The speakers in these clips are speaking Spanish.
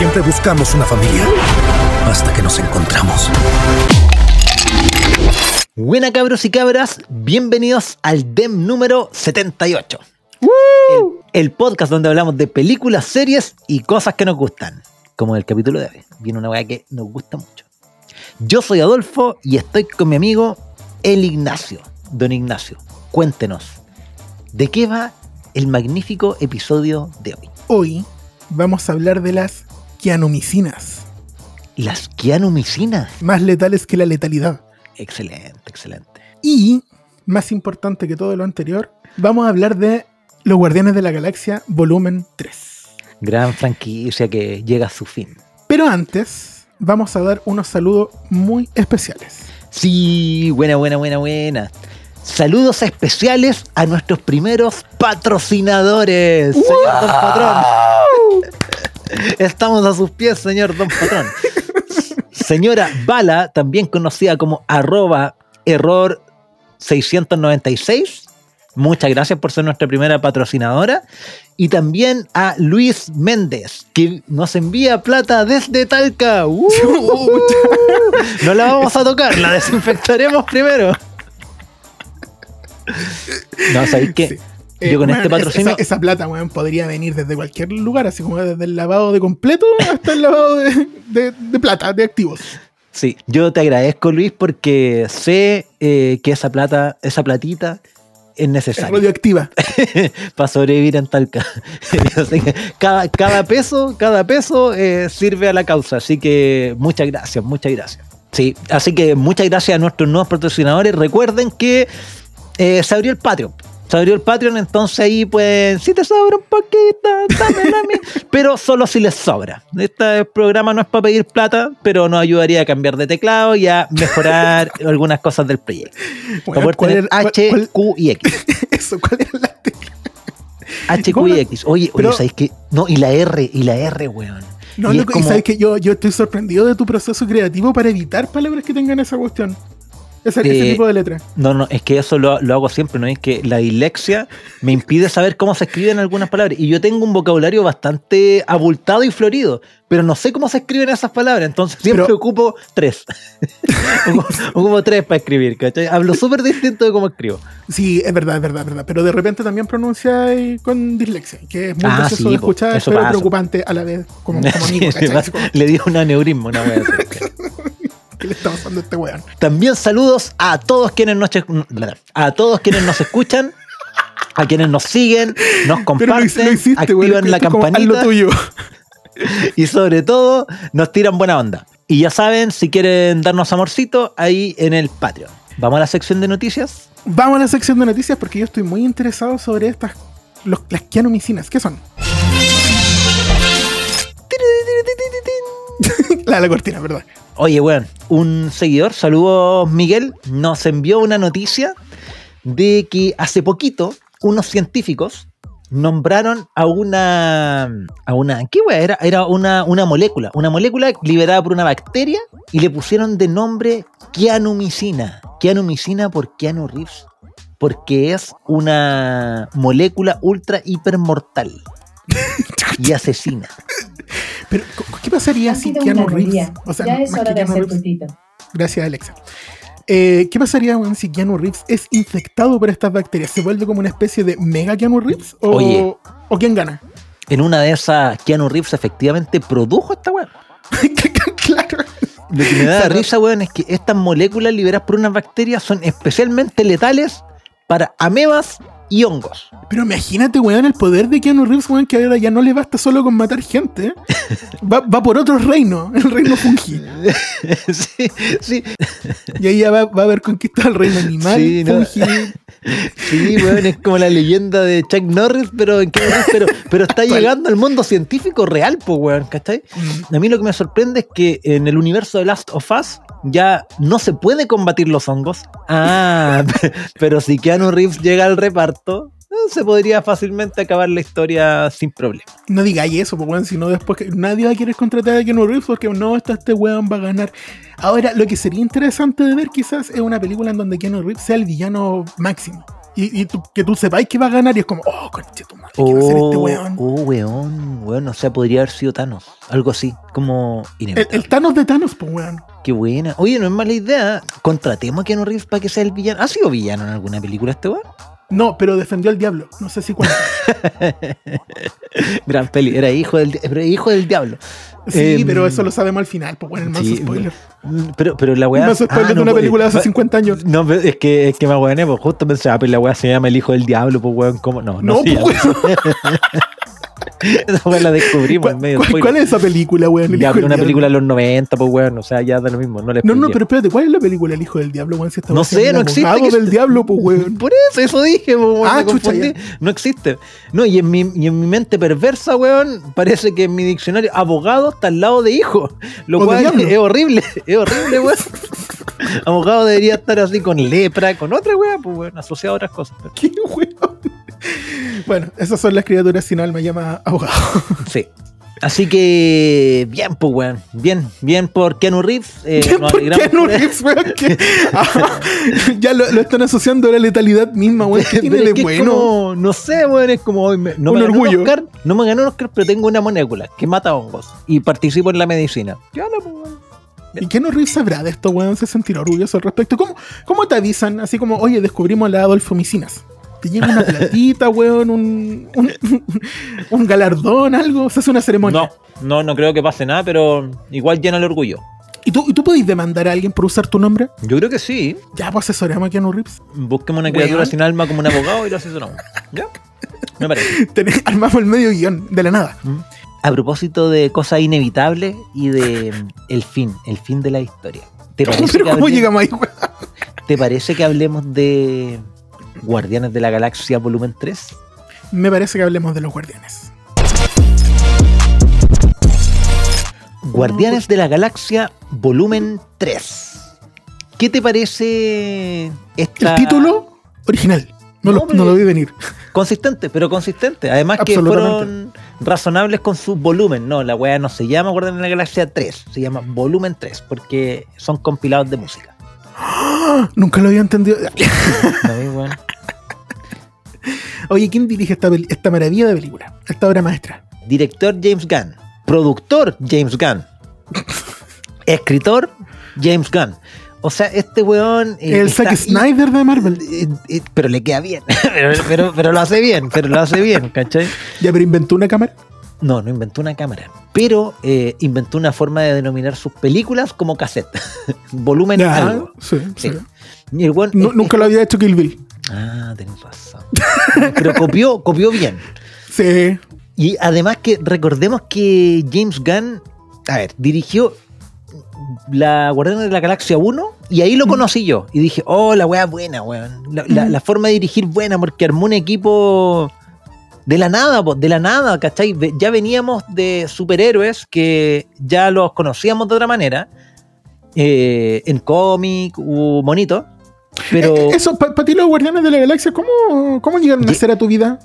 Siempre buscamos una familia. Hasta que nos encontramos. Buena cabros y cabras, bienvenidos al DEM número 78. El, el podcast donde hablamos de películas, series y cosas que nos gustan. Como el capítulo de hoy. Viene una weá que nos gusta mucho. Yo soy Adolfo y estoy con mi amigo El Ignacio. Don Ignacio, cuéntenos, ¿de qué va el magnífico episodio de hoy? Hoy vamos a hablar de las quianomicinas, Las quianumicinas. más letales que la letalidad. Excelente, excelente. Y, más importante que todo lo anterior, vamos a hablar de Los Guardianes de la Galaxia, volumen 3. Gran franquicia que llega a su fin. Pero antes, vamos a dar unos saludos muy especiales. Sí, buena, buena, buena, buena. Saludos especiales a nuestros primeros patrocinadores, señor Don Patrón. Estamos a sus pies, señor Don Patrón. Señora Bala, también conocida como arroba error 696. Muchas gracias por ser nuestra primera patrocinadora. Y también a Luis Méndez, que nos envía plata desde Talca. ¡Uh! No la vamos a tocar, la desinfectaremos primero. No, ¿sabéis qué? Sí. Yo con Eh, este weón, es- patrocinio. Esa, esa plata, weón, podría venir desde cualquier lugar, así como desde el lavado de completo hasta el lavado de, de- de plata, de activos. Sí, yo te agradezco, Luis, porque sé eh, que esa plata, esa platita es Es necesaria radioactiva. para sobrevivir en Talca. Cada, cada peso, cada peso eh, sirve a la causa. Así que muchas gracias, muchas gracias. Sí, así que muchas gracias a nuestros nuevos patrocinadores. Recuerden que eh, se abrió el Patreon. Se abrió el Patreon, entonces ahí pues, si te sobra un poquito, dámelo a mí. Pero solo si les sobra. Este programa no es para pedir plata, pero nos ayudaría a cambiar de teclado y a mejorar algunas cosas del proyecto. Para Weón, poder ¿cuál tener era- H, cuál- Q y X. Eso, ¿cuál era la tecla? H, ¿Cómo Q y X. Oye, Pero- oye, ¿sabéis qué? No, y la R, y la R, weón. No, Y loco, es y como- sabes que yo, yo estoy sorprendido de tu proceso creativo para evitar palabras que tengan esa cuestión. Ese, ese Eh, tipo de letra. No, no, es que eso lo, lo hago siempre, ¿no? Es que la dislexia me impide saber cómo se escriben algunas palabras. Y yo tengo un vocabulario bastante abultado y florido, pero no sé cómo se escriben esas palabras, entonces siempre Pero- ocupo tres. ocupo, ocupo tres para escribir, ¿cachai? Hablo súper distinto de cómo escribo. Sí, es verdad, es verdad, es verdad. Pero de repente también pronuncia eh, con dislexia, que es muy Ah, sí, de escuchar, eso pero pasa. preocupante a la vez, como, amigo, le dio un aneurisma, una así. ¿Qué le está pasando a este weón? También saludos a todos quienes nos a todos quienes nos escuchan, a quienes nos siguen, nos comparten, lo, hice- lo hiciste, weón. activan la campanita tuyo. y sobre todo nos tiran buena onda. Y ya saben, si quieren darnos amorcito, ahí en el Patreon. Vamos a la sección de noticias. Vamos a la sección de noticias porque yo estoy muy interesado sobre estas, los, las quianomicinas. ¿Qué son? la, la cortina, ¿verdad? Oye, weón, un seguidor, saludos Miguel, nos envió una noticia de que hace poquito unos científicos nombraron a una a una ¿qué weá era? Era una, una molécula, una molécula liberada por una bacteria y le pusieron de nombre kianumicina. Kianumicina por Keanu Reeves, porque es una molécula ultra hipermortal y asesina. Pero, ¿co- ¿qué pasaría si Keanu Reeves... O sea, ya es más hora que de hacer Reeves. Gracias, Alexa. Eh, ¿Qué pasaría weón, si Keanu Reeves es infectado por estas bacterias? ¿Se vuelve como una especie de mega Keanu Reeves? ¿O, Oye. ¿o quién gana? En una de esas, Keanu Reeves efectivamente produjo esta weá. claro. Lo que me da risa, weón, es que estas moléculas liberadas por unas bacterias son especialmente letales para amebas y hongos. Pero imagínate, weón, el poder de Keanu Reeves, weón, que ahora ya no le basta solo con matar gente. Va, va por otro reino, el reino fungi. sí, sí, Y ahí ya va, va a haber conquistado el reino animal, Sí, no. fungi. sí, weón, es como la leyenda de Chuck Norris, pero, en Reeves, pero, pero está llegando al mundo científico real, pues, weón, ¿cachai? A mí lo que me sorprende es que en el universo de Last of Us ya no se puede combatir los hongos. Ah, pero si Keanu Reeves llega al reparto, eh, se podría fácilmente acabar la historia sin problema. No digáis eso, pues, weón, sino después que nadie va a querer contratar a Keanu Reeves porque no, está este weón va a ganar. Ahora, lo que sería interesante de ver quizás es una película en donde Keanu Reeves sea el villano máximo. Y y, y tú- que tú sepáis que va a ganar y es como, oh, conche tu madre, ¿qué va a hacer este Oh, weón? oh, weón, weón, o sea, podría haber sido Thanos. Algo así, como El, inevitable. el Thanos de Thanos, pues weón. Qué buena. Oye, no es mala idea. Contratemos a Keanu Reeves para que sea el villano. ¿Ha sido villano en alguna película este weón? No, pero defendió al diablo. No sé si cuenta. Gran peli. Era hijo del, era hijo del diablo. Sí, Em, pero eso lo sabemos al final, pues bueno, el manso sí, spoiler. mm, Pero, pero la weá. Un manso spoiler ah, de una pues, película de hace va- 50 años. No, pero es que, es que me weoné, pues justo pensaba, pero la weá se llama El Hijo del Diablo, pues weón, ¿cómo? No, no, No, pues, Esa weá la descubrimos ¿Cuál, en medio cuál- cuál es esa película, weón? Ya, pero una diablo. película de los 90, pues weón, o sea, ya da lo mismo, no le No, no, pero espérate, ¿cuál es la película El hijo del diablo, weón? Si No weá sé, no existe. que- del diablo, pues weón. Por eso, eso dije, po, weón, Ah, chucha. No existe. No, y en, mi, y en mi mente perversa, weón, parece que en mi diccionario abogado está al lado de hijo. Lo cual es horrible, es horrible, weón. abogado debería estar así con lepra, con otra weón, pues weón, asociado a otras cosas. pero- ¿Qué weón? Bueno, esas son las criaturas sin alma, llama abogado. sí. Así que, bien, pues, weón. Bien, bien por Keanu Reeves. eh, ¿Quién nos por no por- Reeves, weón? Que- Ah, ya lo, lo están asociando a la letalidad misma, weón. ¿Qué tiene Pero de es que es bueno? como, no sé, weón, es como hoy me- no Un me ganó orgullo. Oscar, no me ganó un Oscar, pero tengo una molécula que mata hongos y participo en la medicina. Ya la, pues, weón. ¿Y no Reeves sabrá de esto, weón? ¿Se sentirá orgulloso al respecto? ¿Cómo, ¿Cómo te avisan? Así como, oye, descubrimos la adolfomicinas. ¿Te llega una platita, weón? Un, un, un galardón, algo? ¿Se hace una ceremonia? No, no, no creo que pase nada, pero igual llena el orgullo. ¿Y tú, ¿Y tú podés demandar a alguien por usar tu nombre? Yo creo que sí. Ya, pues asesoramos a Keanu Reeves. Busquemos una Weón. criatura sin alma como un abogado y lo asesoramos. ¿Ya? Me parece. Tenés- armamos el medio guion de la nada. A propósito de cosas inevitables y de mm, el fin, el fin de la historia. ¿Te parece, Pero que ¿cómo llegamos ahí, weón? ¿Te parece que hablemos de Guardianes de la Galaxia Volumen 3? Me parece que hablemos de los guardianes. Guardianes de la Galaxia Volumen 3. ¿Qué te parece esta... El título original. No, No, lo, no lo vi venir. Consistente, pero consistente. Además que fueron razonables con su volumen. No, la weá no se llama Guardianes de la Galaxia 3, se llama Volumen 3, porque son compilados de música. Nunca lo había entendido. Oye, ¿quién dirige esta, esta maravilla de película? Esta obra maestra. Director James Gunn. Productor James Gunn. Escritor James Gunn. O sea, este weón. eh, el Zack Snyder de Marvel. eh, eh, pero le queda bien. pero, pero, pero lo hace bien, pero lo hace bien, ¿cachai? Ya, pero inventó una cámara. No, no inventó una cámara. Pero eh, inventó una forma de denominar sus películas como cassette. Volumen Ya, algo. sí, Sí. el es- nunca lo había hecho Kill Bill. Ah, tenés razón. Pero copió, copió bien. Sí. Y además que recordemos que James Gunn, a ver, dirigió la Guardianes de la Galaxia 1 y ahí lo conocí yo. Y dije, oh, la weá buena, weón. La, la- Mm. la forma de dirigir buena porque armó un equipo de la nada, de la nada, ¿cachai? Ya veníamos de superhéroes que ya los conocíamos de otra manera. eh, en cómic u monito. Pero... Eh, Eso, para ti los Guardianes de la Galaxia, ¿cómo, cómo llegaron a ser a tu vida?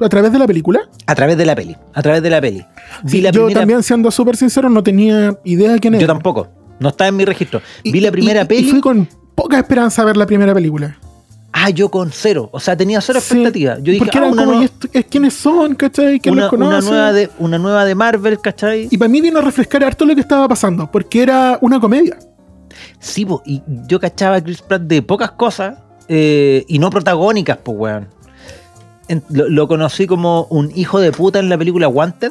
¿A través de la película? A través de la peli. A través de la peli. La Yo primera- también, siendo súper sincero, no tenía idea de quién era. Yo tampoco. No está en mi registro. Y- Vi la primera y- peli. Y fui con poca esperanza a ver la primera película. Ah, yo con cero. O sea, tenía cero Sí, expectativa. Yo dije, Porque ah, una, como, nueva- ¿y esto- es ¿quiénes son? ¿Cachai? ¿Quién una, los una conoce? nueva de, una nueva de Marvel, ¿cachai? Y para mí vino a refrescar harto lo que estaba pasando, porque era una comedia. Sí, po, y yo cachaba a Chris Pratt de pocas cosas eh, y no protagónicas, pues, weón. En- lo, lo conocí como un hijo de puta en la película Wanted.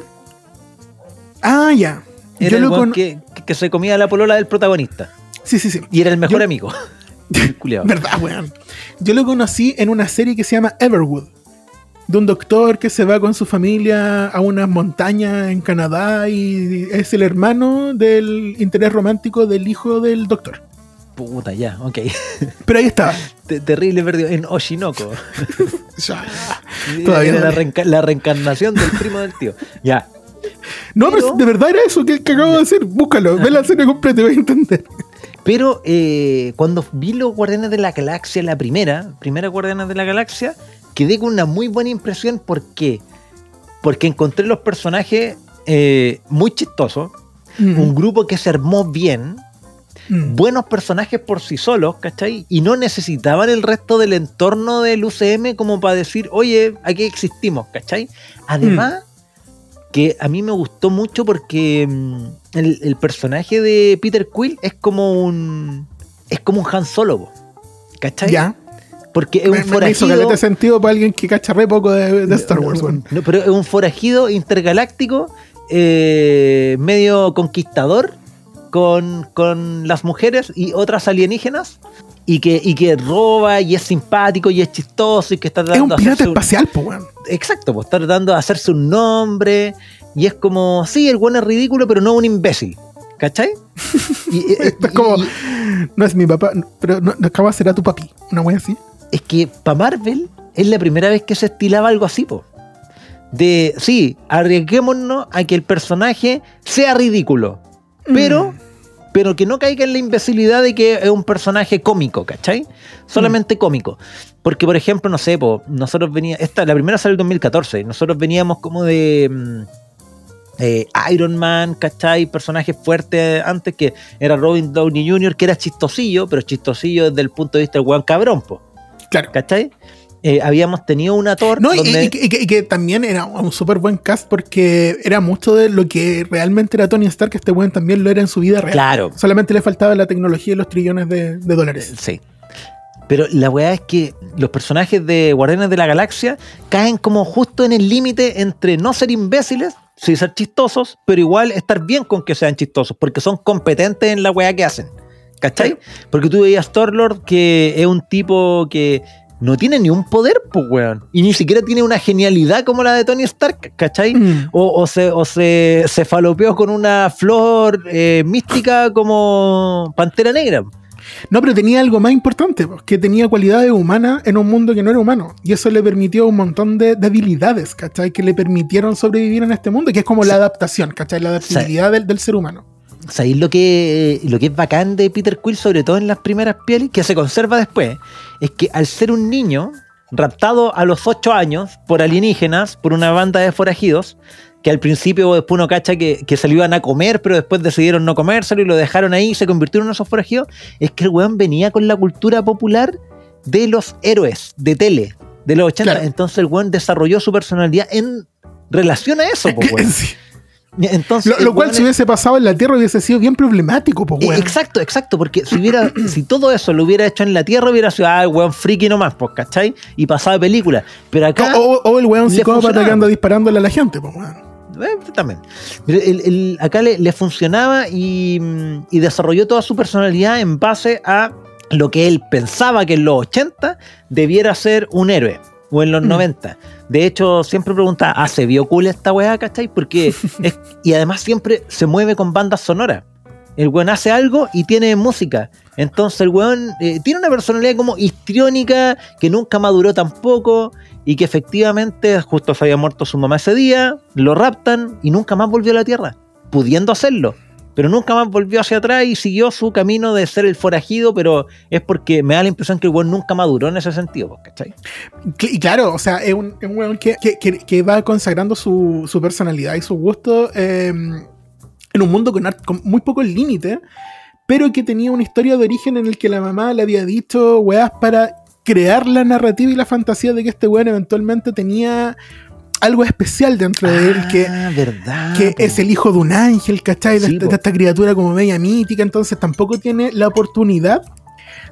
Ah, ya. Era Yo el lo weón con... que, que se comía la polola del protagonista. Sí, sí, sí. Y era el mejor Yo- amigo. Verdad, weón. Yo lo conocí en una serie que se llama Everwood. De un doctor que se va con su familia a unas montañas en Canadá y es el hermano del interés romántico del hijo del doctor. Puta, ya, ok. Pero ahí estaba. Te- terrible perdido. En Oshinoko. Ya. Todavía Era no la, le- reenca- la reencarnación del primo del tío. Ya. No, pero, Pero- de verdad era eso que, que acabo de decir. Búscalo, ve la serie completa y vas a entender. Pero eh, cuando vi los Guardianes de la Galaxia, la primera, primera Guardianes de la Galaxia, quedé con una muy buena impresión. ¿Por qué? Porque encontré los personajes eh, muy chistosos, Mm. un grupo que se armó bien, Mm. buenos personajes por sí solos, ¿cachai? Y no necesitaban el resto del entorno del UCM como para decir, oye, aquí existimos, ¿cachai? Además, que a mí me gustó mucho porque mm, el, el personaje de Peter Quill es como un. Es como un Han Solo, ¿cachai? Ya. Porque es Me, un me- me hizo forajido. sentido para alguien que cacha re poco de, de Star Wars. No, pero es un forajido intergaláctico, eh, medio conquistador, con, con las mujeres y otras alienígenas, y que, y que roba y es simpático y es chistoso y que está Es tratando un de pirata un- espacial, po, weón. Exacto, pues está tratando de hacerse un nombre, y es como, sí, el bueno es ridículo, pero no un imbécil. ¿Cachai? Y- Es como, y- no es mi papá, pero no, no acaba será tu papi. Una wea así. es que para Marvel es la primera vez que se estilaba algo así, po. De, sí, arriesguémonos a que el personaje sea ridículo, pero, Mm. Pero que no caiga en la imbecilidad de que es un personaje cómico, ¿cachai? Solamente Mm. cómico. Porque, por ejemplo, no sé, po, nosotros veníamos, esta, la primera salió en 2014, nosotros veníamos como de... mm, eh, Iron Man, ¿cachai? Personajes fuertes antes que era Robin Downey Jr., que era chistosillo, pero chistosillo desde el punto de vista del weón cabrón, po. Claro. ¿cachai? Eh, habíamos tenido una Thor No, donde- y que, y que- y que también era un súper buen cast porque era mucho de lo que realmente era Tony Stark, este weón también lo era en su vida real. Claro, Solamente le faltaba la tecnología y los trillones de, de dólares. sí. Pero la weá es que los personajes de Guardianes de la Galaxia caen como justo en el límite entre no ser imbéciles, sí ser chistosos, pero igual estar bien con que sean chistosos, porque son competentes en la weá que hacen. ¿Cachai? Porque tú veías Thor-Lord que es un tipo que no tiene ni un poder, pues weón. Y ni siquiera tiene una genialidad como la de Tony Stark, ¿cachai? Mm. O, o se, o se, se falopeó con una flor eh, mística como Pantera Negra. No, pero tenía algo más importante, pues, que tenía cualidades humanas en un mundo que no era humano. Y eso le permitió un montón de, de habilidades, ¿cachai? Que le permitieron sobrevivir en este mundo, que es como la adaptación, ¿cachai? La adaptabilidad del, del ser humano. ¿Sabéis lo que, lo que es bacán de Peter Quill, sobre todo en las primeras pieles, que se conserva después? Es que al ser un niño raptado a los 8 años por alienígenas, por una banda de forajidos, que al principio después uno cacha que, que se lo iban a comer, pero después decidieron no comérselo y lo dejaron ahí y se convirtieron en esos forajidos, es que el weón venía con la cultura popular de los héroes de tele, de los 80. Claro. Entonces el weón desarrolló su personalidad en relación a eso, po, weón. Sí. Entonces, Lo, el lo cual, si es- hubiese pasado en la Tierra, hubiese sido bien problemático, pues, eh, weón. Exacto, exacto, porque si hubiera, si todo eso lo hubiera hecho en la Tierra, hubiera sido, ah, weón, friki nomás, pues, ¿cachai? Y pasaba película. Pero acá, O, o- o el weón psicópata que anda disparándole a la gente, pues, weón. eh, también. Pero el- el- acá le, le funcionaba y, mm, y desarrolló toda su personalidad en base a lo que él pensaba que en los 80 debiera ser un héroe. O en los Mm. 90. De hecho, siempre pregunta, ¿ah, se vio cool esta weá, cachai? Porque es- y además siempre se mueve con bandas sonoras. El weón hace algo y tiene música. Entonces el weón eh, tiene una personalidad como histriónica, que nunca maduró tampoco, y que efectivamente justo se había muerto su mamá ese día, lo raptan y nunca más volvió a la Tierra, pudiendo hacerlo. Pero nunca más volvió hacia atrás y siguió su camino de ser el forajido, pero es porque me da la impresión que el weón nunca maduró en ese sentido, pues, ¿cachai? Y claro, o sea, es un, es un weón que, que- que- va consagrando su, su personalidad y su gusto eh, en un mundo con, con muy pocos límites, pero que tenía una historia de origen en el que la mamá le había dicho weas para crear la narrativa y la fantasía de que este weón eventualmente tenía algo especial dentro de él que, Ah, verdad. que po. es el hijo de un ángel, ¿cachai? De, Sí, de esta criatura como media mítica, entonces tampoco tiene la oportunidad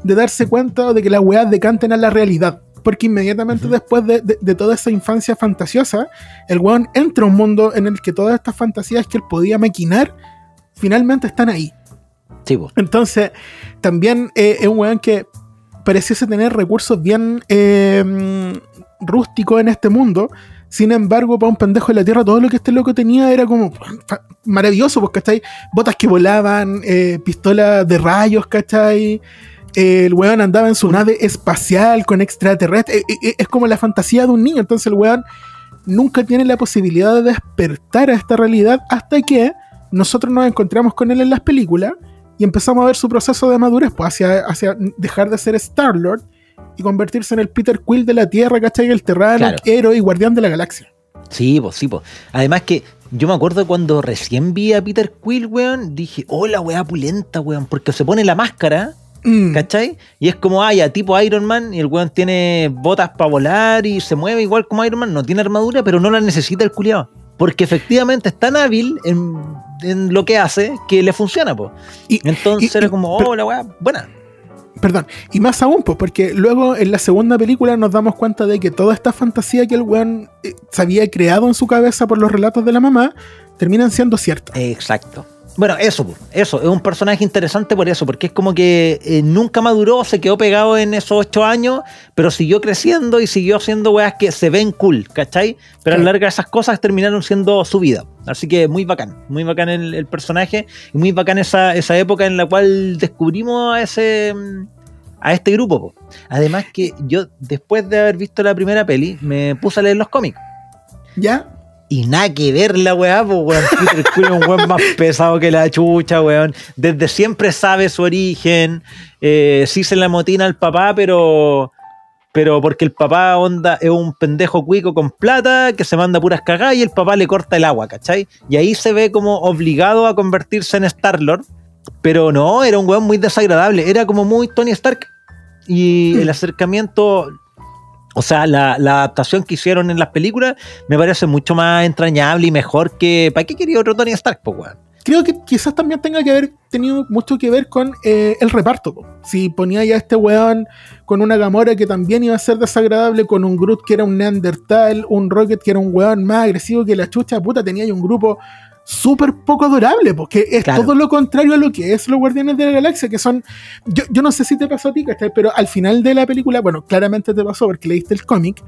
de darse cuenta de que las weas decanten a la realidad. Porque inmediatamente después de, de- de toda esa infancia fantasiosa, el weón entra a un mundo en el que todas estas fantasías que él podía maquinar finalmente están ahí. Sí. Entonces, también eh, es un weón que pareciese tener recursos bien eh, rústicos en este mundo. Sin embargo, para un pendejo de la tierra, todo lo que este loco tenía era como maravilloso, pues, ¿cachai? Botas que volaban, eh, pistolas de rayos, ¿cachai? El weón andaba en su nave espacial con extraterrestres. Eh, eh, eh, es como la fantasía de un niño. Entonces, el weón nunca tiene la posibilidad de despertar a esta realidad hasta que nosotros nos encontramos con él en las películas y empezamos a ver su proceso de madurez, pues hacia, hacia dejar de ser Star-Lord y convertirse en el Peter Quill de la Tierra, ¿cachai? El terrano, Claro. héroe y guardián de la galaxia. Sí, pues, sí, pues. Además que Yo me acuerdo cuando recién vi a Peter Quill, weón, dije, oh, la weá pulenta, weón, porque se pone la máscara, Mm. ¿cachai? Y es como, ah, ya, tipo Iron Man, y el weón tiene botas para volar y se mueve igual como Iron Man, no tiene armadura, pero no la necesita el culiado. Porque efectivamente es tan hábil en, en lo que hace que le funciona, pues. Y- Entonces y- era y- como, pero- oh, la weá, buena. Perdón, y más aún, pues, porque luego en la segunda película nos damos cuenta de que toda esta fantasía que el weón eh, se había creado en su cabeza por los relatos de la mamá terminan siendo ciertas. Exacto. Bueno, eso, eso, es un personaje interesante por eso, porque es como que eh, nunca maduró, se quedó pegado en esos ocho años, pero siguió creciendo y siguió haciendo weas que se ven cool, ¿cachai? Pero a Claro. lo largo de esas cosas terminaron siendo su vida. Así que muy bacán, muy bacán el, el personaje, y muy bacán esa, esa época en la cual descubrimos a ese a este grupo. po. Además que yo, después de haber visto la primera peli, me puse a leer los cómics. ¿Ya? Y nada que ver la weá, pues weón. Peter Quill es un weón más pesado que la chucha, weón. Desde siempre sabe su origen. Eh, sí se la motina al papá, pero. Pero porque el papá onda es un pendejo cuico con plata que se manda puras cagadas y el papá le corta el agua, ¿cachai? Y ahí se ve como obligado a convertirse en Star-Lord. Pero no, era un weón muy desagradable. Era como muy Tony Stark. Y el acercamiento o sea, la, la adaptación que hicieron en las películas me parece mucho más entrañable y mejor que. ¿Para qué quería otro Tony Stark, po, weón? Creo que quizás también tenga que haber tenido mucho que ver con eh, el reparto. po. Si ponía ya este weón con una Gamora que también iba a ser desagradable, con un Groot que era un Neandertal, un Rocket que era un weón más agresivo que la chucha, puta, tenía ahí un grupo súper poco adorable, porque es Claro. todo lo contrario a lo que es los Guardianes de la Galaxia, que son, yo, yo no sé si te pasó a ti, ¿cachai? Pero al final de la película, bueno, claramente te pasó porque leíste el cómic,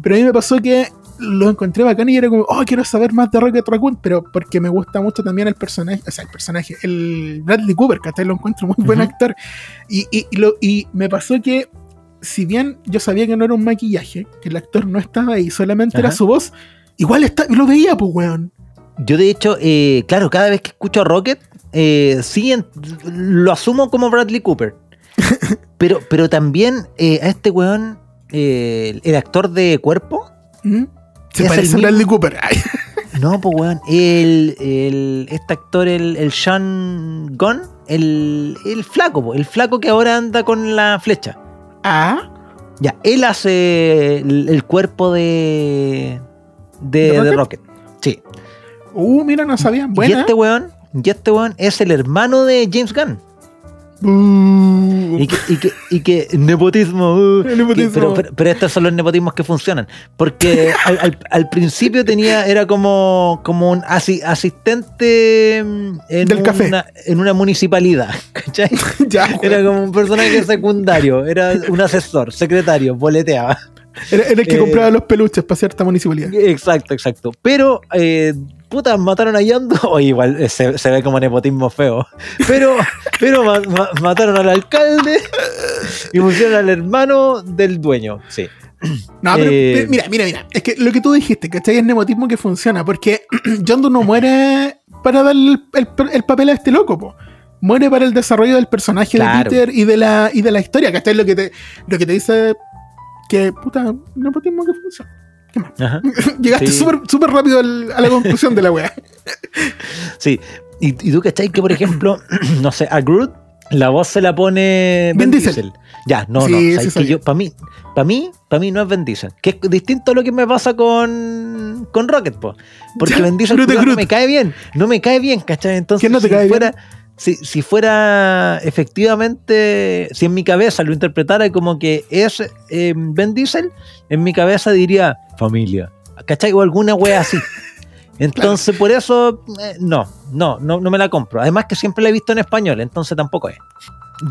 pero a mí me pasó que lo encontré bacán y era como, oh, quiero saber más de Rocket Raccoon, pero porque me gusta mucho también el personaje, o sea, el personaje, el Bradley Cooper, que hasta lo encuentro muy buen actor. Y, y, y lo, y me pasó que, si bien yo sabía que no era un maquillaje, que el actor no estaba ahí, solamente era su voz, igual está, lo veía, pues, weón. Yo, de hecho, eh, claro, cada vez que escucho a Rocket, eh, sí lo asumo como Bradley Cooper. pero, pero también eh, a este weón, eh, el actor de cuerpo. ¿Mm? Se parece a Bradley. Cooper. Ay, No, pues weón, el, el- este actor, el, el Sean Gunn, el, el flaco, po, el flaco que ahora anda con la flecha. ah, Ya, él hace el, el cuerpo de, de, ¿De de Rocket? Uh, mira, no sabía. Y Buena. este weón, y este weón es el hermano de James Gunn. Uh, Y que, y que, y que nepotismo. uh, El nepotismo. que- pero, pero, pero estos son los nepotismos que funcionan. Porque al, al- al principio tenía, era como, como un asi- asistente mm, en, Del café. una, en una municipalidad. ¿cachai? ya, Era como un personaje secundario, era un asesor, secretario, boleteaba. era, era el que eh, compraba los peluches para cierta municipalidad. Exacto, exacto. Pero, eh, puta, mataron a Yando. O igual eh, se, se ve como nepotismo feo. Pero, pero ma- ma- mataron al alcalde y pusieron al hermano del dueño. Sí. No, pero, Eh, pero mira, mira, mira. Es que lo que tú dijiste, ¿cachai? Es nepotismo que funciona. Porque Doe no muere para darle el, el- el papel a este loco, po. Muere para el desarrollo del personaje Claro. de Peter y de la, y de la historia, ¿cachai? Lo que te, lo que te dice que, puta, nepotismo que funciona. Llegaste Sí. súper súper rápido al- a la conclusión de la wea. Sí. Y, y tú, ¿cachai? Que, por ejemplo, no sé, a Groot la voz se la pone Ben Diesel. Diesel. Ya, no, Sí, no. sí ¿sabes que sabía. yo, para mí, para mí, para mí no es Ben Diesel. Que es distinto a lo que me pasa con, con Rocket, po. Porque Ya, Ben Diesel no me cae bien. No me cae bien, ¿cachai? Entonces, ¿Quién no te si cae bien? Si, si fuera efectivamente, si en mi cabeza lo interpretara como que es eh, Ben Diesel, en mi cabeza diría familia. ¿Cachai? O alguna wea así. Entonces, por eso, eh, no, no, no, no me la compro. Además que siempre la he visto en español, entonces tampoco es.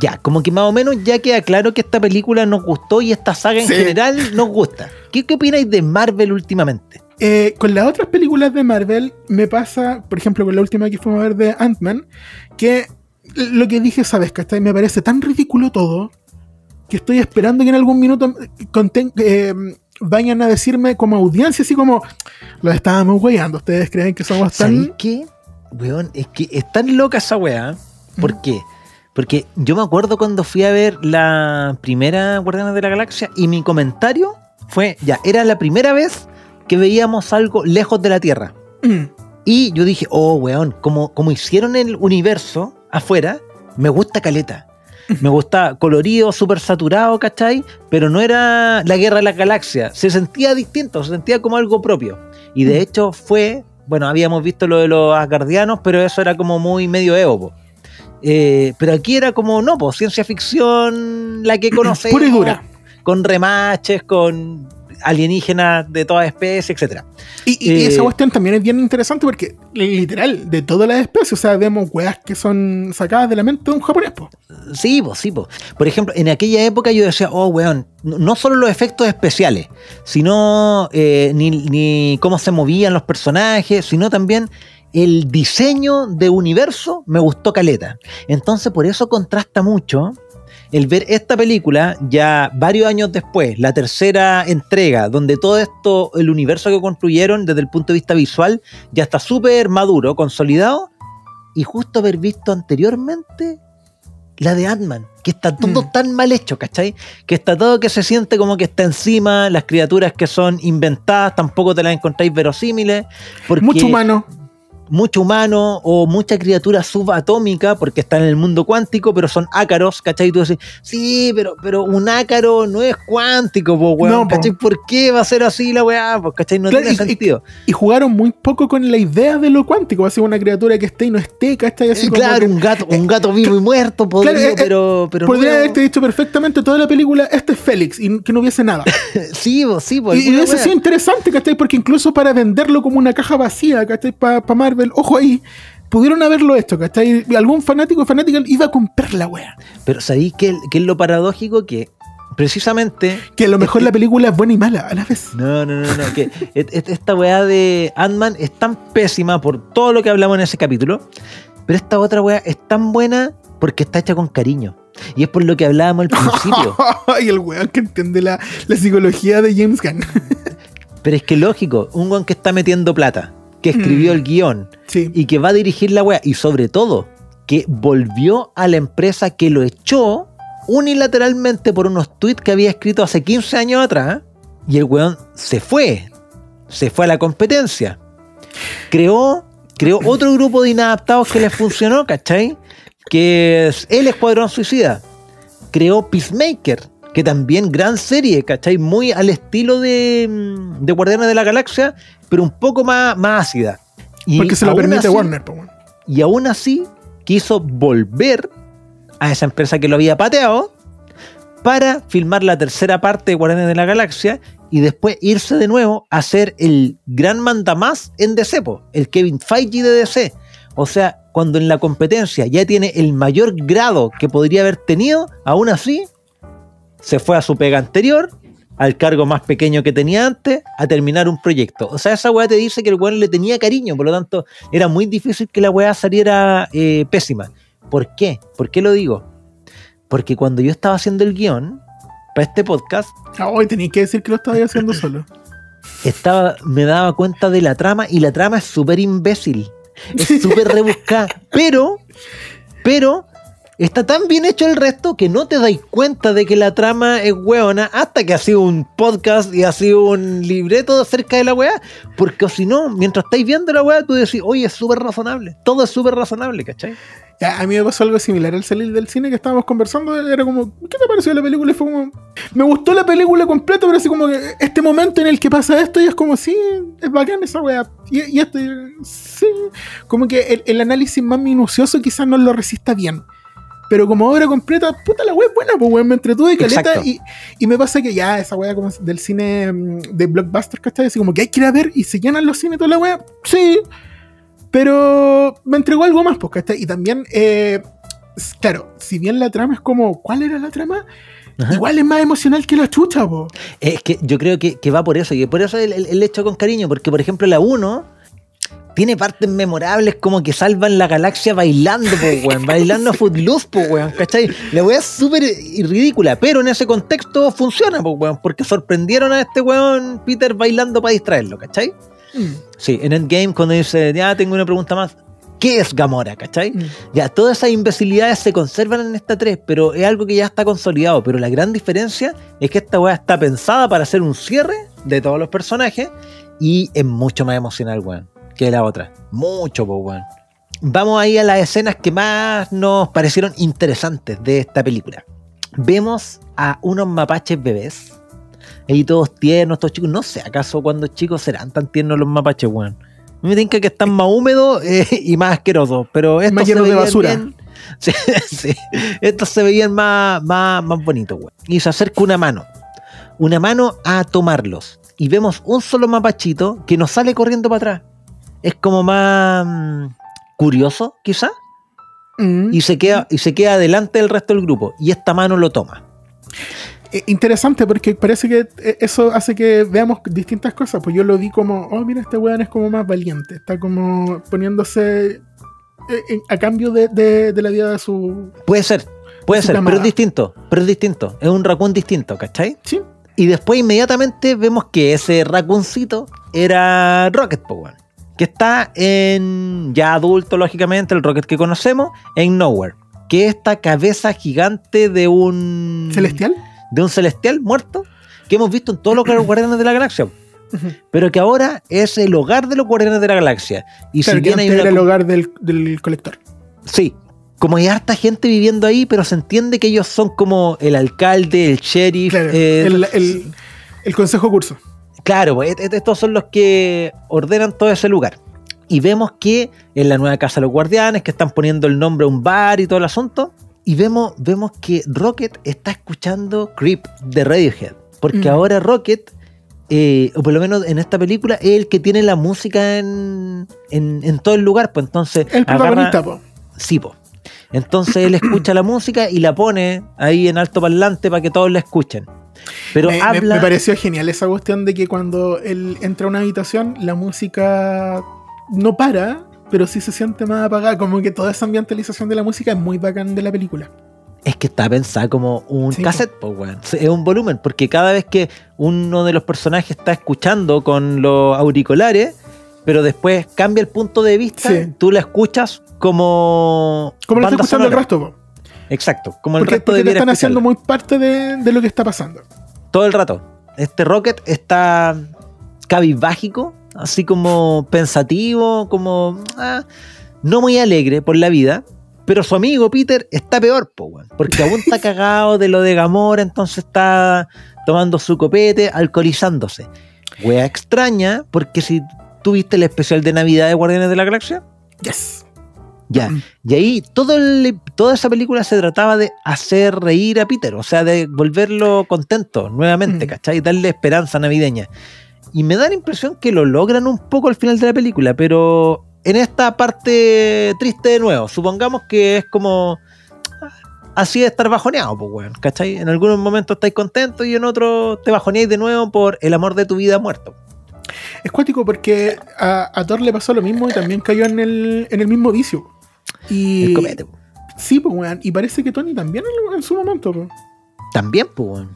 Ya, como que más o menos ya queda claro que esta película nos gustó y esta saga en Sí. general nos gusta. ¿Qué, qué opináis de Marvel últimamente? Eh, con las otras películas de Marvel me pasa, por ejemplo, con la última que fuimos a ver de Ant-Man, que lo que dije, ¿sabes? ¿Cachai? Me parece tan ridículo todo que estoy esperando que en algún minuto eh, vayan a decirme como audiencia, así como, los estábamos weyando, ¿ustedes creen que somos ¿Sabéis tan...? qué? Weón, es que es tan loca esa weá. ¿Por qué? Porque yo me acuerdo cuando fui a ver la primera Guardianes de la Galaxia y mi comentario fue, ya, era la primera vez que veíamos algo lejos de la Tierra. Mm, Y yo dije, oh, weón, como, como hicieron el universo afuera, me gusta caleta. Me gusta colorido, súper saturado, ¿cachai? Pero no era la guerra de la galaxia. Se sentía distinto, se sentía como algo propio. Y de hecho fue, bueno, habíamos visto lo de los asgardianos, pero eso era como muy medio evo. Eh, pero aquí era como, no, pues ciencia ficción, la que conocemos. Pura y dura. Con remaches, con alienígenas de todas especies, etcétera. Y, y Eh, esa cuestión también es bien interesante porque, literal, de todas las especies, o sea, vemos weas que son sacadas de la mente de un japonés, po. Sí, pues, sí, pues. Por ejemplo, en aquella época yo decía, oh, weón, no no solo los efectos especiales, sino eh, ni, ni cómo se movían los personajes, sino también el diseño de universo me gustó caleta. Entonces, por eso contrasta mucho el ver esta película ya varios años después, la tercera entrega, donde todo esto, el universo que construyeron desde el punto de vista visual, ya está súper maduro, consolidado, y justo haber visto anteriormente la de Ant-Man, que está todo Mm. tan mal hecho, ¿cachai? Que está todo que se siente como que está encima, las criaturas que son inventadas tampoco te las encontráis verosímiles. Porque Mucho humano. Mucho humano o mucha criatura subatómica, porque está en el mundo cuántico, pero son ácaros, ¿cachai? Y tú decís, sí, pero, pero un ácaro no es cuántico, po, weón, No, po. ¿cachai? ¿Por qué va a ser así la weá? Pues, ¿cachai? No Claro, tiene y- sentido. Y jugaron muy poco con la idea de lo cuántico. Va a ser una criatura que esté y no esté, ¿cachai? Así Eh, como claro, que- un gato, un gato vivo y muerto, podría, Claro, eh, eh, pero, pero Podría no- haberte dicho perfectamente toda la película, este es Félix, y que no hubiese nada. Sí, po, sí, po, y y weá. sido interesante, ¿cachai? Porque incluso para venderlo como una caja vacía, ¿cachai? Para Marvel, ojo ahí, pudieron haberlo hecho, ¿cachai? Algún fanático o fanática iba a comprar la wea. Pero ¿sabéis qué, qué es lo paradójico? Que precisamente. Que a lo mejor la película es buena y mala a la vez. No, no, no, no. Que esta weá de Ant-Man es tan pésima por todo lo que hablamos en ese capítulo. Pero esta otra weá es tan buena porque está hecha con cariño. Y es por lo que hablábamos al principio. y el weón que entiende la, la psicología de James Gunn. Pero es que lógico, un weón que está metiendo plata, que escribió Mm. el guion sí. y que va a dirigir la weá, y sobre todo, que volvió a la empresa que lo echó unilateralmente por unos tweets que había escrito hace 15 años atrás, y el weón se fue, se fue a la competencia. Creó, creó otro grupo de inadaptados que les funcionó, ¿cachai? Que es el Escuadrón Suicida. Creó Peacemaker, que también gran serie, ¿cachai? Muy al estilo de, mm, de Guardianes de la Galaxia, pero un poco más, más ácida. Y Porque se lo permite así- Warner, y aún así quiso volver a esa empresa que lo había pateado para filmar la tercera parte de Guardianes de la Galaxia y después irse de nuevo a ser el gran mandamás en DC, po, el Kevin Feige de DC. O sea, cuando en la competencia ya tiene el mayor grado que podría haber tenido, aún así se fue a su pega anterior, al cargo más pequeño que tenía antes, a terminar un proyecto. O sea, esa weá te dice que el weón le tenía cariño, por lo tanto, era muy difícil que la weá saliera eh, pésima. ¿Por qué? ¿Por qué lo digo? Porque cuando yo estaba haciendo el guion para este podcast, Ah, Hoy tenéis que decir que lo estaba haciendo solo. estaba, me daba cuenta de la trama y la trama es súper imbécil. Es súper rebuscada. Pero, pero, está tan bien hecho el resto que no te dais cuenta de que la trama es hueona hasta que ha sido un podcast y ha sido un libreto acerca de la weá. Porque si no, mientras estáis viendo la weá, tú decís, oye, es súper razonable. Todo es súper razonable, ¿cachai? Ya, a mí me pasó algo similar al salir del cine que estábamos conversando. Era como, ¿qué te pareció la película? Y fue como, me gustó la película completa, pero así como que este momento en el que pasa esto y es como, sí, es bacán esa wea. Y, y esto, sí. Como que el análisis más minucioso quizás no lo resista bien. Pero como obra completa, puta la wea es buena, pues weón, me entretuve y caleta. Exacto. Y, y me pasa que ya esa wea como del cine mm, de blockbuster, ¿cachai? Así como que hay que ir a ver y se llenan los cines toda la wea. Sí. Pero me entregó algo más, pues, ¿cachai? Y también, eh, claro, si bien la trama es como, ¿cuál era la trama? Ajá. Igual es más emocional que la chucha, po. Es que yo creo que, que va por eso, y por eso el, el- el hecho con cariño, porque por ejemplo la 1 tiene partes memorables como que salvan la galaxia bailando, po, weón, bailando Footloose, po, weón, ¿cachai? La weá es súper ridícula, pero en ese contexto funciona, weón, porque sorprendieron a este weón Peter bailando para distraerlo, ¿cachai? Mm. Sí, en Endgame cuando dice, ya tengo una pregunta más, ¿qué es Gamora, cachai? Mm. Ya, todas esas imbecilidades se conservan en esta 3, pero es algo que ya está consolidado. Pero la gran diferencia es que esta weá está pensada para hacer un cierre de todos los personajes y es mucho más emocional, weón. Que la otra. Mucho, pues, weón. Vamos ahí a las escenas que más nos parecieron interesantes de esta película. Vemos a unos mapaches bebés. Ahí todos tiernos, todos chicos. No sé, ¿acaso cuando chicos serán tan tiernos los mapaches, weón? Me tinca que están más húmedos eh, y más asquerosos, pero estos Más se llenos de veían basura. bien- Sí, sí. Estos se veían más, más, más bonitos, weón. Y se acerca una mano. Una mano a tomarlos. Y vemos un solo mapachito que nos sale corriendo para atrás. Es como más mm, curioso, quizá. Mm. Y se queda, y se queda delante del resto del grupo. Y esta mano lo toma. Eh, interesante porque parece que eh, eso hace que veamos distintas cosas. Pues yo lo vi como, oh, mira, este weón es como más valiente. Está como poniéndose eh, a cambio de, de- de la vida de su. Puede ser, puede ser, pero es distinto. Pero es distinto. Es un raccoon distinto, ¿cachai? Sí. Y después inmediatamente vemos que ese racconcito era Rocket Power. Que está en, ya adulto, lógicamente, el Rocket que conocemos, en Nowhere. Que es esta cabeza gigante de un... ¿Celestial? De un celestial muerto. Que hemos visto en todos los Guardianes de la Galaxia. Pero que ahora es el hogar de los Guardianes de la Galaxia. Y Claro, si bien hay una era el hogar del, del colector. Sí, como hay harta gente viviendo ahí, pero se entiende que ellos son como el alcalde, el sheriff. Claro, eh, el, el- el consejo curso. Claro, pues, estos son los que ordenan todo ese lugar. Y vemos que en la nueva casa de los guardianes, que están poniendo el nombre a un bar y todo el asunto. Y vemos, vemos que Rocket está escuchando Creep de Radiohead. Porque Mm. ahora Rocket, eh, o por lo menos en esta película, es el que tiene la música en, en, en todo el lugar. Pues entonces. El protagonista, po. Sí, po. Entonces él escucha la música y la pone ahí en alto parlante para que todos la escuchen. Pero me, me- habla. me pareció genial esa cuestión de que cuando él entra a una habitación, la música no para, pero sí se siente más apagada. Como que toda esa ambientalización de la música es muy bacán de la película. Es que está pensada como un Sí, cassette, po, weón. Es un volumen, porque cada vez que uno de los personajes está escuchando con los auriculares, pero después cambia el punto de vista, Sí. tú la escuchas como. Como lo está escuchando el sonora. resto, po. Exacto, como el Porque, resto porque debiera están haciendo muy parte de, de lo que está pasando. todo el rato. Este Rocket está cabizbágico, así como pensativo, como ah, no muy alegre por la vida. Pero su amigo Peter está peor, po, weón, porque aún está cagado de lo de Gamora, entonces está tomando su copete, alcoholizándose. Wea extraña, porque si tú viste el especial de Navidad de Guardianes de la Galaxia, Yes. Ya. Mm. Y ahí todo el- toda esa película se trataba de hacer reír a Peter, o sea, de volverlo contento nuevamente, Mm. ¿cachai? Darle esperanza navideña. Y me da la impresión que lo logran un poco al final de la película, pero en esta parte triste de nuevo, supongamos que es como ah, así de estar bajoneado, pues, weón, ¿cachai? En algunos momentos estáis contentos y en otros te bajoneáis de nuevo por el amor de tu vida muerto. Es cuático porque a, a Thor le pasó lo mismo y también cayó en el, en el mismo vicio. Y El copete, po. sí, pues, weón. Y parece que Tony también en, en su momento, po. También, pues, weón.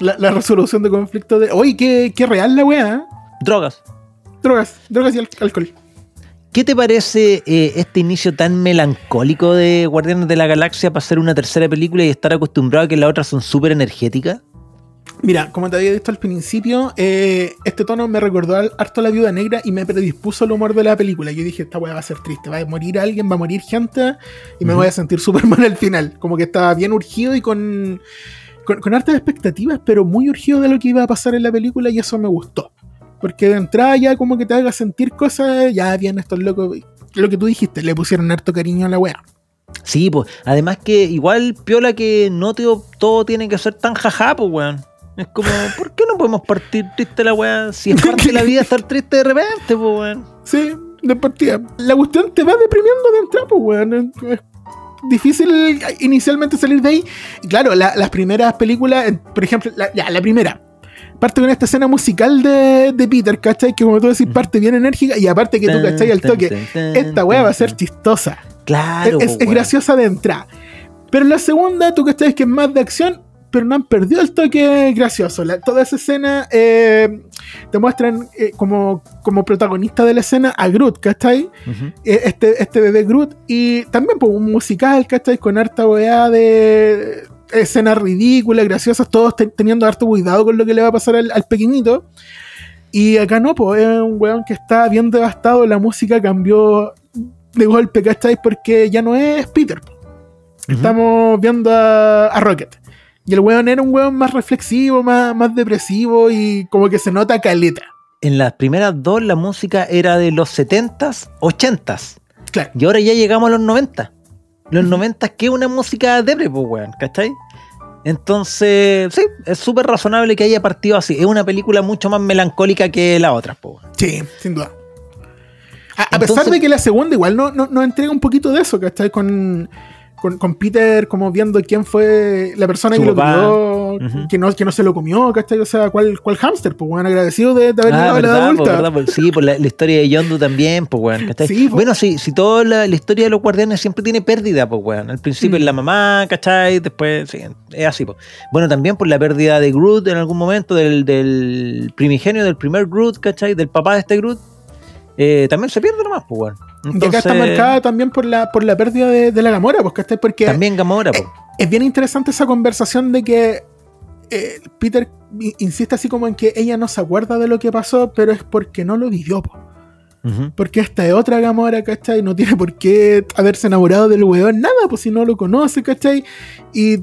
La, la resolución de conflicto de. Oye, qué, qué real la weá. ¿eh? Drogas. Drogas, drogas y al- alcohol. ¿Qué te parece eh, este inicio tan melancólico de Guardianes de la Galaxia para hacer una tercera película y estar acostumbrado a que las otras son súper energéticas? Mira, como te había dicho al principio, eh, este tono me recordó al- harto a la viuda negra y me predispuso al humor de la película. Yo dije, esta weá va a ser triste, va a morir alguien, va a morir gente y me voy a sentir súper mal al final. Como que estaba bien urgido y con, con, con hartas expectativas, pero muy urgido de lo que iba a pasar en la película y eso me gustó. Porque de entrada ya como que te haga sentir cosas, ya bien, estos locos, lo que tú dijiste, le pusieron harto cariño a la weá. Sí, pues. Además que igual piola que no tío, todo tiene que ser tan jajá, pues, weón. Es como, ¿por qué no podemos partir triste la weá? Si es parte de la vida estar triste de repente, pues, weón. Sí, de partida. La cuestión te va deprimiendo de entrada, pues, weón. Es difícil inicialmente salir de ahí. Y claro, la- las primeras películas, por ejemplo, la, ya, la primera. Parte con esta escena musical de, de Peter, ¿cachai? Que como tú decís, parte bien enérgica y aparte que tú, ¿cachai? Al toque. Esta weá va a ser chistosa. Claro, es, graciosa de entrada. Pero en la segunda, tú cachai que es más de acción, pero no han perdido el toque gracioso. La- toda esa escena eh, te muestran eh, como, como protagonista de la escena a Groot, ¿cachai? Eh, este, este bebé Groot. Y también pues, un musical, ¿cachai? Con harta weá de escenas ridículas, graciosas, todos te- teniendo harto cuidado con lo que le va a pasar al, al pequeñito. Y acá no, pues es un weón que está bien devastado, la música cambió de golpe, ¿cachai? Porque ya no es Peter. po. Estamos viendo a, a Rocket. Y el weón era un weón más reflexivo, más, más depresivo y como que se nota caleta. En las primeras dos la música era de los 70s, 80s. Claro. Y ahora ya llegamos a los 90. Los 90 que es una música depre, pues, weón, ¿cachai? Entonces, sí, es súper razonable que haya partido así. Es una película mucho más melancólica que la otra, pues. weón. Sí, sin duda. A, pesar de que la segunda igual no, no, nos entrega un poquito de eso, ¿cachai? Con, con, con Peter como viendo quién fue la persona Su que papá. lo crió, que, no, que no se lo comió, ¿cachai? O sea, ¿cuál, cuál hámster? Pues bueno, agradecido de, de haber Ah, llegado a la edad verdad, po, adulta. verdad, po. sí, por la, la historia de Yondu también, pues, weón, ¿cachai? Sí, bueno, sí, si toda la, la historia de los guardianes siempre tiene pérdida, pues, weón. Al principio Mm. es la mamá, ¿cachai? Después, sí, es así, pues. Bueno, también por la pérdida de Groot en algún momento, del, del primigenio, del primer Groot, ¿cachai? Del papá de este Groot. eh, también se pierde nomás, pues, weón. Y acá está Entonces, marcada también por la, por la pérdida de, de la Gamora, pues, ¿cachai? Porque También Gamora, pues. es bien interesante esa conversación de que eh, Peter insiste así como en que ella no se acuerda de lo que pasó, pero es porque no lo vivió, po. Porque esta es otra Gamora, ¿cachai? No tiene por qué haberse enamorado del weón, nada, pues si no lo conoce, ¿cachai? Y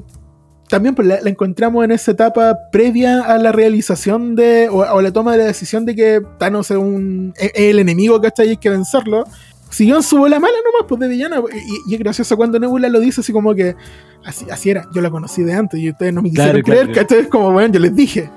también pues, la, la encontramos en esa etapa previa a la realización de, o, o la toma de la decisión de que Thanos es, un, es- es el enemigo, ¿cachai? Y hay que vencerlo. Siguió en su bola mala nomás, pues de villana. Y, y es gracioso cuando Nebula lo dice así como que así, así era, yo la conocí de antes y ustedes no me quisieron claro, creer, claro. ¿cachai? Es como, bueno, yo les dije.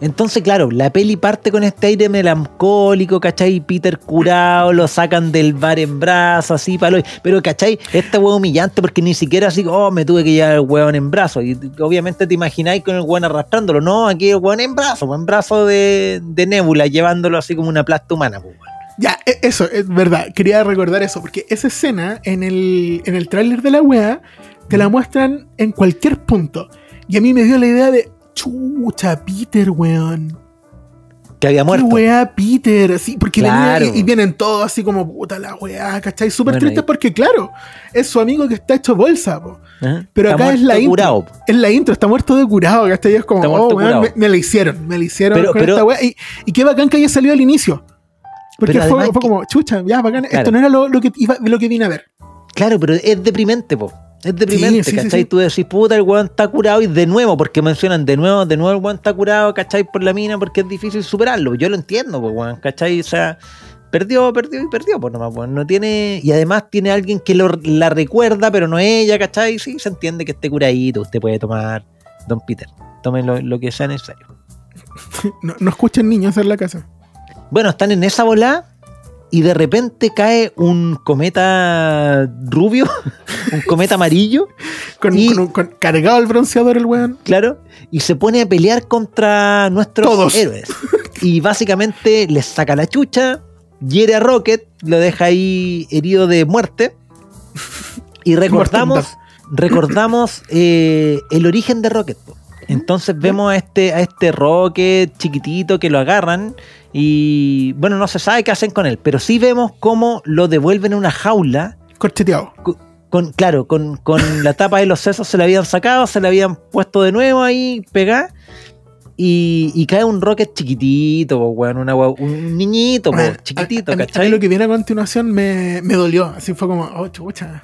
Entonces, claro, la peli parte con este aire melancólico, ¿cachai? Peter curado, lo sacan del bar en brazos, así, palo. Pero, ¿cachai? Esta hueá humillante porque ni siquiera así, oh, me tuve que llevar el hueón en brazos. Y obviamente te imagináis con el hueón arrastrándolo. No, aquí el hueón en brazos, en brazos de, de Nebula, llevándolo así como una plasta humana, pues. Ya, e- eso, es verdad. Quería recordar eso, porque esa escena en el, en el tráiler de la wea te la muestran en cualquier punto. Y a mí me dio la idea de, chucha, Peter, weón. Que había ¿Qué muerto. weá, Peter? Sí, porque Claro. venía y, y vienen todos así como, puta la weá, ¿cachai? Súper Bueno, y- porque, claro, es su amigo que está hecho bolsa, po. Ajá. Pero Está acá es la muerto, intro. curado. Es la intro, está muerto de curado, ¿cachai? Es como, oh, curado. me, me la hicieron, me la hicieron Pero- con pero- esta weá. Y, y qué bacán que haya salido al inicio. Porque fue, además fue que- como, chucha, ya, bacán, Claro. esto no era lo, lo que iba, lo que vine a ver. Claro, pero es deprimente, po. Es deprimente, Sí, sí, sí, ¿cachai? sí. Tú decís, puta, el weón está curado y de nuevo, porque mencionan de nuevo, de nuevo el weón está curado, ¿cachai? Por la mina, porque es difícil superarlo. Yo lo entiendo, pues, weón, ¿cachai? O sea, perdió, perdió y perdió, pues nomás, weón. No tiene, y además tiene alguien que lo, la recuerda, pero no ella, ¿cachai? Sí, se entiende que esté curadito, usted puede tomar, don Peter, tome lo, lo que sea necesario. No, no escuchen niños en la casa. Bueno, están en esa bola y de repente cae un cometa rubio, un cometa amarillo. Con, Y- con un- con- cargado el bronceador el weón. Claro, y se pone a pelear contra nuestros Todos. héroes. Y básicamente les saca la chucha, hiere a Rocket, lo deja ahí herido de muerte. Y recordamos, recordamos eh, el origen de Rocket. Entonces vemos a este, a este Rocket chiquitito que lo agarran y bueno, no se sabe qué hacen con él, pero sí vemos cómo lo devuelven a una jaula Corcheteado. con, claro, con, con la tapa de los sesos se la habían sacado, se la habían puesto de nuevo ahí, pegada. Y, y cae un rocket chiquitito, weón, una un niñito, po, Bueno, chiquitito, a, a a ¿cachai? mí lo que viene a continuación me, me dolió. Así fue como, oh, chucha.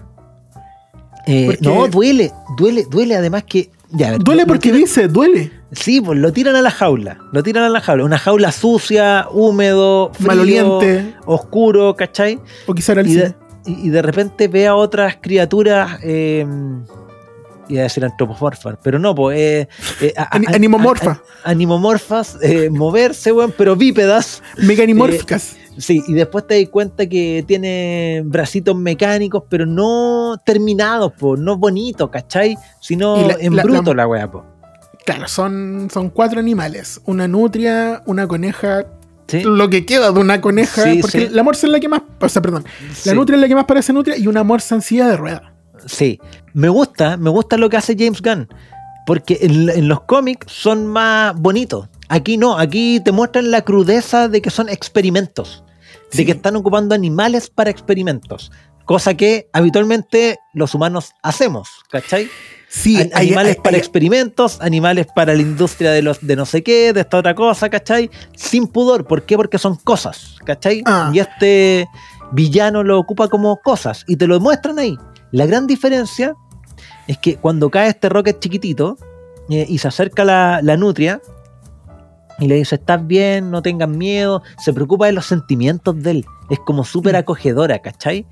Eh, No, duele, duele, duele además que... ya, a ver, Duele porque tiran- dice, duele. Sí, pues lo tiran a la jaula, lo tiran a la jaula. Una jaula sucia, húmedo, frío, Maloliente. oscuro, ¿cachai? O quizá era el y cine. de, y- y de repente ve a otras criaturas, eh, iba a decir antropomorfas, pero no, pues. eh, eh, a- Ani- a- animomorfa. a- animomorfas, eh, moverse, weón, pero bípedas. Meganimórficas. Sí, y después te das cuenta que tiene bracitos mecánicos, pero no terminados, po, no bonitos, ¿cachai? Sino la- en la- bruto la- la, weá, po. Claro, son, son cuatro animales. Una nutria, una coneja, ¿Sí? lo que queda de una coneja. Sí, porque sí. la morsa es la que más. O sea, perdón. La nutria es la que más parece nutria y una morsa en silla de rueda. Sí, me gusta, me gusta lo que hace James Gunn, porque en, en los cómics son más bonitos. Aquí no, aquí te muestran la crudeza de que son experimentos, Sí. de que están ocupando animales para experimentos. Cosa que habitualmente los humanos hacemos, ¿cachai? Sí, An- hay- animales hay- para hay- experimentos, animales para la industria de los de no sé qué, de esta otra cosa, ¿cachai? Sin pudor. ¿Por qué? Porque son cosas, ¿cachai? Ah. Y este villano lo ocupa como cosas y te lo muestran ahí. La gran diferencia es que cuando cae este rocket chiquitito eh, y se acerca la, la nutria y le dice, estás bien, no tengas miedo, se preocupa de los sentimientos de él. Es como súper Mm. acogedora, ¿cachai?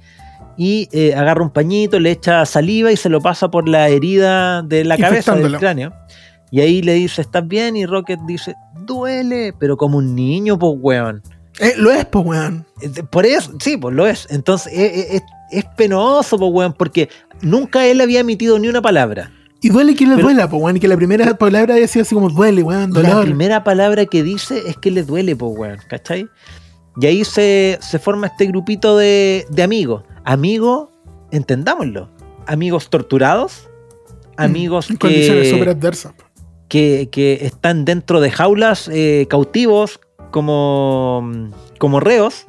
Y eh, agarra un pañito, le echa saliva y se lo pasa por la herida de la cabeza del cráneo. Y ahí le dice, ¿estás bien? Y Rocket dice, duele, pero como un niño, pues, weón. Eh, lo es, pues, weón. Por eso, sí, pues lo es. Entonces, eh, es, penoso, pues, weón, porque nunca él había emitido ni una palabra. Y duele que le Pero- duela, pues, weón. Y que la primera palabra sido así como duele, weón, La dolor. primera palabra que dice es que le duele, pues, weón, ¿cachai? Y ahí se, se forma este grupito de, de amigos. Amigos, entendámoslo. Amigos torturados. Amigos Mm, En condiciones súper que, adversas. po. que, que están dentro de jaulas eh, cautivos como, como reos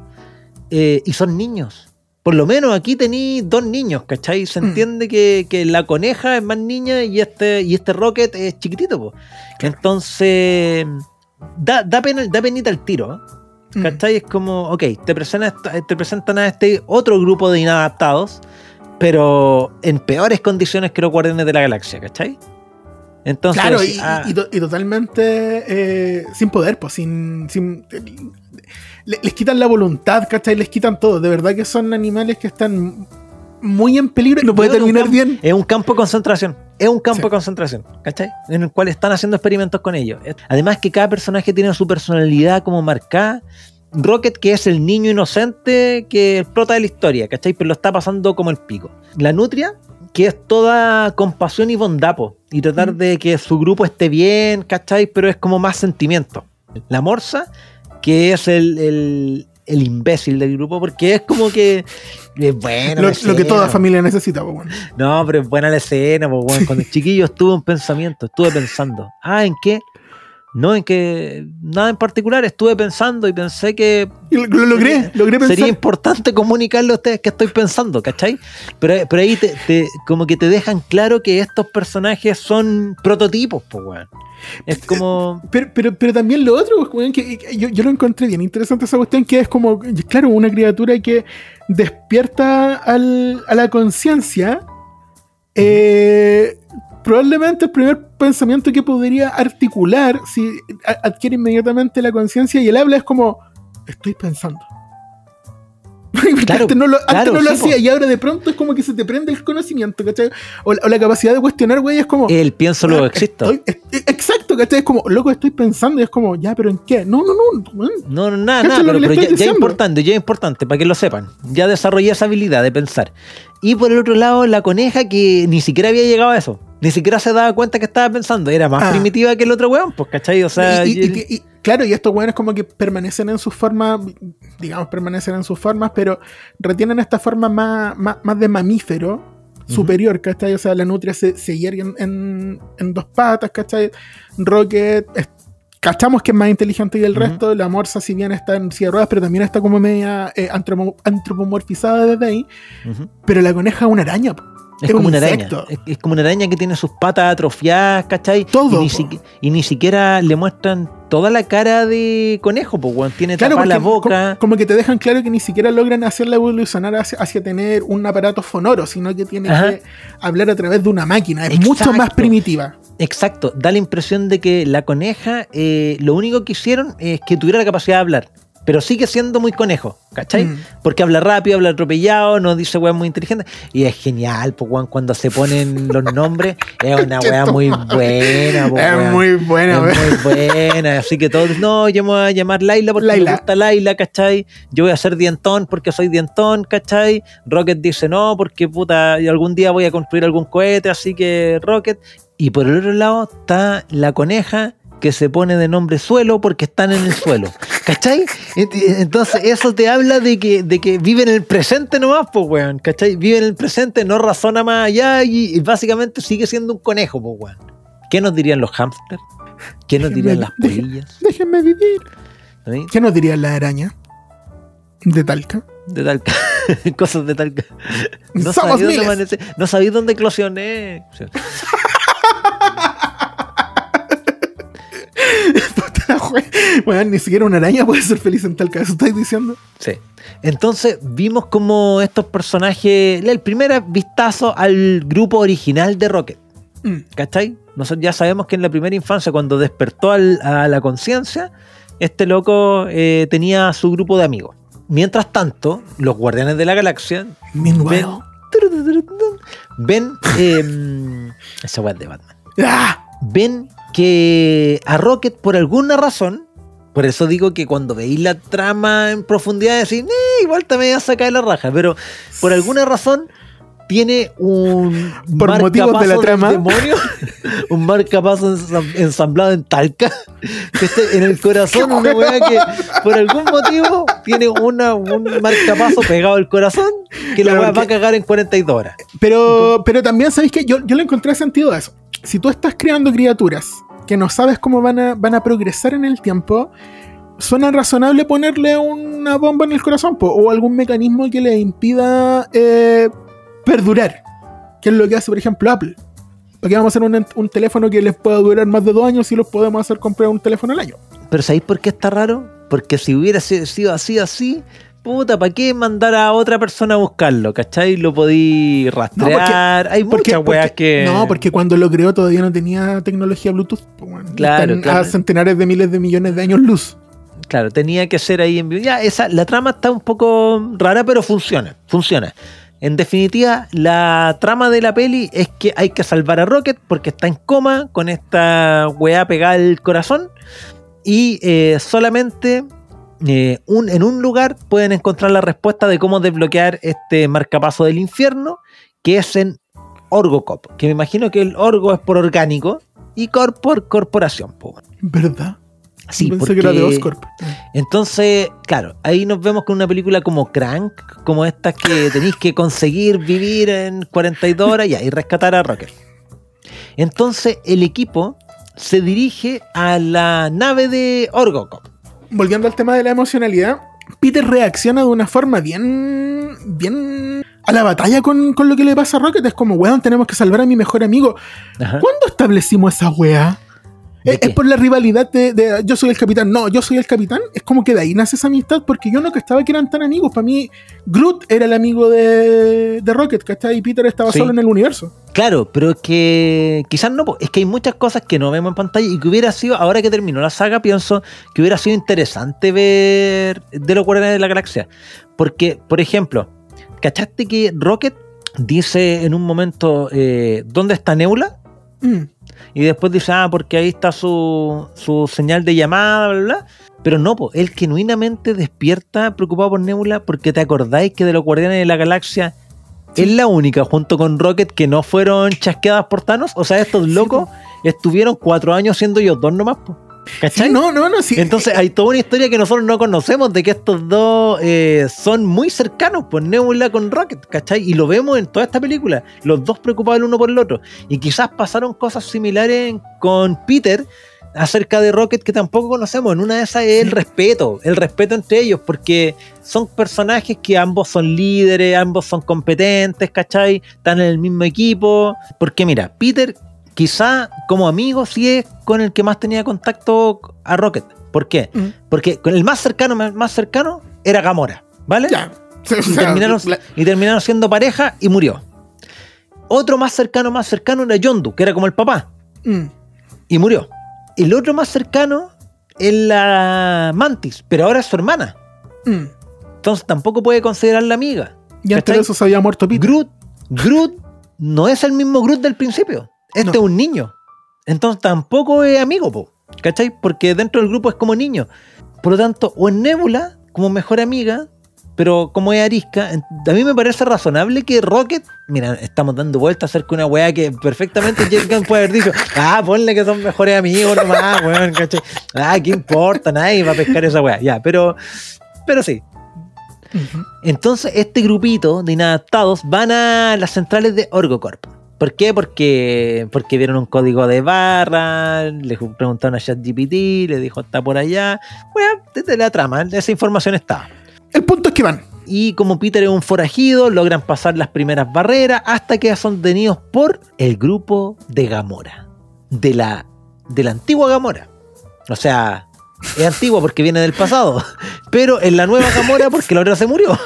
eh, y son niños. Por lo menos aquí tení dos niños, ¿cachai? Se Mm. entiende que, que la coneja es más niña y este, y este Rocket es chiquitito, po. Claro. Entonces, da, da, pena, da penita el tiro, ¿eh? Mm. ¿cachai? Es como, ok, te presentan, te presentan a este otro grupo de inadaptados, pero en peores condiciones que los Guardianes de la Galaxia, ¿cachai? Entonces, Claro, y, ah, y- y to- y totalmente eh, sin poder, pues, sin. sin- les quitan la voluntad, ¿cachai? Les quitan todo. De verdad que son animales que están muy en peligro y no puede terminar campo- bien. Es un campo de concentración. Es un campo Sí. de concentración, ¿cachai? En el cual están haciendo experimentos con ellos. Además que cada personaje tiene su personalidad como marcada. Rocket, que es el niño inocente que explota de la historia, ¿cachai? Pero lo está pasando como el pico. La Nutria, que es toda compasión y bondad, po, y tratar Mm. de que su grupo esté bien, ¿cachai? Pero es como más sentimiento. La Morsa, que es el, el- el imbécil del grupo, porque es como que... es bueno, Lo, lo que toda familia necesita, pues, bueno. no, pero es buena la escena, pues, weón. Cuando chiquillo estuve un pensamiento, estuve pensando. Ah, ¿en qué? No, en que nada en particular, estuve pensando y pensé que lo, lo logré, logré pensar. sería importante comunicarle a ustedes que estoy pensando, ¿cachai? Pero, pero ahí te, te- como que te dejan claro que estos personajes son prototipos, pues, weón. Es como. Pero, pero, pero también lo otro, weón, que, que yo, yo lo encontré bien interesante esa cuestión, que es como, claro, una criatura que despierta al- a la conciencia. eh, probablemente el primer pensamiento que podría articular si adquiere inmediatamente la conciencia y el habla es como, estoy pensando. Claro, antes no lo, antes claro, no lo sí, hacía po. y ahora de pronto es como que se te prende el conocimiento, ¿cachai? O, la- o la capacidad de cuestionar, güey, es como... El pienso luego Ah, existo. estoy- es- exacto, ¿cachai? Es como, loco, estoy pensando y es como, ya, pero ¿en qué? No, no, no. weón. No, no, nada, nada, lo pero, ya, ya importante, ya es importante, para que lo sepan. Ya desarrollé esa habilidad de pensar. Y por el otro lado, la coneja que ni siquiera había llegado a eso. Ni siquiera se daba cuenta que estaba pensando. Era más Ah. primitiva que el otro weón, pues, ¿cachai? O sea, y, y- claro, y estos weones como que permanecen en sus formas, digamos, permanecen en sus formas, pero retienen esta forma más, más, más de mamífero superior, ¿cachai? O sea, la nutria se, se hiergue en, en- en dos patas, ¿cachai? Rocket, es- cachamos que es más inteligente que el resto, la morsa si bien está en silla de ruedas, pero también está como media eh, antropo- antropomorfizada desde ahí, pero la coneja es una araña. Es, como un una araña. Es, es como una araña que tiene sus patas atrofiadas, ¿cachai? Todo, Y ni, y siquiera le muestran toda la cara de conejo, pues. Tiene Claro, tapada la boca. Como, como que te dejan claro que ni siquiera logran hacerla evolucionar hacia, hacia tener un aparato fonoro, sino que tiene Ajá. que hablar a través de una máquina. Es mucho más primitiva. Exacto, da la impresión de que la coneja, eh, lo único que hicieron es que tuviera la capacidad de hablar, pero sigue siendo muy conejo, ¿cachai? Mm. Porque habla rápido, habla atropellado, no dice weas muy inteligente. Y es genial, pues, weón, cuando se ponen los nombres, es una wea muy buena, po, es muy buena, Es muy buena, así que todos, no, yo me voy a llamar Laila porque Laila. me gusta Laila, ¿cachai? Yo voy a ser dientón porque soy dientón, ¿cachai? Rocket dice no, porque puta, algún día voy a construir algún cohete, así que Rocket. Y por el otro lado está la coneja que se pone de nombre suelo porque están en el suelo, ¿cachai? Ent- Entonces eso te habla de que, de que vive en el presente nomás, pues, weón, ¿cachai? Vive en el presente, no razona más allá y, y básicamente sigue siendo un conejo, pues, weón. ¿Qué nos dirían los hámsters? ¿Qué nos Déjenme- dirían las polillas? Déjenme vivir. ¿Sí? ¿Qué nos diría la araña? De Talca. De tal ca- Cosas de tal. No sabía dónde No ni siquiera una araña puede ser feliz en Talca, ¿eso estáis diciendo? Sí. Entonces vimos como estos personajes. El primer vistazo al grupo original de Rocket. Mm. ¿Cachai? Nosotros ya sabemos que en la primera infancia, cuando despertó al- a la conciencia, este loco eh, tenía su grupo de amigos. Mientras tanto, los Guardianes de la Galaxia Meanwhile. ven. eh, esa de Batman. ¡Ah! Ven que a Rocket, por alguna razón, por eso digo que cuando veis la trama en profundidad, decís, "Eh, igual te me voy a sacar de la raja, pero por alguna razón tiene un Por motivos de la marcapaso del trama. demonio, un marcapaso ensam- ensamblado en talca, que esté en el corazón, una weá que por algún motivo tiene una, un marcapaso pegado al corazón, que la Claro, weá va a cagar en 42 horas. Pero, pero también, ¿sabéis que yo, yo le encontré sentido a eso. Si tú estás creando criaturas que no sabes cómo van a, van a progresar en el tiempo, suena razonable ponerle una bomba en el corazón po, o algún mecanismo que le impida eh, perdurar. Que es lo que hace, por ejemplo, Apple. Porque vamos a hacer un, teléfono que les pueda durar más de dos años si los podemos hacer comprar un teléfono al año. Pero ¿sabéis por qué está raro? Porque si hubiera si- sido así, así, puta, ¿para qué mandar a otra persona a buscarlo? ¿Cachai? Lo podí rastrear. Hay Porque- muchas weas que. No, porque cuando lo creó todavía no tenía tecnología Bluetooth. Claro, están claro. A centenares de miles de millones de años luz. Claro, tenía que ser ahí en vivo. Ya, esa, la trama está un poco rara, pero funciona. Funciona. En definitiva, la trama de la peli es que hay que salvar a Rocket porque está en coma con esta weá pegada al corazón. Y eh, solamente eh, un- en un lugar pueden encontrar la respuesta de cómo desbloquear este marcapaso del infierno, que es en Orgocop. Que me imagino que el Orgo es por orgánico y Corp por corporación. po. ¿Verdad? Sí, Pensé porque... que era de Oscorp. Entonces, claro, ahí nos vemos con una película como Crank, como estas que tenéis que conseguir vivir en 42 horas y ahí rescatar a Rocket. Entonces, el equipo se dirige a la nave de Orgocop. Volviendo al tema de la emocionalidad, Peter reacciona de una forma bien. bien. a la batalla con, con lo que le pasa a Rocket. Es como, weón, tenemos que salvar a mi mejor amigo. Ajá. ¿Cuándo establecimos esa weá? ¿De ¿Es, por la rivalidad de, de yo soy el capitán? No, yo soy el capitán. Es como que de ahí nace esa amistad porque yo no que estaba que eran tan amigos. Para mí, Groot era el amigo de, de Rocket, ¿cachai? Y Peter estaba Sí. solo en el universo. Claro, pero que quizás no, es que hay muchas cosas que no vemos en pantalla y que hubiera sido, ahora que terminó la saga, pienso que hubiera sido interesante ver de los Guardianes de la Galaxia. Porque, por ejemplo, ¿cachaste que Rocket dice en un momento, eh, ¿dónde está Nebula? Mm. Y después dice, ah, porque ahí está su, su señal de llamada, bla, bla, bla. Pero no, po, él genuinamente despierta preocupado por Nebula porque te acordáis que de los Guardianes de la Galaxia es la única, junto con Rocket, que no fueron chasqueadas por Thanos. O sea, estos locos estuvieron cuatro años siendo ellos dos nomás, po. ¿Cachai? Sí, no, no, no. Sí, Entonces hay toda una historia que nosotros no conocemos de que estos dos eh, son muy cercanos, pues Nebula con Rocket, ¿cachai? Y lo vemos en toda esta película, los dos preocupados el uno por el otro. Y quizás pasaron cosas similares con Peter acerca de Rocket que tampoco conocemos. En una de esas es el respeto, el respeto entre ellos, porque son personajes que ambos son líderes, ambos son competentes, ¿cachai? Están en el mismo equipo. Porque mira, Peter quizá como amigo sí es con el que más tenía contacto a Rocket. ¿Por qué? Mm. Porque con el más cercano, más cercano era Gamora, ¿vale? ya. Terminaron, y terminaron siendo pareja y murió. Otro más cercano, más cercano era Yondu, que era como el papá, mm. y murió. El otro más cercano es la Mantis, pero ahora es su hermana. Mm. Entonces tampoco puede considerarla amiga. Y antes de eso se había muerto Peter. Groot, Groot no es el mismo Groot del principio. Este No. es un niño. Entonces tampoco es amigo, po, ¿cachai? Porque dentro del grupo es como niño. Por lo tanto, o en Nebula como mejor amiga, pero como es arisca, a mí me parece razonable que Rocket, mira, estamos dando vueltas acerca de una weá que perfectamente James Gunn puede haber dicho, ah, ponle que son mejores amigos nomás, weón, ¿cachai? Ah, ¿qué importa? Nadie va a pescar esa weá, ya, pero, pero sí, entonces, este grupito de inadaptados van a las centrales de Orgocorp. ¿Por qué? Porque, porque vieron un código de barra, le preguntaron a ChatGPT, le dijo está por allá. Bueno, desde la trama, esa información estaba. El punto es que van. Y como Peter es un forajido, logran pasar las primeras barreras hasta que son detenidos por el grupo de Gamora. De la, de la antigua Gamora. O sea, es antigua porque viene del pasado. Pero en la nueva Gamora porque la otra se murió.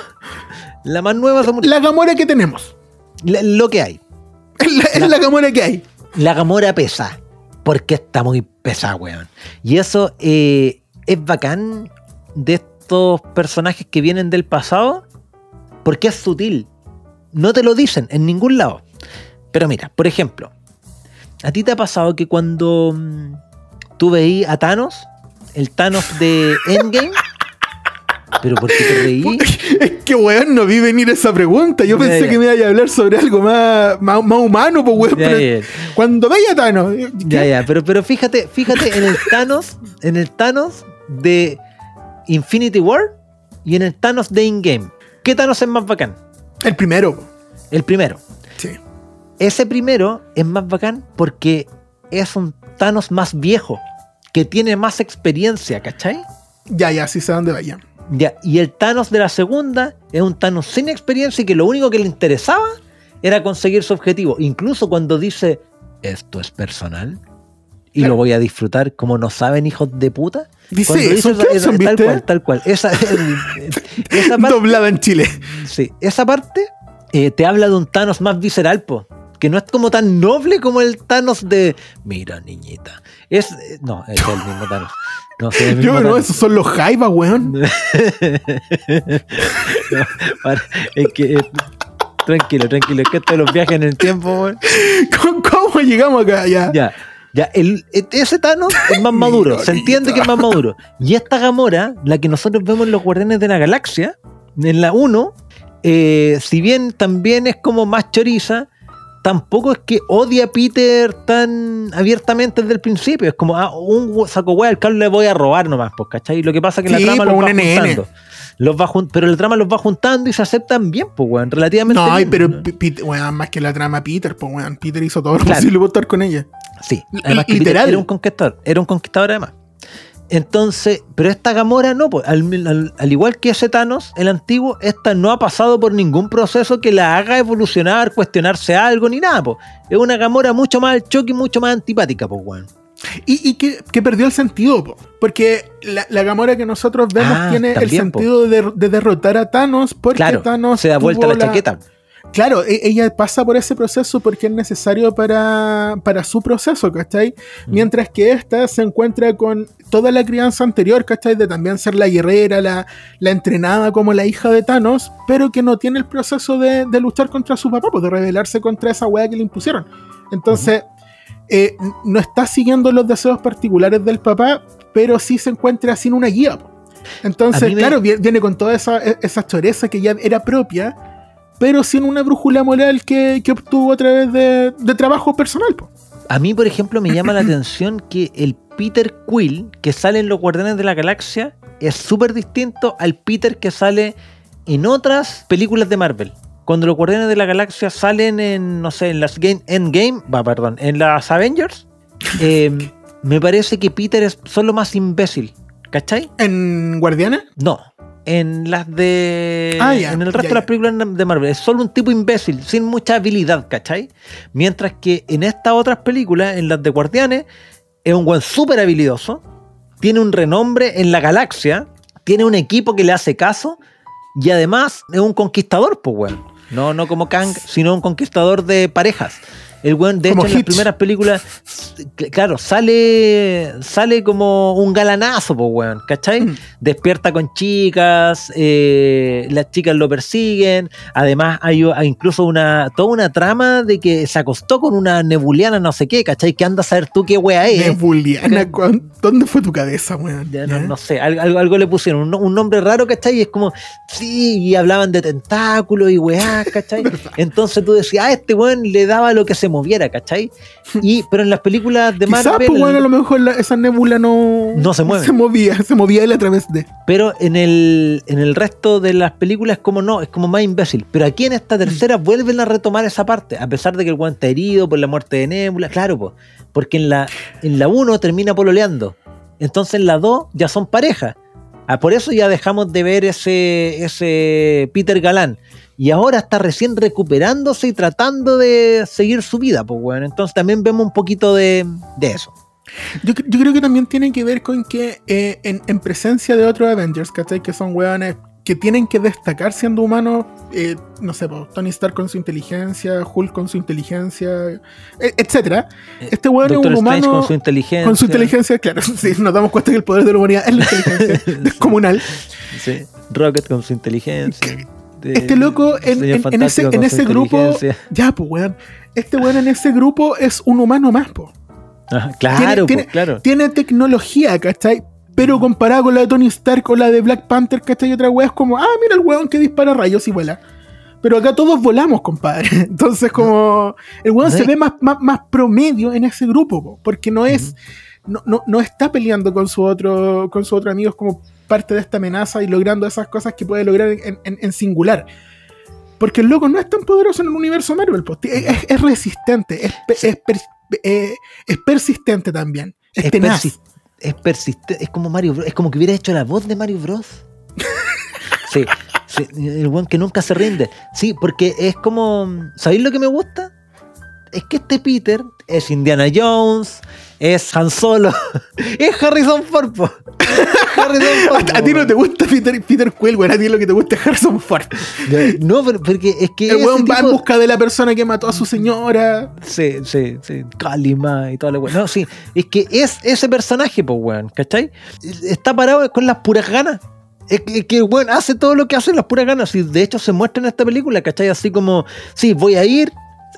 La más nueva se murió. La Gamora que tenemos. La- lo que hay. Es la, es la Gamora que hay. La Gamora pesa. Porque está muy pesada, weón. Y eso eh, es bacán de estos personajes que vienen del pasado. Porque es sutil. No te lo dicen en ningún lado. Pero mira, por ejemplo, ¿a ti te ha pasado que cuando mm, tú veías a Thanos, el Thanos de Endgame? ¿Pero por qué te reí? Es que, weón, no vi venir esa pregunta. Yo Ya, pensé ya. que me iba a hablar sobre algo más, más, más humano, pues, weón. Ya, pero. Cuando veía a Thanos. ¿qué? Ya, ya, pero, pero fíjate, fíjate en el Thanos, en el Thanos de Infinity War y en el Thanos de In-Game. ¿Qué Thanos es más bacán? El primero. El primero. Sí. Ese primero es más bacán porque es un Thanos más viejo, que tiene más experiencia, ¿cachai? Ya, ya, sí sé dónde vayan. Ya, y el Thanos de la segunda es un Thanos sin experiencia y que lo único que le interesaba era conseguir su objetivo. Incluso cuando dice, esto es personal y lo voy a disfrutar como no saben hijos de puta. Dice Cuando eso, esa- ¿qué esa- son, tal cual, tal cual. Esa, esa parte, Doblada en Chile. sí, esa parte eh, te habla de un Thanos más visceral, po. Que no es como tan noble como el Thanos de. Mira, niñita. Es. eh, No, es el mismo Thanos. No, sí, Yo, no, esos son los Jaivas, weón. No, para- es que. eh, tranquilo, tranquilo. Es que esto de los viajes en el tiempo, weón. ¿Cómo, cómo llegamos acá? Ya. Ya. Ya, el, e- ese Thanos es más maduro, se entiende que es más maduro. Y esta Gamora, la que nosotros vemos en los Guardianes de la Galaxia, en la 1, eh, si bien también es como más choriza, tampoco es que odia a Peter tan abiertamente desde el principio. Es como, ah, un saco hueá, al Carlos le voy a robar nomás, pues, ¿cachai? Lo que pasa es que la trama pues, los va NN. juntando. Los va jun- pero la trama los va juntando y se aceptan bien, pues, weón, relativamente No, bien. pero P- Pete- weón, más que la trama Peter, pues weón. Peter hizo todo lo Claro. posible por estar con ella. Sí, además que Peter literal. era un conquistador, era un conquistador además. Entonces, pero esta Gamora no, pues, al, al- al igual que ese Thanos, el antiguo, esta no ha pasado por ningún proceso que la haga evolucionar, cuestionarse algo ni nada, pues. Es una Gamora mucho más al choque y mucho más antipática, pues, weón. Y, y que, que perdió el sentido, po. porque la, la Gamora que nosotros vemos Ah, tiene el también, sentido de, de derrotar a Thanos porque Claro, Thanos se da vuelta la chaqueta. Claro, e- ella pasa por ese proceso porque es necesario para, para su proceso, ¿cachai? Mm. Mientras que esta se encuentra con toda la crianza anterior, ¿cachai? De también ser la guerrera, la, la entrenada como la hija de Thanos, pero que no tiene el proceso de, de luchar contra su papá, pues de rebelarse contra esa weá que le impusieron. Entonces, eh, no está siguiendo los deseos particulares del papá, pero sí se encuentra sin una guía. Entonces, me- claro, vie- viene con toda esa, e- esa choreza que ya era propia, pero sin una brújula moral que, que obtuvo a través de, de trabajo personal. po. A mí, por ejemplo, me llama la atención que el Peter Quill que sale en Los Guardianes de la Galaxia es súper distinto al Peter que sale en otras películas de Marvel. Cuando los Guardianes de la Galaxia salen en, no sé, en las game, Endgame, va, perdón, en las Avengers, eh, me parece que Peter es solo más imbécil. ¿Cachai? En Guardianes, No. En las de. Ah, en el resto de las películas de Marvel. Es solo un tipo imbécil, sin mucha habilidad, ¿cachai? Mientras que en estas otras películas, en las de Guardianes, es un buen súper habilidoso. Tiene un renombre en la galaxia. Tiene un equipo que le hace caso. Y además es un conquistador, pues, weón. No, no como Kang, sino un conquistador de parejas. El weón, de Como hecho, en las primeras películas, cl- claro, sale, sale como un galanazo, pues, weón, ¿cachai? Mm. Despierta con chicas, eh, las chicas lo persiguen. Además, hay, incluso una toda una trama de que se acostó con una nebuliana, no sé qué, ¿cachai? Que anda a saber tú qué wea es. Nebuliana, Ok. ¿cuán- ¿dónde fue tu cabeza, weón? Ya, no, no sé, algo, algo- algo le pusieron, un, un nombre raro, ¿cachai? Y es como, sí, y hablaban de tentáculos y weá, ¿cachai? Entonces tú decías, ah, este weón le daba lo que se moviera, ¿cachai? Y, pero en las películas de Quizás, Marvel, pues, bueno, a lo mejor la- esa nébula no, No se mueve. Se movía, se movía él a través de. pero en el, en el resto de las películas es como no, es como más imbécil. Pero aquí en esta tercera vuelven a retomar esa parte, a pesar de que el está herido por la muerte de Nebula, claro, pues, porque en la, en la 1 termina pololeando. Entonces en la 2 ya son pareja. Ah, por eso ya dejamos de ver ese, ese Peter Galán. Y ahora está recién recuperándose y tratando de seguir su vida, pues bueno. Entonces también vemos un poquito de, de eso. Yo, cre- yo creo que también tiene que ver con que eh, en, en presencia de otros Avengers, ¿cachai? Que son weones que tienen que destacar siendo humanos, eh, no sé, po, Tony Stark con su inteligencia, Hulk con su inteligencia, e- etcétera. Este weón es un Strange humano con su inteligencia. con su inteligencia, claro. Sí, nos damos cuenta que el poder de la humanidad es la inteligencia descomunal. Sí. Rocket con su inteligencia. De- Este loco en, ese, con en su ese grupo, ya, pues weón. Este weón en ese grupo es un humano más, po. Ajá, claro, tiene, pues, claro. tiene tecnología, ¿cachai? Pero comparado con la de Tony Stark o la de Black Panther, ¿cachai? Y otra wea es como, ah, mira el weón que dispara rayos y vuela. Pero acá todos volamos, compadre. Entonces, como. El weón se ve más, más, más promedio en ese grupo, po, porque no es. No, no, no está peleando con su otro. con sus otros amigos como parte de esta amenaza y logrando esas cosas que puede lograr en, en- en singular. Porque el loco no es tan poderoso en el universo Marvel, es, es- es resistente, es, pe- es, per- eh, es persistente también. Es, Es, tenaz. persi- es persistente, es como Mario Bros. Es como que hubiera hecho la voz de Mario Bros. sí, sí, el buen que nunca se rinde. Sí, porque es como. ¿Sabéis lo que me gusta? Es que este Peter es Indiana Jones, es Han Solo, es Harrison Ford. Harrison A, a ti no te gusta Peter, Peter Quill, weón. A ti lo que te gusta es Harrison Ford. No, pero porque es que. El weón va en busca de la persona que mató a su señora. Sí, sí, sí. Kalima y toda la weá. No, sí. Es que es ese personaje, pues, weón, ¿cachai? Está parado con las puras ganas. Es que, es que weón hace todo lo que hace las puras ganas. Y de hecho se muestra en esta película, ¿cachai? Así como, sí, voy a ir.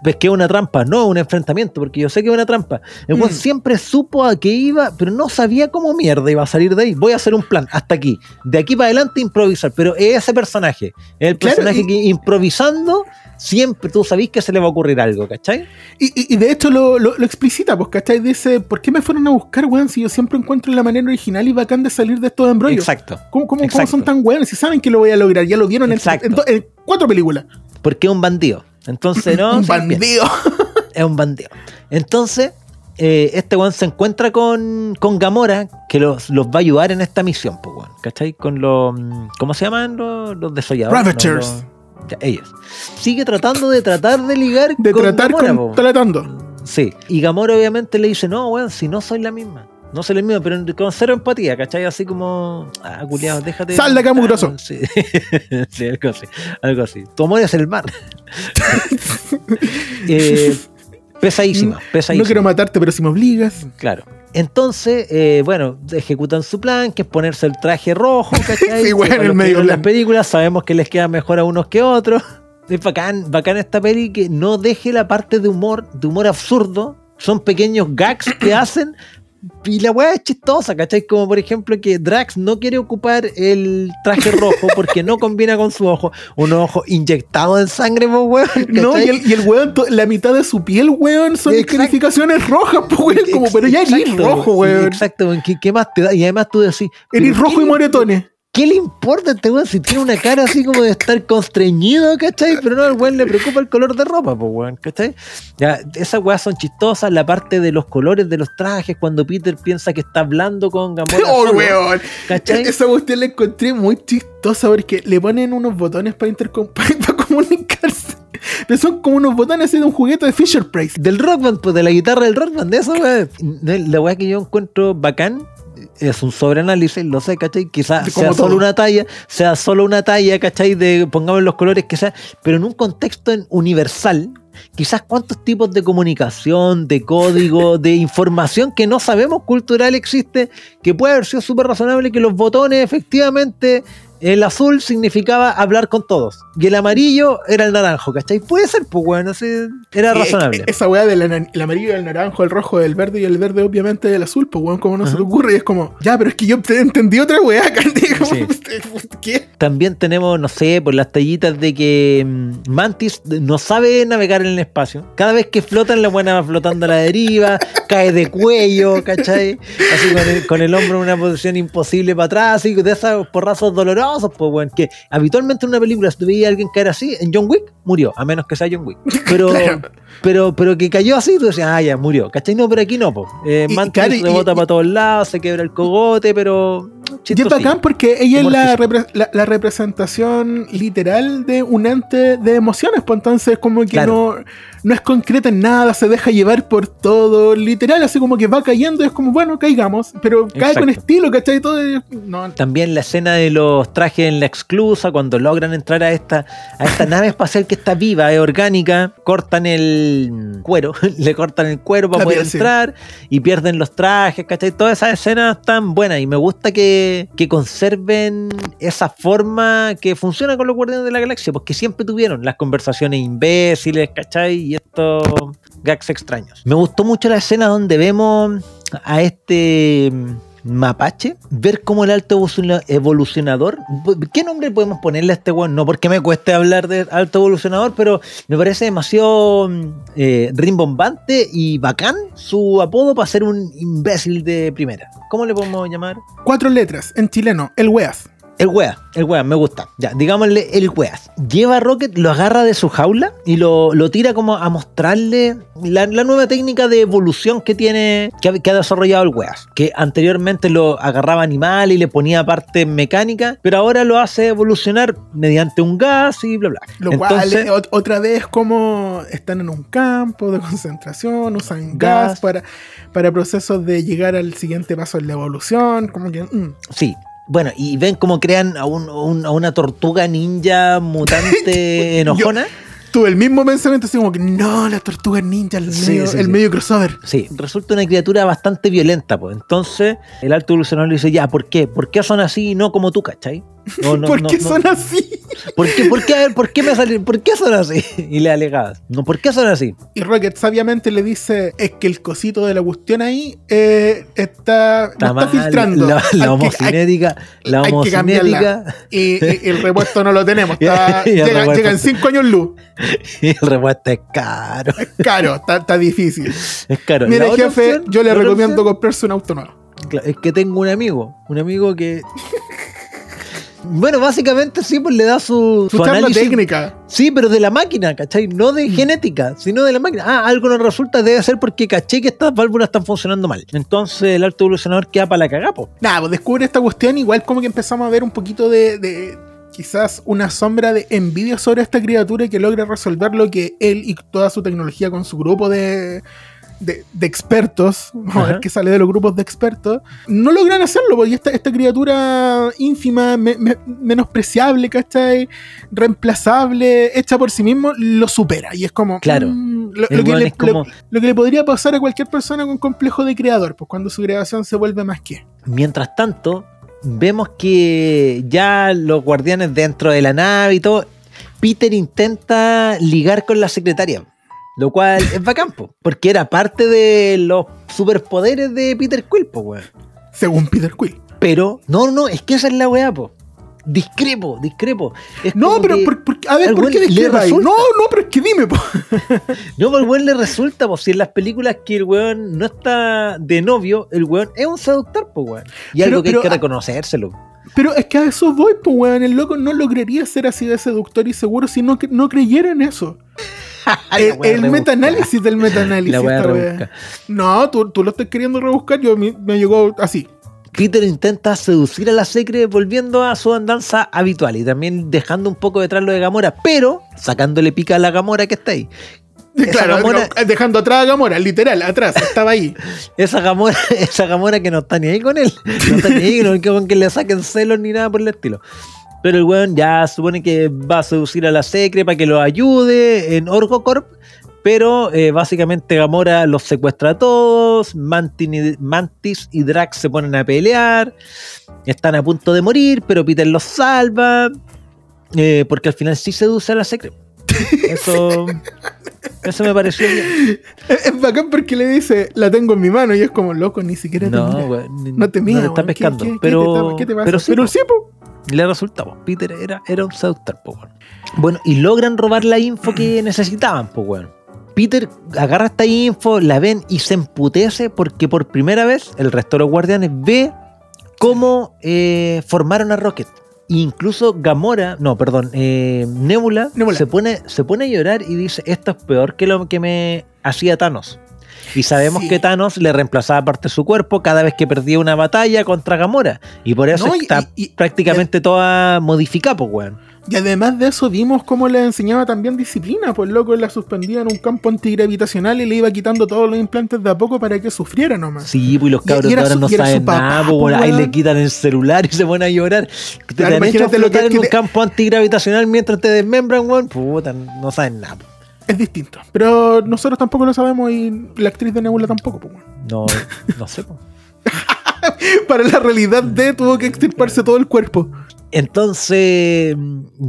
Ves que es una trampa, no un enfrentamiento, porque yo sé que es una trampa. El Mm. siempre supo a qué iba, pero no sabía cómo mierda iba a salir de ahí. Voy a hacer un plan, hasta aquí. De aquí para adelante improvisar, pero es ese personaje. Es el Claro, personaje y- que improvisando, siempre tú sabís que se le va a ocurrir algo, ¿cachai? Y, y- y de hecho lo, lo- lo explicita, pues, ¿cachai? Dice, ¿por qué me fueron a buscar, weón? Si yo siempre encuentro la manera original y bacán de salir de estos embrollos. Exacto. ¿Cómo, cómo, son tan weones? Si saben que lo voy a lograr, ya lo vieron en, en do- en cuatro películas. Porque es un bandido. Entonces, no. Un bandido. es un bandido. Entonces, eh, este weón se encuentra con, con Gamora, que los, los va a ayudar en esta misión, pues, weón. ¿Cachai? Con los. mm, ¿Cómo se llaman los, los desolladores? Ravagers. No, los- ya, ellos. Sigue tratando de tratar de ligar De con tratar Gamora, con. po. Tratando. Sí. Y Gamora obviamente le dice, no, weón, si no soy la misma. No soy la misma, pero con cero empatía, ¿cachai? Así como, ah, culiado, déjate. Sal de acá, mugroso. Sí. sí, algo así. Algo así. Tu amor es el mar. eh, pesadísima, pesadísima. No quiero matarte, pero si me obligas. Claro. Entonces, eh, bueno, ejecutan su plan, que es ponerse el traje rojo, ¿cachai? Sí, bueno, el medio vieron las películas sabemos que les queda mejor a unos que a otros. Es bacán, bacán esta peli que no deje la parte de humor, de humor absurdo. Son pequeños gags que hacen. Y la weá es chistosa, ¿cachai? Como por ejemplo que Drax no quiere ocupar el traje rojo porque no combina con su ojo. Un ojo inyectado en sangre, pues, weón. No, y el, y el weón, la mitad de su piel, weón, son escarificaciones rojas, pues, weón. Como, pero ya eres rojo, weón. Exacto. ¿Qué, qué más te da? Y además tú decís. Eres ¿pero rojo y moretones. ¿Qué le importa a este weón si tiene una cara así como de estar constreñido, ¿cachai? Pero no, al weón le preocupa el color de ropa, pues weón, ¿cachai? Ya, esas weas son chistosas, la parte de los colores de los trajes, cuando Peter piensa que está hablando con Gamora. Oh, solo, weón. ¿Cachai? Esa cuestión la encontré muy chistosa porque le ponen unos botones para, intercom- para comunicarse. Pero son como unos botones así de un juguete de Fisher Price. Del rock band, pues de la guitarra del rock band, de eso, weón. La weá que yo encuentro bacán es un sobreanálisis, lo sé, ¿cachai? Quizás sea solo una talla, sea solo una talla, ¿cachai? De pongamos los colores que sea, pero en un contexto en- universal, quizás cuántos tipos de comunicación, de código, de información que no sabemos cultural existe, que puede haber sido súper razonable que los botones efectivamente el azul significaba hablar con todos y el amarillo era el naranjo, ¿cachai? Puede ser, pues bueno, así, era razonable. Esa weá del el amarillo, el naranjo, el rojo, el verde y el verde, obviamente, el azul, pues weón, como no se te ocurre. Y es como, ya, pero es que yo te entendí otra weá, Sí. ¿Qué? También tenemos, no sé, por las tallitas de que mm, Mantis no sabe navegar en el espacio. Cada vez que flotan, la buena va flotando a la deriva, cae de cuello, ¿cachai? Así con el, con el hombro en una posición imposible para atrás, así de esos porrazos dolorosos, pues bueno, que habitualmente en una película, si tú veías a alguien caer así, en John Wick, murió, a menos que sea John Wick. Pero, Claro. pero, pero que cayó así, tú decías, ah, ya, murió, ¿cachai? No, pero aquí no, pues. Eh, Y- Mantis claro, y- rebota y- para todos lados, se quebra el cogote, pero Y es bacán porque ella es la, repre- la- la representación literal de un ente de emociones, pues entonces como que Claro. no, no es concreta en nada, se deja llevar por todo, literal, así como que va cayendo y es como, bueno, caigamos, pero cae con estilo, ¿cachai? Todo es- no, También la escena de los trajes en la exclusa, cuando logran entrar a esta, a esta nave espacial que está viva, es orgánica, cortan el cuero, le cortan el cuero para La poder piel, sí. entrar y pierden los trajes, ¿cachai? Todas esas escenas están buenas y me gusta que, que conserven esa forma que funciona con los Guardianes de la Galaxia, porque siempre tuvieron las conversaciones imbéciles, ¿cachai? Y estos gags extraños. Me gustó mucho la escena donde vemos a este mapache, ver cómo el alto evoluciona- evolucionador, ¿qué nombre podemos ponerle a este weón? No porque me cueste hablar de alto evolucionador, pero me parece demasiado eh, rimbombante y bacán su apodo para ser un imbécil de primera. ¿Cómo le podemos llamar? cuatro letras en chileno, el weas. El wea, el wea, me gusta. Ya, digámosle el weas. Lleva a Rocket, lo agarra de su jaula y lo, lo tira como a mostrarle la, la nueva técnica de evolución que tiene, que ha, que ha desarrollado el weas. Que anteriormente lo agarraba animal y le ponía parte mecánica, pero ahora lo hace evolucionar mediante un gas y bla bla. Lo Entonces, cual, ot- otra vez, como están en un campo de concentración, usan gas, Gas. para, para procesos de llegar al siguiente paso en la evolución, como que... mm. Sí. Bueno, y ven cómo crean a, un- un- a una tortuga ninja mutante enojona. Tuve el mismo pensamiento, así como que no, la tortuga ninja, el, Sí, medio, sí, el sí. medio crossover. Sí, resulta una criatura bastante violenta, pues. Entonces, el alto evolucionador le dice, ya, ¿por qué? ¿Por qué son así y no como tú, cachai? No, no, ¿Por no, qué son así? ¿Por qué? ¿Por qué? A ver, ¿por qué me salen? ¿Por qué son así? Y le alegabas. No, ¿por qué son así? Y Rocket sabiamente le dice, es que el cosito de la cuestión ahí eh, está, Está no mal, está filtrando. La, la hay- homocinética, la homocinética y, el repuesto no lo tenemos. está- Y llega, repuesto- llega en 5 años luz. y el repuesto es caro. Es caro, está, está difícil. Es caro. Mire, jefe, opción- yo le recomiendo opción- comprarse un auto nuevo. Claro, Es que tengo un amigo, un amigo que... Bueno, básicamente sí, pues le da su, Su su charla técnica. Sí, pero de la máquina, ¿cachai? No de genética, sino de la máquina. Ah, algo nos resulta, debe ser porque caché que estas válvulas están funcionando mal. Entonces el alto evolucionador queda para la cagapo. Nada, pues descubre esta cuestión, igual como que empezamos a ver un poquito de, de quizás una sombra de envidia sobre esta criatura que logra resolver lo que él y toda su tecnología con su grupo de, de, de expertos, vamos a ver qué sale de los grupos de expertos, no logran hacerlo, porque esta, esta criatura ínfima, me- me- menospreciable, ¿cachai? Reemplazable, hecha por sí mismo, lo supera. Y es como... Claro. mm, lo, que le, es como- lo- lo que le podría pasar a cualquier persona con complejo de creador, pues cuando su creación se vuelve más que... Mientras tanto, vemos que ya los guardianes dentro de la nave y todo, Peter intenta ligar con la secretaria. Lo cual es bacán, po, porque era parte de los superpoderes de Peter Quill, po, weón. Según Peter Quill. Pero, no, no, es que esa es la weá, po. Discrepo, discrepo. Es No, pero, por- por- a ver, ¿por qué discrepa ahí? No, no, pero es que dime, po. No, pero el weón le resulta, pues si en las películas que el weón no está de novio, el weón es un seductor, pues weón. Y Pero- algo que pero, hay que reconocérselo. Pero es que a eso voy, pues, weón. El loco no lograría ser así de seductor y seguro si no, no creyera en eso. El weá el metaanálisis del metaanálisis. La weá esta weá. rebusca. No, tú, tú lo estás queriendo rebuscar, yo me, me llegó así. Peter intenta seducir a la secre volviendo a su andanza habitual y también dejando un poco detrás lo de Gamora, pero sacándole pica a la Gamora que está ahí. Esa claro, Gamora- no, dejando atrás a Gamora, literal, atrás, estaba ahí. Esa Gamora, esa Gamora que no está ni ahí con él. No está ni ahí no con que le saquen celos ni nada por el estilo. Pero el weón ya supone que va a seducir a la secre para que lo ayude en Orgocorp. Pero eh, básicamente Gamora los secuestra a todos. Mantis y Drax se ponen a pelear. Están a punto de morir, pero Peter los salva. eh, porque al final sí seduce a la secre. Eso, eso me pareció bien. Es, bacán porque le dice, la tengo en mi mano y es como, loco, ni siquiera te No, mira. weón, ni- No te mira, no te está weón. ¿Qué- pescando. qué- qué pero, te qué te pasa? pero sí, Pero sí, po. Le resultaba. Peter era, era un seductor, weón. Bueno, y logran robar la info que necesitaban, pues, weón. Peter agarra esta info, la ven y se emputece porque por primera vez el resto de los guardianes ve cómo eh, formaron a Rocket. Incluso Gamora, no, perdón, eh, Nebula, Nebula. Se, pone, se pone a llorar y dice, esto es peor que lo que me hacía Thanos. Y sabemos Sí. que Thanos le reemplazaba parte de su cuerpo cada vez que perdía una batalla contra Gamora. Y por eso No, está y- y- prácticamente toda modificada, pues, weón. Y además de eso, vimos cómo le enseñaba también disciplina. Pues loco, la suspendía en un campo antigravitacional y le iba quitando todos los implantes de a poco para que sufriera nomás. Sí, pues los cabros ahora no saben nada, pues, pues, ahí le quitan el celular y se ponen a llorar. Te Claro, han hecho que- en que un campo antigravitacional mientras te desmembran, weón. Puta, no saben nada. pues. Es distinto. Pero nosotros tampoco lo sabemos y la actriz de Nebula tampoco. Pues. No, no sé. Para la realidad de tuvo que extirparse todo el cuerpo. Entonces,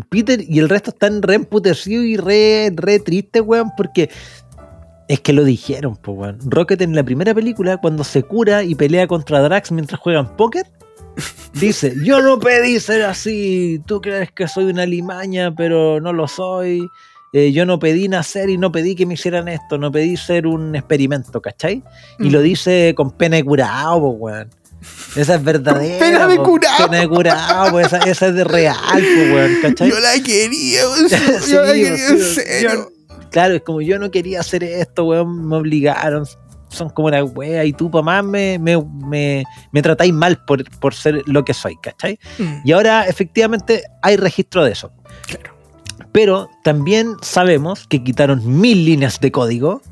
Peter y el resto están re emputecidos y re, re tristes, weón, porque es que lo dijeron, pues, weón. Rocket en la primera película, cuando se cura y pelea contra Drax mientras juegan póker, dice, yo no pedí ser así, tú crees que soy una limaña, pero no lo soy. Eh, yo no pedí nacer y no pedí que me hicieran esto, no pedí ser un experimento, ¿cachai? Y Mm. lo dice con pena de curado, pues, weón. Esa es verdadera. pena de po, curao. Pena de curado, pues, esa, esa es de real, pues, weón, ¿cachai? Yo la quería, Sí, yo la quería sí, en serio. yo- claro, es como yo no quería hacer esto, weón, me obligaron. Son como la wea y tú, me, me, me, me tratáis mal por, por ser lo que soy, ¿cachai? Mm. Y ahora efectivamente hay registro de eso. Pero también sabemos que quitaron mil líneas de código,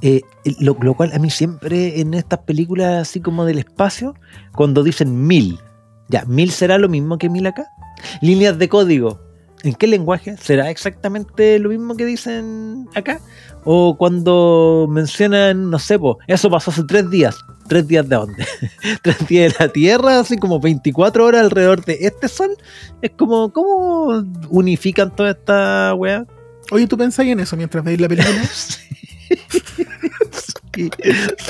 eh, lo, cual a mí siempre en estas películas así como del espacio, cuando dicen mil, ya, mil será lo mismo que mil acá. Líneas de código, ¿en qué lenguaje? ¿Será exactamente lo mismo que dicen acá? O cuando mencionan, no sé, eso pasó hace tres días. ¿Tres días de dónde? ¿Tres días de la Tierra? Así como 24 horas alrededor de este sol. Es como, ¿cómo unifican toda esta weá? Oye, ¿tú pensáis en eso mientras veis la película? Sí,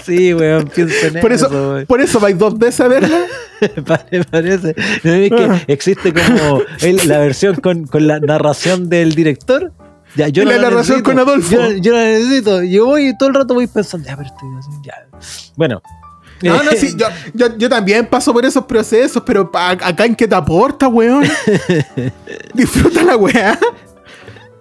sí, weón, pienso en Por eso- eso. weón. Por eso vais dos veces a verla. Pare- parece. ¿No es que Ah. existe como el- la versión con, con la narración del director? Ya, yo Y la no narración necesito. con Adolfo. Yo, yo la necesito. Yo voy y todo el rato voy pensando, ya, pero estoy así, ya. Bueno. No, no, sí, yo, yo, yo también paso por esos procesos, pero pa- acá en qué te aporta, weón. Disfruta la weá.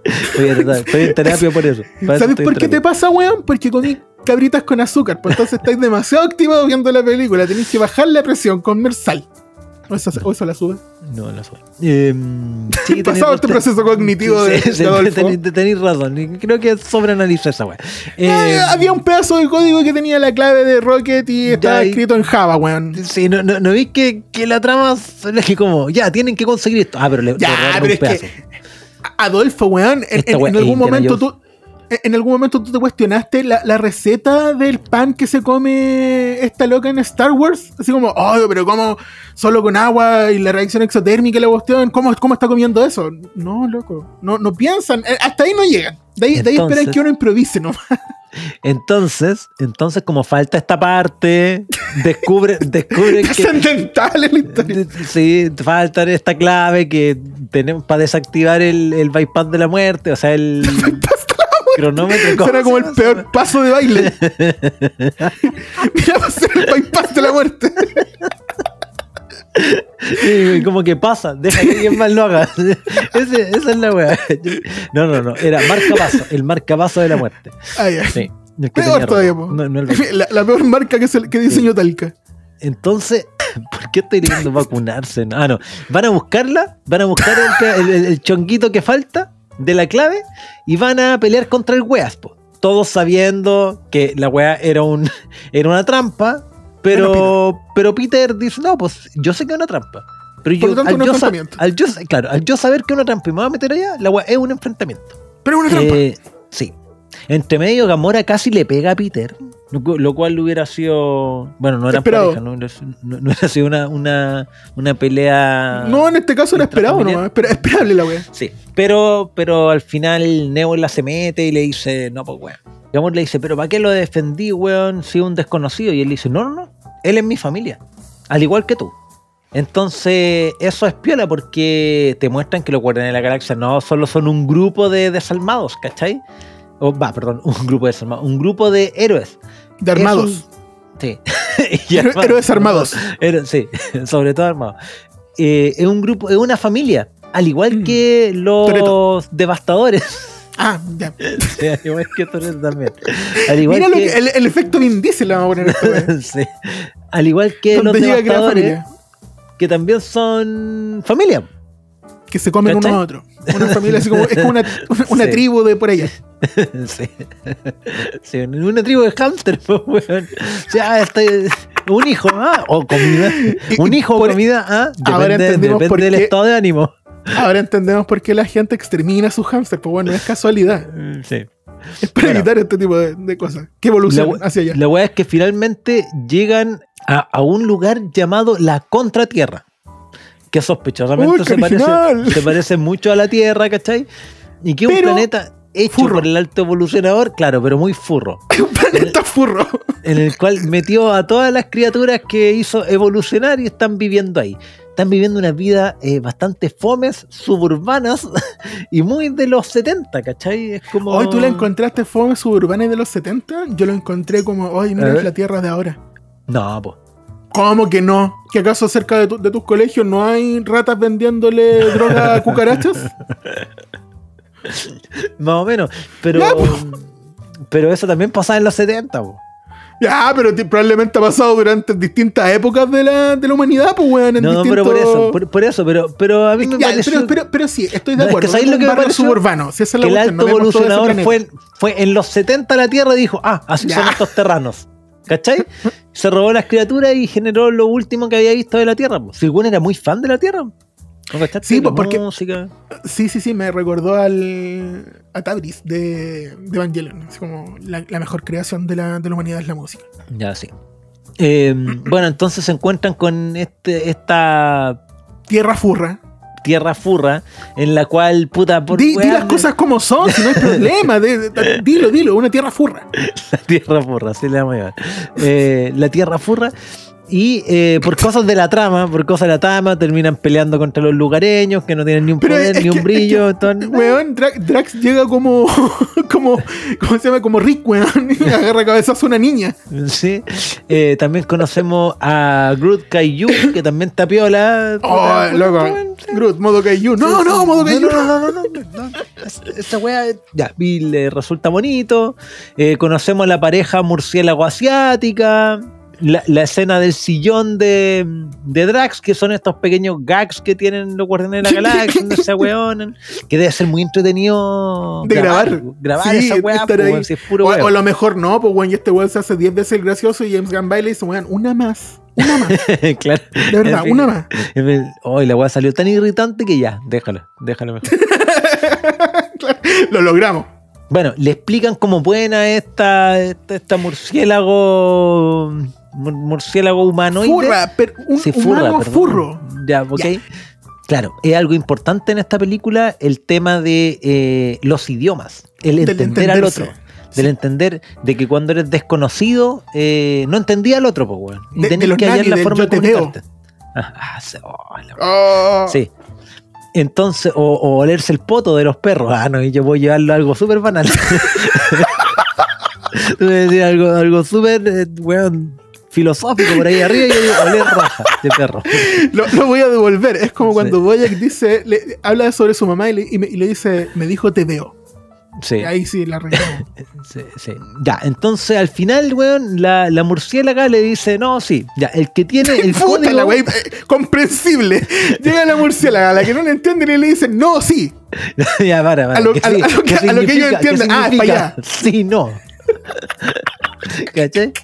Estoy, en- estoy en terapia por eso. Para ¿Sabes por qué te pasa, weón? Porque comí cabritas con azúcar. Pues entonces estáis demasiado activados viendo la película. Tenéis que bajar la presión, comer sal. O eso, o eso la sube. No, no soy. Eh, sí, Pasado este proceso cognitivo de- de. Tenéis tenéis razón. Creo que sobreanalizo esa weá. Eh, Ah, había un pedazo de código que tenía la clave de Rocket y estaba y- escrito en Java, weón. Sí, no, no, no vi que, que la trama es que como, ya, tienen que conseguir esto. Ah, pero le, le Ya, robaron pero un es pedazo. que Adolfo, weón, en, en- en algún momento tú. En algún momento tú te cuestionaste la, la receta del pan que se come esta loca en Star Wars. Así como, oh, pero ¿cómo? Solo con agua y la reacción exotérmica y la cuestión. ¿Cómo, cómo está comiendo eso? No, loco. No, no piensan. Eh, Hasta ahí no llegan. De ahí, de ahí esperan Entonces- que uno improvise nomás. Entonces, entonces, como falta esta parte, descubre, descubre que. En la historia. Sí, falta esta clave que tenemos para desactivar el, el bypass de la muerte, o sea, el cronómetro. ¿cómo Será como el peor paso de baile. Mira, va a ser el bypass de la muerte. Y como que pasa, deja que alguien más lo haga. Ese- esa es la weá. No, no, no. Era marcapaso, el marcapaso de la muerte. Ah, ya. Sí. el que Peor todavía. No, no el la, la peor marca que, se, que diseñó Talca. Entonces, ¿por qué estoy leyendo vacunarse? Ah, no. Van a buscarla, van a buscar el, el- el- el chonguito que falta de la clave y van a pelear contra el weas, po. Todos sabiendo que la wea era, un, era una trampa, pero, pero Peter dice, no, pues yo sé que es una trampa. Pero Por yo, lo tanto, al, un yo al claro, al yo saber que es una trampa y me voy a meter allá, la wea es un enfrentamiento. Pero es una trampa. Eh, sí. Entre medio, Gamora casi le pega a Peter, lo, cu- lo cual hubiera sido. Bueno, no era Esperado. pareja, no, hubiera sido- no- no hubiera sido una, una, una pelea. no, en este caso era esperado nomás. Espera- esperable la wea. Sí, pero, pero al final Nebula se mete y le dice: No, pues weón. Gamora le dice: ¿Pero para qué lo defendí, weón, si es un desconocido? Y él dice: No, no, no. Él es mi familia, al igual que tú. Entonces, eso es piola porque te muestran que los Guardianes de la Galaxia no solo son un grupo de desalmados, ¿cachai? O, va, perdón, un grupo de desalmados, un grupo de héroes. De armados. un- Sí. Y Héroe- Héroes armados. Sí, sobre todo armados. Eh, es un grupo, es una familia, al igual Mm. que los devastadores. Ah, ya. Sí, al igual que Toreto también. Al igual Mira lo que, que, el, el efecto Vin Diesel le vamos a poner a esta wea. sí. Al igual que los Donde devastadores, que también son familia. Que se comen uno ¿Cachai? a otro. Una familia así como, es como una, una, una Sí. tribu de por allá. sí. sí. Una tribu de hamster, pues, weón. O sea, este, un hijo, ¿ah? O comida. Un hijo o comida, ¿ah? Ahora depende por del qué- estado de ánimo. Ahora entendemos por qué la gente extermina a sus hamsters. Pues bueno, es casualidad. Sí. Es para Bueno. evitar este tipo de, de cosas. Que evolucionan we- hacia allá. La weá es que finalmente llegan a, a un lugar llamado la Contratierra. Que sospechosamente ¡Uy, se, parece, original! se parece mucho a la Tierra, ¿cachai? Y que un planeta hecho furro. por el alto evolucionador, claro, pero muy furro. un planeta furro. En el cual metió a todas las criaturas que hizo evolucionar y están viviendo ahí. Están viviendo una vida eh, bastante fomes, suburbanas y muy de los 70, ¿cachai? Es como. Hoy tú la encontraste fome suburbana de los 70. Yo lo encontré como, hoy mira, es la tierra de ahora. No, pues. ¿Cómo que no? ¿Que acaso cerca de, tu- de tus colegios no hay ratas vendiéndole droga a cucarachas? Más o menos. Pero. Ya. Pero eso también pasaba en los 70, po. Ya, pero probablemente ha pasado durante distintas épocas de la, de la humanidad, pues, weón. en No, pero por eso, por, por eso, pero, pero a mí me Ya, pareció pero, pero, pero sí, estoy de No, es que acuerdo. ¿sabéis es lo que un me barrio pareció? suburbano. Si esa es la que el alto no evolucionador fue, fue en los 70 a la Tierra dijo, ah, así son estos terranos. ¿Cachai? Se robó las criaturas y generó lo último que había visto de la Tierra. po. Si el era muy fan de la Tierra. Sí, La pues, porque- música. Sí, sí, sí, me recordó al a Tabris de, de Evangelion. Es como la, la mejor creación de la, de la humanidad es la música. Ya, sí. Eh, bueno, entonces se encuentran con este, esta Tierra furra. Tierra furra en la cual, puta, por Di, las cosas como son, si no hay problema. de- de- dilo, dilo, una tierra furra. La tierra furra, así le vamos a. Eh, la tierra furra. Y eh, por cosas de la trama, por cosas de la trama, terminan peleando contra los lugareños que no tienen ni un Pero poder, ni un brillo. es que, entonces- Weón, Dra- Drax llega como, como, ¿cómo se llama? Como Rick, weón. Y agarra cabezazo a una niña. Sí. Eh, también conocemos a Groot Kaiju, que también está piola. Oh, loco. Groot, modo Kaiju. No, no, modo Kaiju. No, no, no, no, no, no. Es- Esa wea, ya, y le resulta bonito. Eh, conocemos a la pareja murciélago asiática. La, la escena del sillón de, de Drax, que son estos pequeños gags que tienen los guardianes de la galaxia, se weonan, que debe ser muy entretenido De grabar. grabar Sí, esa weá, weón, si es puro O, weón. o lo mejor no, pues weón, y este weón se hace 10 veces el gracioso y James Gunn baila y dice, weón, una más. Una más. De claro. verdad, En fin. una más. Hoy la weá salió tan irritante que ya, déjalo, déjalo mejor. Lo logramos. Bueno, le explican cómo pueden a esta, esta, esta murciélago mur- murciélago humanoide. Furra, pero un Sí, humano furro. Ya, ok. Ya. Claro, es algo importante en esta película el tema de eh, los idiomas, el entender al otro. Del entender de que cuando eres desconocido, eh, no entendía al otro, pues, weón. Y De- de tenés los que hallar la forma de comunicarte. Ah, ah, oh, la Oh. Sí. Entonces, o, o olerse el poto de los perros. Ah, no, y yo voy a llevarlo a algo súper banal. Tú me decir algo, algo súper, eh, weón, filosófico por ahí arriba y yo digo, oler raja de perro. Lo, lo voy a devolver. Es como Sí. cuando Boyack dice, le- habla sobre su mamá y le, y me- y le dice, me dijo te veo. Sí, Y ahí sí la sí, sí. Ya, entonces al final, weón, la, la murciélaga le dice, no, sí, ya, el que tiene el Puta código... la wey, eh, comprensible. Llega la murciélaga, la que no le entiende y le dice, no, sí. ya, para, para. A lo- ¿qué a lo- sí- a lo que- ellos entienden. Ah, es para allá. Sí, no. ¿Cachai?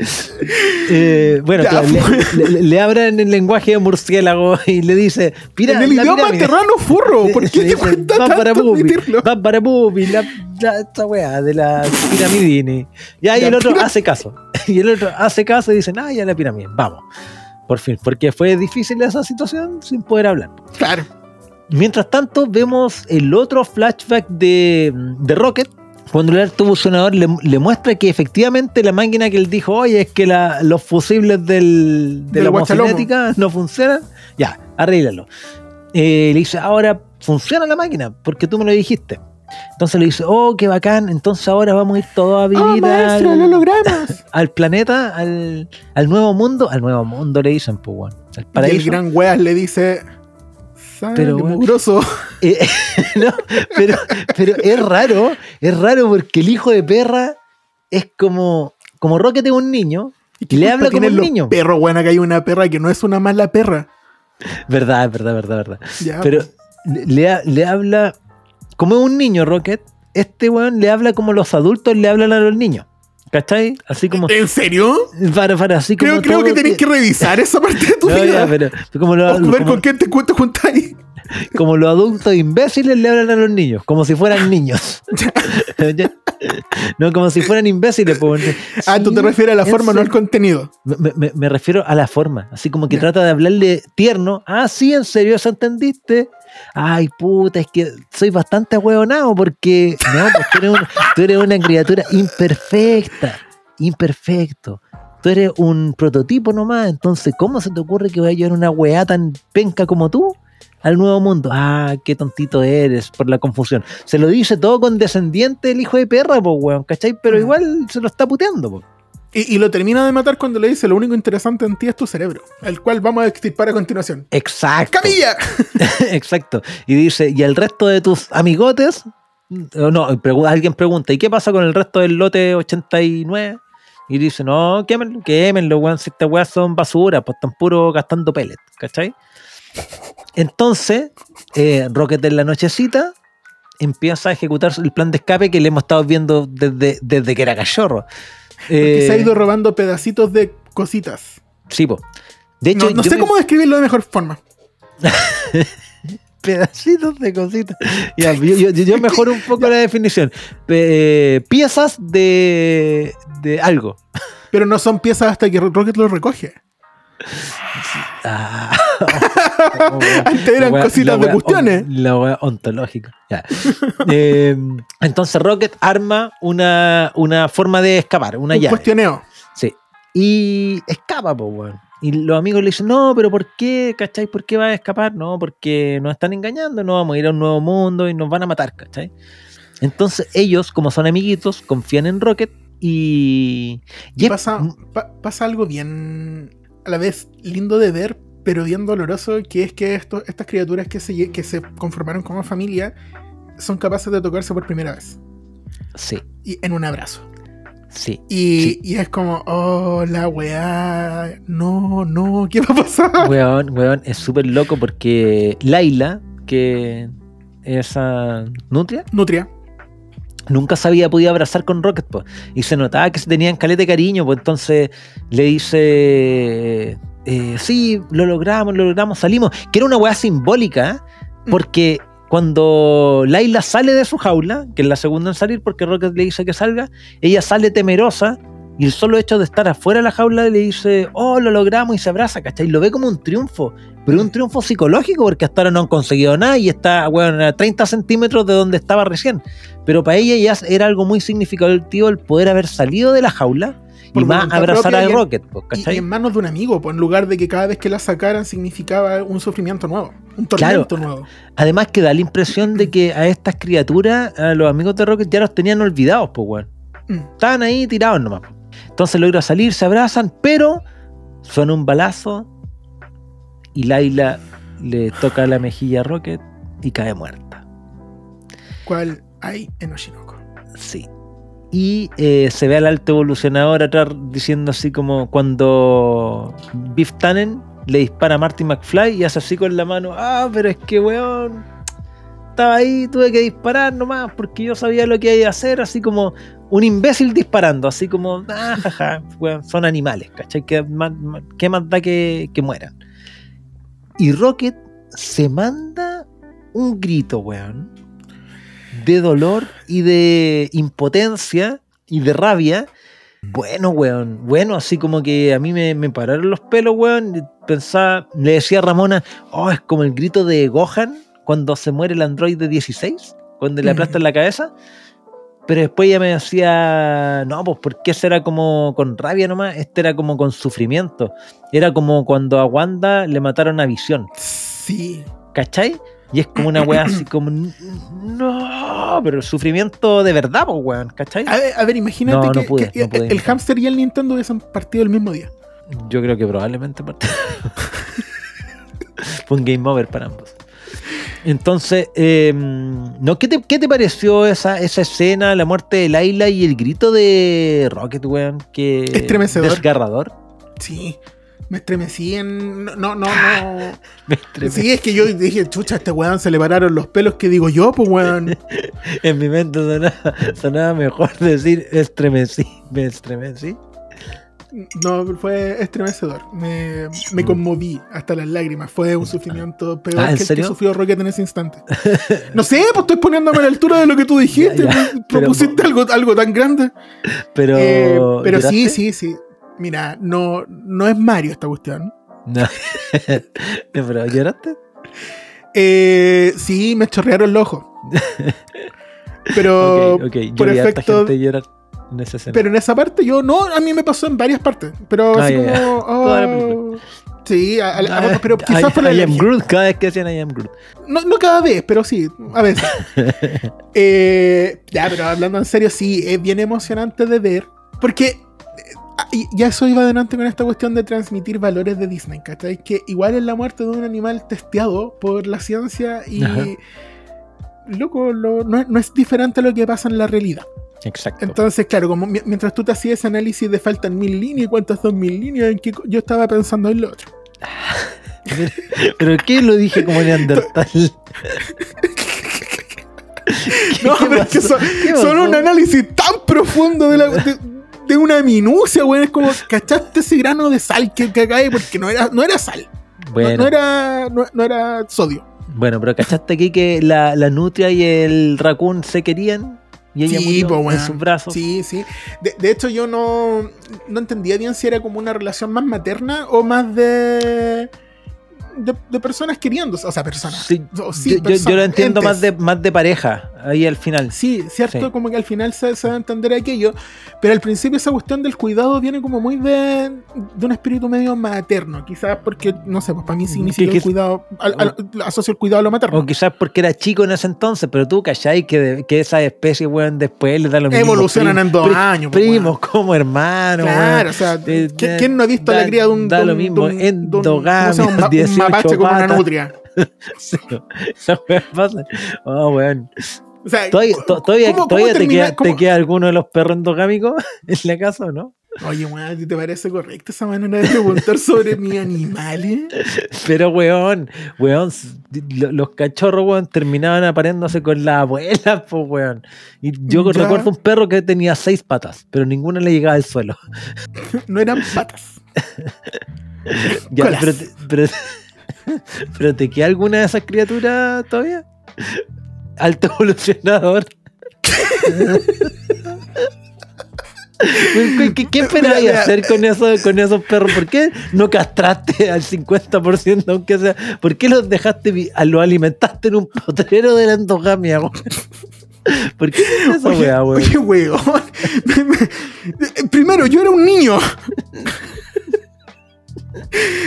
Eh, bueno, Ya, claro, le, le- le abren el lenguaje de murciélago y le dice, "Mira, en el idioma pirámide". terrano furro. ¿Por qué te cuesta "Va para tanto Bubi, admitirlo? va para la, la- esta weá de la piramidini. Y ahí La el otro hace caso. Y el otro hace caso y dice, ah, ya la pirámide, vamos. Por fin, porque fue difícil esa situación sin poder hablar. Claro. Mientras tanto, vemos el otro flashback de, de Rocket. Cuando el alto evolucionador le, le muestra que efectivamente la máquina que él dijo, oye, es que la- los fusibles del, de Del la homocinética no funcionan. Ya, arréglalo. Eh, le dice, ahora funciona la máquina, porque tú me lo dijiste. Entonces le dice, oh, qué bacán, entonces ahora vamos a ir todos a ¡Oh, vivir maestro, al, lo al planeta, al, al nuevo mundo. Al nuevo mundo le dicen, pues, bueno, al Y el paraíso. gran weas le dice, Sale Pero, mugroso. Eh, no, pero, pero es raro, es raro porque el hijo de perra es como, como Rocket es un niño y le habla como un niño. Perro, bueno, acá hay una perra que no es una mala perra. Verdad, verdad, verdad, verdad. Ya, Pero le, le ha- le habla, como es un niño Rocket, este weón le habla como los adultos le hablan a los niños. ¿Cachai? Así como, ¿En serio? para, para, así como Creo, que tenés que revisar esa parte de tu No, vida. ya, pero como, lo- O ver como- con quién te cuento juntáis. como los adultos imbéciles le hablan a los niños, como si fueran niños. No, como si fueran imbéciles. po. Ah, tú te refieres a la forma, no al contenido. Me, me- me refiero a la forma, así como que trata de hablarle tierno. Ah, sí, en serio, ¿eso entendiste? Ay, puta, es que soy bastante ahueonado porque no, pues tú eres, un- tú eres una criatura imperfecta, imperfecto. Tú eres un prototipo nomás, entonces, ¿cómo se te ocurre que voy a llevar una weá tan penca como tú al nuevo mundo? Ah, qué tontito eres por la confusión. Se lo dice todo condescendiente el hijo de perra, pues, weón, ¿cachai? Pero Mm. igual se lo está puteando, pues. Y, y lo termina de matar cuando le dice lo único interesante en ti es tu cerebro, el cual vamos a extirpar a continuación. Exacto. ¡Camilla! Exacto. Y dice, ¿y el resto de tus amigotes? No, pregu- alguien pregunta, ¿y qué pasa con el resto del lote 89? Y dice, no, quémenlo, quémenlo, weón, si estas weas son basura, pues están puro gastando pellets, ¿cachai? Entonces, eh, Rocket en la nochecita empieza a ejecutar el plan de escape que le hemos estado viendo desde, desde que era cachorro. Que se ha Eh, ido robando pedacitos de cositas. Sí, po. De hecho, No, sé me- cómo describirlo de mejor forma. pedacitos de cositas. Ya, yo, yo- yo mejoro un poco la definición. Pe- piezas de, de algo. Pero no son piezas hasta que Rocket lo recoge. Ah. Antes eran wea- cositas de cuestiones. on- La wea ontológica. Ya. Eh, entonces Rocket arma una, una forma de escapar, una Un llave. cuestioneo. Sí. Y escapa, pues, weón. Y los amigos le dicen, no, pero ¿por qué? ¿Cachai? ¿Por qué va a escapar? No, porque nos están engañando, no vamos a ir a un nuevo mundo y nos van a matar, ¿cachai? Entonces ellos, como son amiguitos, confían en Rocket y... y es- pasa, pa- pasa algo bien a la vez lindo de ver, pero bien doloroso, que es que esto, estas criaturas que se, que se conformaron como familia son capaces de tocarse por primera vez. Sí, Y en un abrazo. sí. Y, Sí. y es como, oh, la weá, no, no, ¿qué va a pasar? Weón, weón, es súper loco porque Laila, que esa nutria, Nutria. Nunca se había podido abrazar con Rocket, pues. Y se notaba que se tenían caleta de cariño, pues entonces le dice, eh, sí, lo logramos, lo logramos, salimos. Que era una weá simbólica, ¿eh? porque cuando Laila sale de su jaula, que es la segunda en salir porque Rocket le dice que salga, ella sale temerosa. Y el solo hecho de estar afuera de la jaula le dice, oh, lo logramos y se abraza, ¿cachai? Lo ve como un triunfo, pero un triunfo psicológico porque hasta ahora no han conseguido nada y está, bueno, a 30 centímetros de donde estaba recién. Pero para ella ya era algo muy significativo el poder haber salido de la jaula y más abrazar a y Rocket, pues, Y, ¿cachai? y en manos de un amigo, pues en lugar de que cada vez que la sacaran significaba un sufrimiento nuevo, un tormento nuevo. Además que da la impresión de que a estas criaturas, a los amigos de Rocket ya los tenían olvidados, pues, weón. Mm. Estaban ahí tirados nomás. Entonces logra salir, se abrazan, pero suena un balazo y Laila le toca la mejilla a Rocket y cae muerta. ¿Cuál hay en Oshinoko? Sí. Y eh, se ve al alto evolucionador atrás diciendo así como cuando Biff Tannen le dispara a Marty McFly y hace así con la mano, ah, pero es que weón, estaba ahí, tuve que disparar nomás porque yo sabía lo que iba a hacer, así como un imbécil disparando, así como, ah, jaja, weón, son animales, ¿cachai? ¿Qué más, qué más da que, que mueran? Y Rocket se manda un grito, weón, de dolor y de impotencia y de rabia. Bueno, weón, bueno, así como que a mí me, me pararon los pelos, weón. Pensaba, le decía a Ramona, oh, es como el grito de Gohan cuando se muere el androide 16, cuando le Mm. aplastan la cabeza. Pero después ella me decía, no, pues ¿por qué será como con rabia nomás? Este era como con sufrimiento. Era como cuando a Wanda le mataron a Visión. Sí. ¿Cachai? Y es como una weá así como. No, pero el sufrimiento de verdad, pues weón, ¿cachai? A ver, a ver, imagínate No, no que, pude, que no pude el hámster y el Nintendo hubiesen partido el mismo día. Yo creo que probablemente parte- Fue un game over para ambos. Entonces, eh, no, ¿qué, te, qué te pareció esa, esa escena, la muerte de Laila y el grito de Rocket, weón? Que, Estremecedor. Desgarrador. Sí, me estremecí en. No, no, no. Me estremecí. Sí, es que yo dije, chucha, a este weón se le pararon los pelos que digo yo, pues weón. En mi mente sonaba, sonaba mejor decir estremecí. Me estremecí. No, fue estremecedor. Me, me conmoví hasta las lágrimas. Fue un sufrimiento peor Mm. Ah, ¿en que el que sufrió Rocket en ese instante. No sé, pues estoy poniéndome a la altura de lo que tú dijiste. Ya, ya, pues, pero- propusiste algo, algo tan grande. Pero. Eh, pero sí, ¿lloraste? sí, sí. Mira, no, no es Mario esta cuestión. No. Pero ¿lloraste? Eh, sí, me chorrearon los ojos. Pero ok, ok. Yo por vi a harta efecto. gente llorar en esa escena. Pero en esa parte yo no, a mí me pasó en varias partes. Pero Ah, así ya. como. Oh, sí, a- a- a- Ah, pero quizás fue la I am. Groot, cada vez que hacían I am Groot. No, no cada vez, pero sí, a veces. Eh, ya, pero hablando en serio, sí, es bien emocionante de ver. Porque eh, ah, y- ya eso iba adelante con esta cuestión de transmitir valores de Disney, ¿cachai? Que igual es la muerte de un animal testeado por la ciencia y. Ajá. Loco, lo- no, no es diferente a lo que pasa en la realidad. Exacto. Entonces, claro, como mi- mientras tú te hacías ese análisis de faltan mil líneas y cuántas son mil líneas, en qué co- yo estaba pensando en lo otro. Pero, ¿qué lo dije como Neandertal? No, ¿Qué pero es que son, un análisis tan profundo de, la, de, de una minucia, weón. Es como, ¿cachaste ese grano de sal que, que cae? Porque no era, no era sal. No- Bueno, No, era, no, no era sodio. bueno, pero ¿cachaste aquí que la, la nutria y el raccoon se querían? Y ella Sí, murió po, en sus brazos. Sí, sí. De, de hecho, yo no, no entendía bien si era como una relación más materna o más de. de, de personas queriéndose. O sea, personas. Sí, O sí, yo, yo- yo personas, lo entiendo entes. más de, más de pareja, ahí al final. Sí, cierto, Sí. como que al final se, se va a entender aquello, pero al principio esa cuestión del cuidado viene como muy de, de un espíritu medio materno, quizás porque, no sé, pues para mí significa que- el cuidado, al- al- asocio el cuidado a lo materno. O quizás porque era chico en ese entonces, pero tú, ¿cachai? Que, que esas especies, weón, después le da lo mismo. Evolucionan en dos años, pues, Primos como hermanos, Claro, weón. o sea, Eh, ¿qui- da- ¿quién no ha visto da- la cría de un, da lo mismo, de un- de un- ¿cómo se endogamia, llama? Un ma- un 18 mapache con una patas. nutria? Sí, pasa. Oh, weón. O sea, ¿Todavía, ¿cómo- to- todavía, cómo todavía te, queda, cómo- te queda alguno de los perros endogámicos en la casa o no? Oye, weón, ¿a ti ¿te parece correcta esa manera de preguntar sobre mis animales? Pero, weón, weón, los cachorros, weón, terminaban apareándose con la abuela, pues, weón. Y yo Ya. recuerdo un perro que tenía seis patas, pero ninguna le llegaba al suelo. No eran patas. Ya, Colas. pero, te, pero, pero ¿te queda alguna de esas criaturas todavía? Alto evolucionador. ¿Qué, qué, qué esperabas Mira, mira. hacer con, eso, con esos perros? ¿Por qué no castraste al 50% aunque sea? ¿Por qué los dejaste, los alimentaste en un potrero de la endogamia? ¿Por qué hiciste esa Oye, weá, weón? oye, Primero, yo era un niño.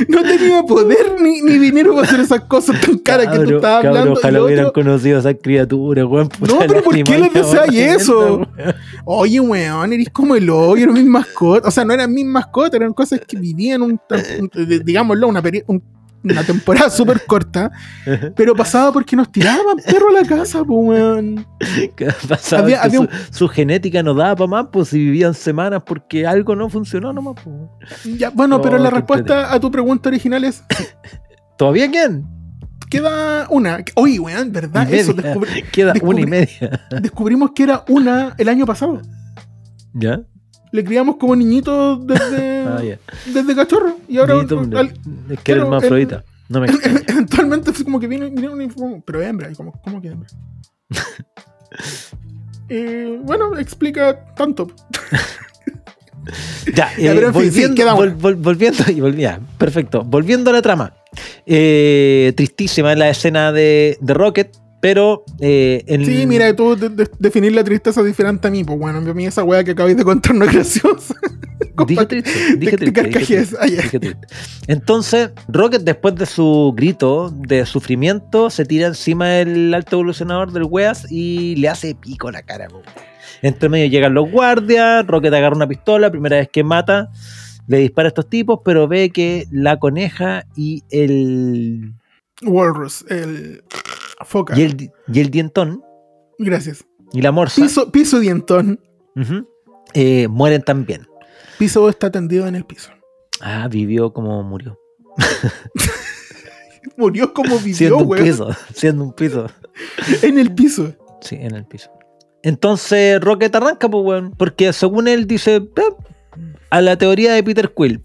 No tenía poder ni, ni dinero para hacer esas cosas tan caras que tú estabas cabro, hablando. ojalá hubieran otro- conocido a esas criaturas, weón. No, pero ¿por qué les deseáis eso? weón. Oye, weón, eres como el hoyo, eran mis mascotas. O sea, no eran mis mascotas, eran cosas que vivían, un, un- digámoslo, una, un- una temporada súper corta. Pero pasaba porque nos tiraban perro a la casa, pues, weón. ¿Qué pasaba? Había- había su, un- su genética no daba para más, pues si vivían semanas porque algo no funcionó nomás. Pues. Ya, bueno, pero Oh, la qué respuesta a tu pregunta original es: ¿Todavía quién? queda una. Oye, weón, ¿verdad? Eso, Queda descubrí- una y media. descubrimos que era una el año pasado. ¿Ya? Le criamos como niñitos desde, Ah, ya. desde cachorro. Y ahora Niñito, al- es que era claro, hermafrodita. No me eventualmente como que viene, viene una inform- Pero hembra, y como, ¿cómo que hembra? Eh, bueno, explica tanto. Ya, Ya, eh, fin, sí, volviendo, vol- vol- volviendo, y volví- ya, perfecto. Volviendo a la trama. Eh, tristísima la escena de, de Rocket, pero eh, en, Sí, mira, tú de- de- definir la tristeza diferente a mí, pues bueno, a mí esa weá que acabáis de contar no es graciosa. Dije triste, dije te triste, dije triste, Ah, ya. dije triste. Entonces, Rocket, después de su grito de sufrimiento, se tira encima del alto evolucionador del Weas y le hace pico a la cara. po. Entre medio llegan los guardias, Rocket agarra una pistola, primera vez que mata, le dispara a estos tipos, pero ve que la coneja y el. Walrus, el. Foca. y el, y el dientón Gracias. y la morsa Piso, piso dientón. eh, mueren también. Piso está tendido en el piso. Ah, vivió como murió. Murió como vivió, Siendo un piso, siendo un piso. En el piso. Sí, en el piso. Entonces Rocket arranca, pues, weón. Porque según él dice, "Eh, a la teoría de Peter Quill.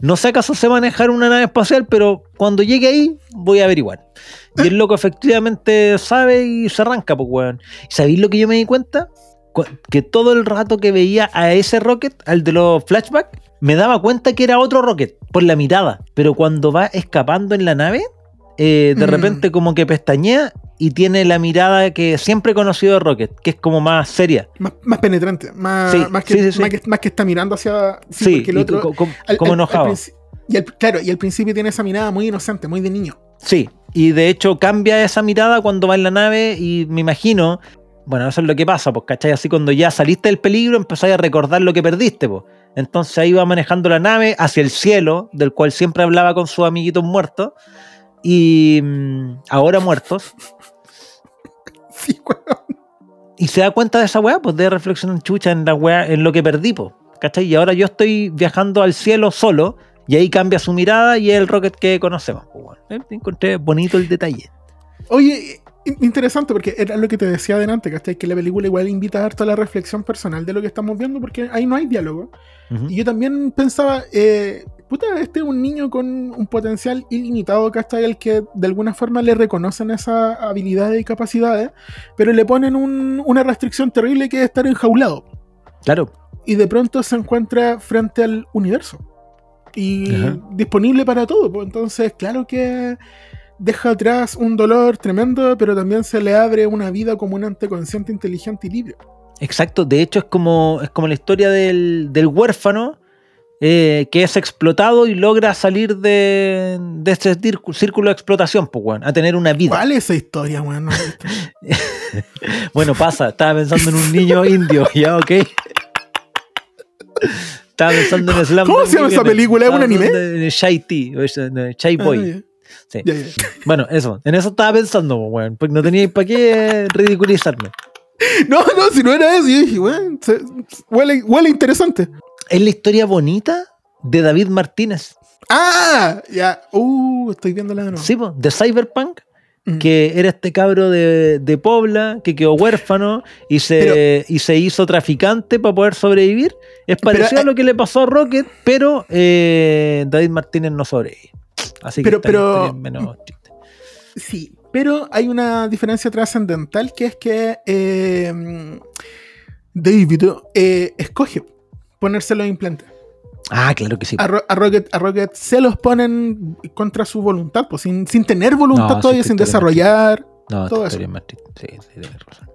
No sé acaso se manejar una nave espacial, pero cuando llegue ahí voy a averiguar. Y el loco efectivamente sabe y se arranca, pues, weón. ¿Y sabéis lo que yo me di cuenta? Cu- Que todo el rato que veía a ese Rocket, al de los flashbacks, me daba cuenta que era otro Rocket por la mirada. Pero cuando va escapando en la nave, eh, de Mm. repente como que pestañea y tiene la mirada que siempre he conocido de Rocket, que es como más seria. Más, más penetrante. Más, Sí, más, que, sí, sí, sí. Más, que, más que está mirando hacia. Sí, el otro- al- como al- enojado. y al- claro, y al principio tiene esa mirada muy inocente, muy de niño. Sí, y de hecho cambia esa mirada cuando va en la nave y me imagino, bueno, eso es lo que pasa, pues, ¿cachai? Así cuando ya saliste del peligro empezáis a recordar lo que perdiste, pues. Entonces ahí va manejando la nave hacia el cielo, del cual siempre hablaba con sus amiguitos muertos, y mm, ahora muertos, Sí, weón. y se da cuenta de esa weá, pues de reflexionar chucha en la weá, en lo que perdí, pues, ¿cachai? Y ahora yo estoy viajando al cielo solo, y ahí cambia su mirada y es el Rocket que conocemos, pues, bueno. Encontré bonito el detalle. Oye, interesante porque era lo que te decía adelante, ¿cachai? Que la película igual invita harto a la reflexión personal de lo que estamos viendo porque ahí no hay diálogo. Ujú. Y yo también pensaba, eh, puta, este es un niño con un potencial ilimitado, ¿cachai? Al que de alguna forma le reconocen esas habilidades y capacidades, pero le ponen un- una restricción terrible que es estar enjaulado. Claro. Y de pronto se encuentra frente al universo. Y Ajá. disponible para todo. pues. Entonces, claro que deja atrás un dolor tremendo, pero también se le abre una vida como un ente consciente, inteligente y libre. Exacto, de hecho es como, es como la historia del, del huérfano eh, que es explotado y logra salir de, de este círculo, de explotación, pues, weón, a tener una vida. ¿Cuál es esa historia, weón? No, Bueno, pasa, estaba pensando en un niño indio, ya, ok. Estaba pensando en Slam. ¿Cómo se llama esa película? ¿Es un anime? Shy T, Shy Ah, Boy. Sí. Bueno, eso, en eso estaba pensando, weón, porque no tenía para qué ridiculizarme. No, no, si no era eso, yo dije, weón, huele, huele interesante. Es la historia bonita de David Martínez. Ah, ya, uh, estoy viéndola de nuevo. Sí, po, de Cyberpunk, Mm. que era este cabro de, de Pobla que quedó huérfano y se, y se hizo traficante para poder sobrevivir. Es parecido Pero, a lo que le pasó a Rocket, pero eh, David Martínez no sobrevive. Así que Pero- menos triste. Sí, pero hay una diferencia trascendental que es que eh, David eh, escoge ponerse los implantes. Ah, claro que sí. A, Ro- a Rocket, a Rocket se los ponen contra su voluntad, pues sin, sin tener voluntad No, todavía, sin desarrollar. No, todo eso. Sí, sí, razón.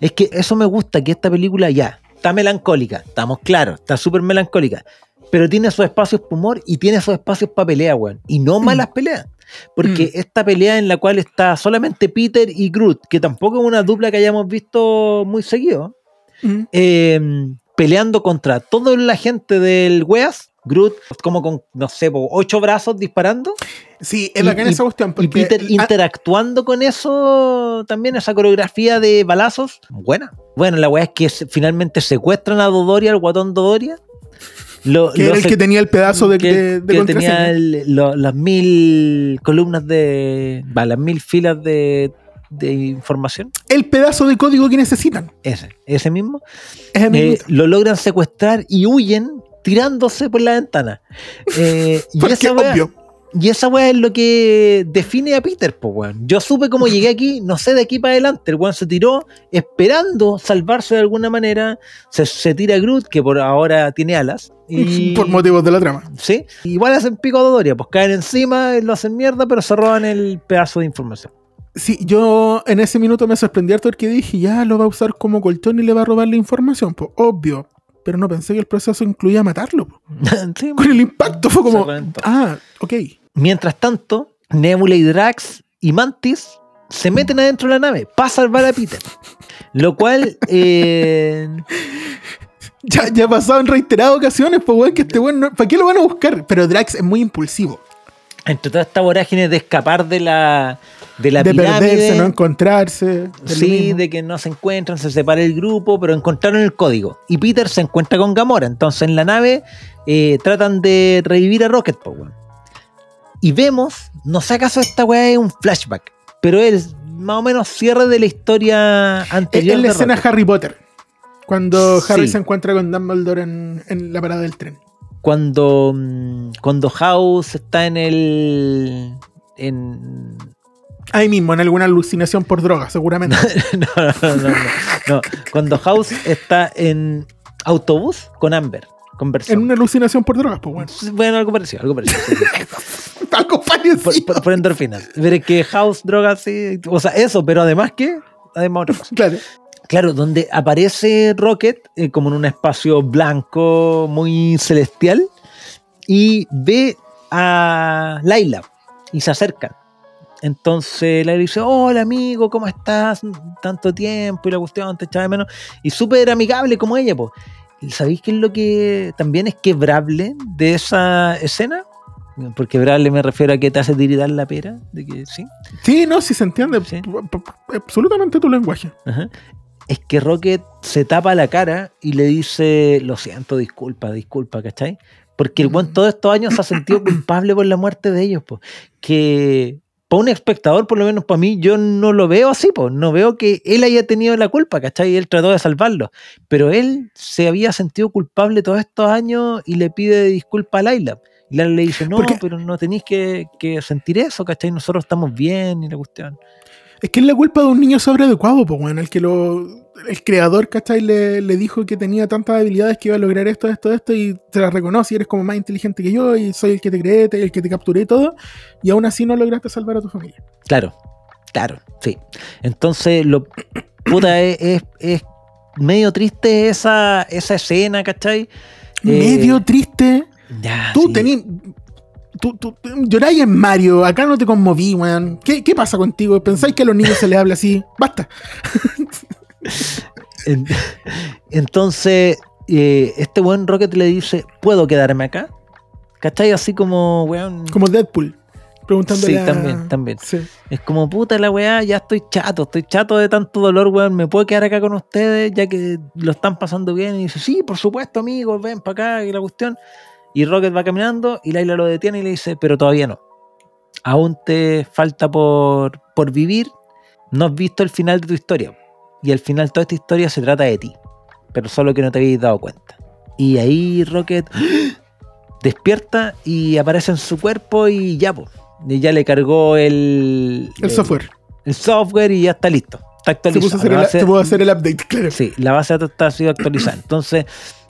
Es que eso me gusta, que esta película ya está melancólica, estamos claros, está súper melancólica, pero tiene sus espacios para humor y tiene sus espacios para pelea, weón. Y no malas peleas. Porque Mm. esta pelea en la cual está solamente Peter y Groot, que tampoco es una dupla que hayamos visto muy seguido, Mm. eh, peleando contra toda la gente del Weas, Groot como con, no sé, ocho brazos disparando. Sí, es Y- bacán y- esa cuestión. Y Porque Peter ah, interactuando con eso, también esa coreografía de balazos, buena. Bueno, la weá es que finalmente secuestran a Dodoria, al guatón Dodoria. Lo, que era el que tenía el pedazo de, que- de, de que tenía el- lo- las mil columnas de. va, las mil filas de, de información. El pedazo de código que necesitan. Ese, ese mismo. Es el Eh, lo logran secuestrar y huyen tirándose por la ventana. Eh, y esa obvio. Y esa weá es lo que define a Peter, pues weón. Yo supe cómo llegué aquí, no sé de aquí para adelante. El weón se tiró esperando salvarse de alguna manera. Se, se tira a Groot, que por ahora tiene alas. Y, Por motivos de la trama. Sí. Igual hacen pico a Dodoria, pues caen encima, lo hacen mierda, pero se roban el pedazo de información. Sí, yo en ese minuto me sorprendí harto porque dije, ya lo va a usar como colchón y le va a robar la información. Pues obvio. Pero no pensé que el proceso incluía matarlo. Sí, Con el impacto fue como, ah, ok. Mientras tanto, Nebula y Drax y Mantis se meten adentro de la nave para salvar a Peter. Lo cual, eh, Ya, ya ha pasado en reiteradas ocasiones, pues weón, que este weón, no- ¿para qué lo van a buscar? Pero Drax es muy impulsivo. entre toda esta vorágine de escapar de la de la de pirámide. perderse, no encontrarse. Sí, de que no se encuentran, se separa el grupo, pero encontraron el código. Y Peter se encuentra con Gamora. Entonces en la nave eh, tratan de revivir a Rocket, po, weón. Y vemos, no sé acaso esta weá es un flashback, pero es más o menos cierre de la historia anterior. es la escena Rocket. Harry Potter. Cuando Harry Sí. se encuentra con Dumbledore en, en la parada del tren. Cuando, mm, cuando House está en el. En, Ahí mismo, en alguna alucinación por droga, seguramente. no, no, no, no. Cuando House está en autobús con Amber, en conversando. una alucinación por drogas, pues bueno. Bueno, algo parecido, algo parecido. Algo parecido. por, por- endorfinas. Pero es que House, drogas, sí. O sea, eso, pero además que. Además otra cosa. Claro. Claro, donde aparece Rocket eh, como en un espacio blanco muy celestial y ve a Laila y se acercan. Entonces Laila dice, hola amigo, ¿cómo estás? Tanto tiempo y la cuestión te echaba de menos. Y súper amigable como ella, pues. ¿Y sabéis qué es lo que también es quebrable de esa escena? Por quebrable me refiero a que te hace tiritar la pera, de que sí. Sí, no, sí se entiende. Sí. Absolutamente tu lenguaje. Ajá. es que Rocket se tapa la cara y le dice, lo siento, disculpa, disculpa, ¿cachai? Porque el buen todos estos años se ha sentido culpable por la muerte de ellos, po. que para un espectador, por lo menos para mí, yo no lo veo así, pues no veo que él haya tenido la culpa, ¿cachai? Y él trató de salvarlo, pero él se había sentido culpable todos estos años y le pide disculpa a Laila. Y Laila le dice, no, pero no tenéis que, que sentir eso, ¿cachai? Nosotros estamos bien y la cuestión. Es que es la culpa de un niño sobreadecuado, pues bueno, el que lo. El creador, ¿cachai? Le, le dijo que tenía tantas habilidades que iba a lograr esto, esto, esto, y te las reconoce y eres como más inteligente que yo, y soy el que te creé, el que te capturé y todo, y aún así no lograste salvar a tu familia. Claro, claro, sí. Entonces, lo puta es, es- es medio triste esa, esa escena, ¿cachai? Eh, Medio triste. Ya, Tú sí. tení. Tú, tú, lloráis en Mario, acá no te conmoví, weón. ¿Qué, ¿Qué pasa contigo? ¿Pensáis que a los niños se les habla así? Basta. En- Entonces, eh, este buen Rocket le dice, ¿puedo quedarme acá? ¿Cachai? Así como, weón. Como Deadpool. Preguntándole Sí, a- también, también. Sí. Es como, puta la weá, ya estoy chato, estoy chato de tanto dolor, weón. ¿Me puedo quedar acá con ustedes ya que lo están pasando bien? Y dice, sí, por supuesto, amigos, ven para acá y la cuestión. Y Rocket va caminando y Laila lo detiene y le dice, pero todavía no. Aún te falta por, por vivir. No has visto el final de tu historia. Y al final toda esta historia se trata de ti. Pero solo que no te habéis dado cuenta. Y ahí Rocket despierta y aparece en su cuerpo y ya, pues. Y ya le cargó el, El software. el software y ya está listo. Está Se puso a actualizado. hacer el, se hacer el update, claro. Sí, la base de datos está sido actualizada. Entonces,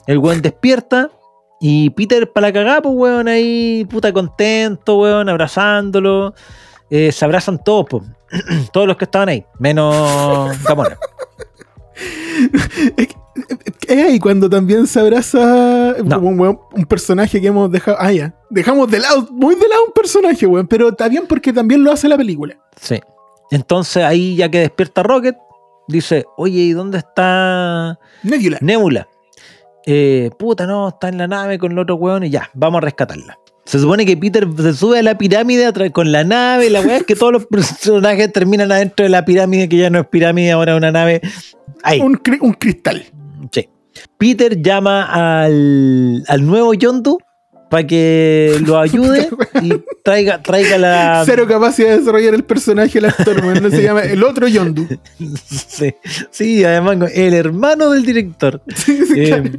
el weón despierta y Peter para la cagada, pues weón, ahí puta contento, weón, abrazándolo. Eh, se abrazan todos, pues. todos los que estaban ahí, menos Gamora. Es, es ahí cuando también se abraza No. como un, weón- un personaje que hemos dejado. Ah, ya. Dejamos de lado, muy de lado un personaje, weón. Pero está bien porque también lo hace la película. Sí. Entonces ahí ya que despierta Rocket, dice, oye, ¿y dónde está Nebula. Nebula? Eh, puta, no, está en la nave con el otro weón y ya, vamos a rescatarla. Se supone que Peter se sube a la pirámide con la nave la weá es que todos los personajes terminan adentro de la pirámide, que ya no es pirámide, ahora es una nave. Ahí. Un, cri- un cristal. Sí. Peter llama al, al nuevo Yondu para que lo ayude y traiga, traiga la. Cero capacidad de desarrollar el personaje el actor. No se llama el otro Yondu. Sí, sí, además el hermano del director. Sí, sí, Eh, claro.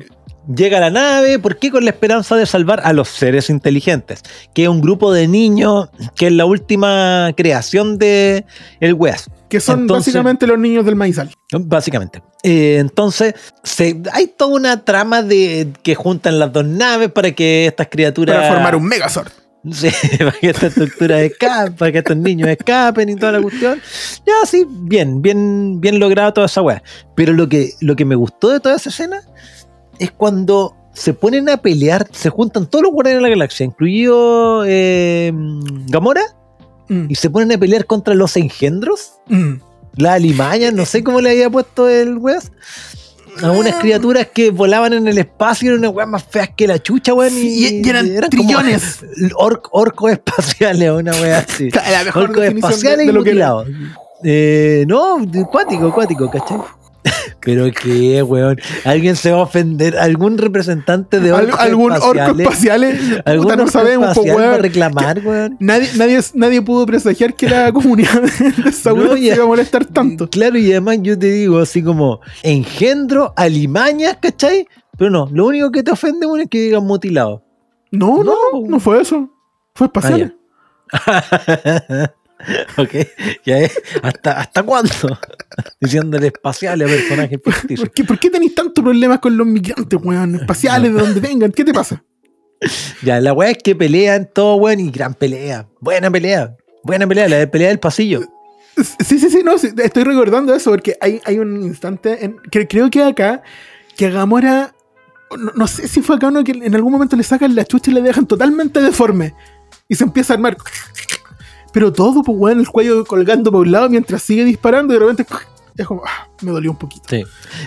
Llega a la nave, ¿por qué? Con la esperanza de salvar a los seres inteligentes, que es un grupo de niños que es la última creación de el West, Que son entonces- básicamente los niños del maizal. básicamente. Eh, entonces, se, hay toda una trama de que juntan las dos naves para que estas criaturas... Para formar un Megazord. Sí, para que esta estructura escape, para que estos niños escapen y toda la cuestión. Ya, sí, bien, bien, bien logrado toda esa weá. Pero lo que, lo que me gustó de toda esa escena es cuando se ponen a pelear, se juntan todos los guardianes de la galaxia, incluido eh, Gamora, Mm, y se ponen a pelear contra los engendros, mm. la alimaña, no sé cómo le había puesto el weas. a unas criaturas que volaban en el espacio, eran unas weas más feas que la chucha, weón. Sí, y eran trillones. or- orcos espaciales, una wea así. La mejor Orcos espaciales de- y de lo que mutilados. Eh, no, cuático, cuático, ¿cachai? Pero que, weón, alguien se va a ofender, algún representante de orcos algún orco espaciales, espacial, algún puta, no orco sabemos, po, espacial va a reclamar, weón. Nadie, nadie, nadie pudo presagiar que la comunidad de Sauron No, se iba a molestar tanto. Claro, y además yo te digo así como engendro, alimañas, ¿cachai? Pero no, lo único que te ofende, weón, es que digan mutilado. No, no, No, no, fue eso. Fue espacial. ok, ya es. ¿Hasta, ¿Hasta cuándo? Diciéndole espaciales a personajes ficticios. ¿Por qué, ¿Por qué tenéis tantos problemas con los migrantes, weón? Espaciales, de donde vengan. ¿Qué te pasa? Ya, la weá es que pelean todo, weón, y gran pelea. Buena pelea. Buena pelea, la de pelea del pasillo. Sí, sí, sí, no, sí, estoy recordando eso porque hay, hay un instante, en, que creo que acá, que Gamora, no, no sé si fue acá o no, que en algún momento le sacan la chucha y le dejan totalmente deforme y se empieza a armar. Pero todo, pues, weón, el cuello colgando por un lado mientras sigue disparando y de repente es como, ah, me dolió un poquito. Sí.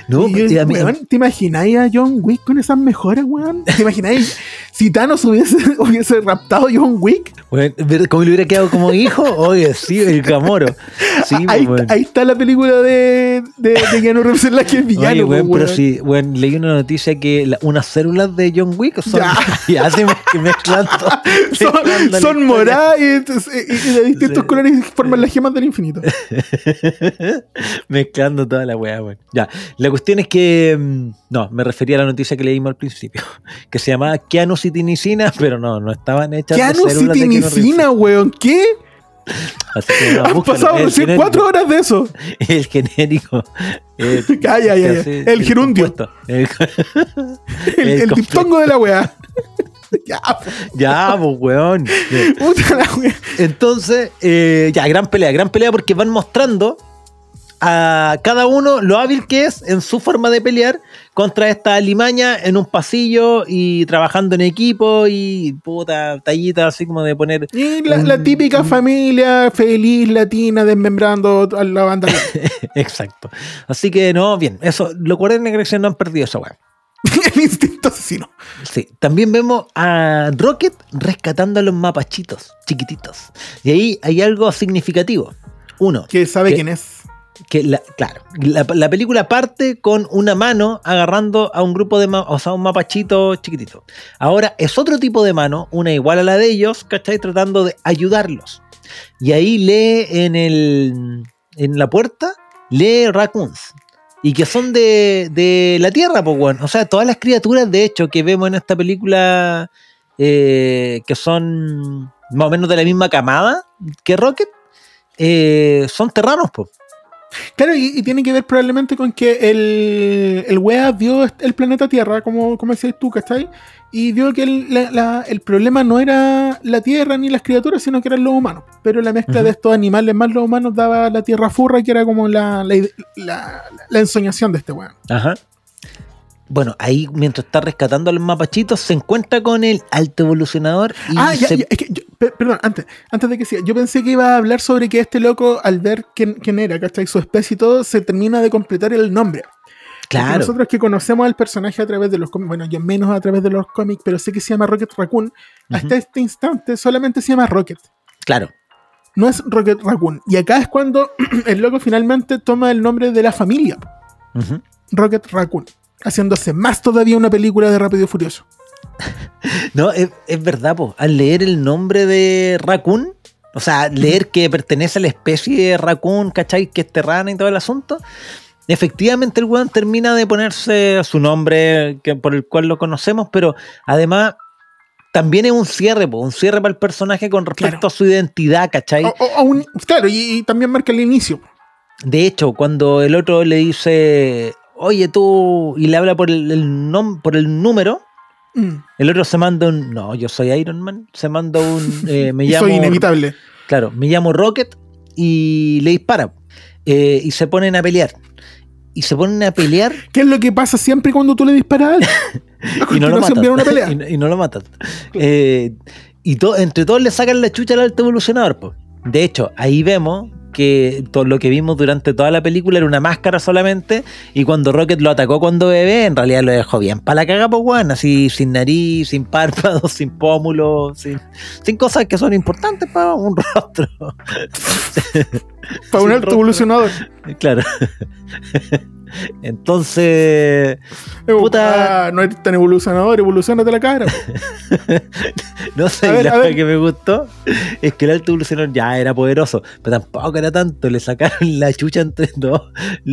No, Y, y a mí- weón, ¿te imagináis a John Wick con esas mejoras, weón? ¿Te imagináis si Thanos hubiese, hubiese raptado a John Wick? ¿cómo le hubiera quedado como hijo? Oye, sí, el Gamoro. Sí, ahí, está la película de, de, de Keanu Reeves en la que es villano, Oye, weón, pues, pero weón. sí, weón, leí una noticia que la- unas células de John Wick son. Ya. Ya, se me- mezclando. son, son moradas y, entonces- y- y de distintos Sí. colores y forman las gemas del infinito. Mezclando toda la weá, weón. Ya, la cuestión es que. mm, No, me refería a la noticia que leímos al principio. Que se llamaba Keanucitinicina, pero no, no estaban hechas Cianucitimicina, weón. ¿Qué? Así que no, Han búscalo, pasado el recién genérico. cuatro horas de eso. El genérico. eh, ya, ya, que ya. hace El gerundio. compuesto. El- El, El el diptongo de la weá. ya, ya, pues, weón. puta la weá. Entonces, eh, ya, gran pelea, gran pelea porque van mostrando a cada uno lo hábil que es en su forma de pelear contra esta alimaña en un pasillo y trabajando en equipo y puta tallita así como de poner Y la, la típica familia feliz latina desmembrando a la banda. exacto. Así que no, bien, eso, lo cual en Grecia no han perdido esa weá. el instinto asesino. Sí, también vemos a Rocket rescatando a los mapachitos chiquititos. Y ahí hay algo significativo. Uno, Que sabe quién es. La, claro, la, la película parte con una mano agarrando a un grupo de, o sea, un mapachito chiquitito. Ahora es otro tipo de mano, una igual a la de ellos, ¿cachai? Tratando de ayudarlos. Y ahí lee en el, en la puerta, lee raccoons. Y que son de, de la Tierra, pues, bueno. O sea, todas las criaturas, de hecho, que vemos en esta película, eh, que son más o menos de la misma camada que Rocket, eh, son terranos, pues. Claro, y, y tiene que ver probablemente con que el, el wea vio el planeta Tierra, como, como decías tú, ¿cachai? Y vio que el, la- la- el problema no era la Tierra ni las criaturas, sino que eran los humanos. Pero la mezcla de estos animales más los humanos daba la Tierra furra, que era como la, la, la- ensoñación de este weón. Ajá. Bueno, ahí mientras está rescatando a los mapachitos, se encuentra con el alto evolucionador y Ah, ya, se- ya, es que yo- perdón, antes, antes de que siga, yo pensé que iba a hablar sobre que este loco, al ver quién, quién era, ¿cachai? Su especie y todo, se termina de completar el nombre. Porque claro, Nosotros que conocemos al personaje a través de los cómics, bueno, yo menos a través de los cómics, pero sé que se llama Rocket Raccoon. Hasta este instante solamente se llama Rocket. claro. No es Rocket Raccoon. Y acá es cuando el loco finalmente toma el nombre de la familia. Rocket Raccoon. Haciéndose más todavía una película de Rápido y Furioso. No, es, es verdad, po. Al leer el nombre de Raccoon, o sea, leer que pertenece a la especie de Raccoon, ¿cachai? Que es terrana y todo el asunto. Efectivamente, el weón termina de ponerse su nombre que, por el cual lo conocemos, pero además también es un cierre, po, un cierre para el personaje con respecto Claro. a su identidad, ¿cachai? O- o- o un- claro, y, y también marca el inicio. De hecho, cuando el otro le dice, oye tú, y le habla por el, el nom- por el número, Mm. el otro se manda un, no, yo soy Iron Man, se manda un, eh, me llamo, soy inevitable. claro, me llamo Rocket y le dispara. Eh, y se ponen a pelear. Y se ponen a pelear ¿Qué es lo que pasa siempre cuando tú le disparas a alguien? Y no lo matan. una pelea. y, no- y no lo matan. Eh, y to- entre todos le sacan la chucha al alto evolucionador. po. De hecho, ahí vemos que todo lo que vimos durante toda la película era una máscara solamente y cuando Rocket lo atacó cuando bebé, en realidad lo dejó bien para la caga, pues bueno, así sin nariz, sin párpados, sin pómulos, sin, sin cosas que son importantes para un rostro. Para un alto evolucionador. Claro. Entonces, Eh, Puta. ah, no eres tan evolucionador, evolucionate la cara. no sé, ver, la que me gustó es que el alto evolucionador ya era poderoso, pero tampoco era tanto, le sacaron la chucha entre dos.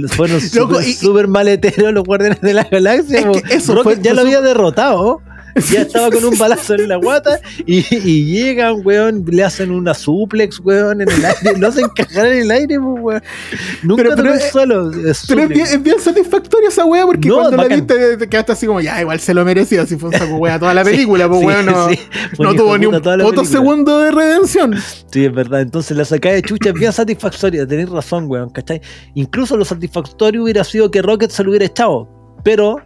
Fueron súper maleteros los guardianes de la galaxia. Es po. que eso Rocket fue- ya lo había derrotado. Ya estaba con un balazo en la guata y, y llegan, weón, le hacen una suplex, weón, en el aire, lo hacen cagar en el aire, pues, weón. Nunca Pero- pero es- es Pero es bien, es bien satisfactoria esa wea porque No, cuando la viste te- te quedaste así como, ya, igual se lo merecía si fue un saco wea toda la Sí, película, pues sí, weón, no, sí, tuvo ni un película. segundo de redención. Sí, es verdad. Entonces la sacada de chucha es bien satisfactoria. Tenéis razón, weón, ¿cachai? Incluso lo satisfactorio hubiera sido que Rocket se lo hubiera echado. Pero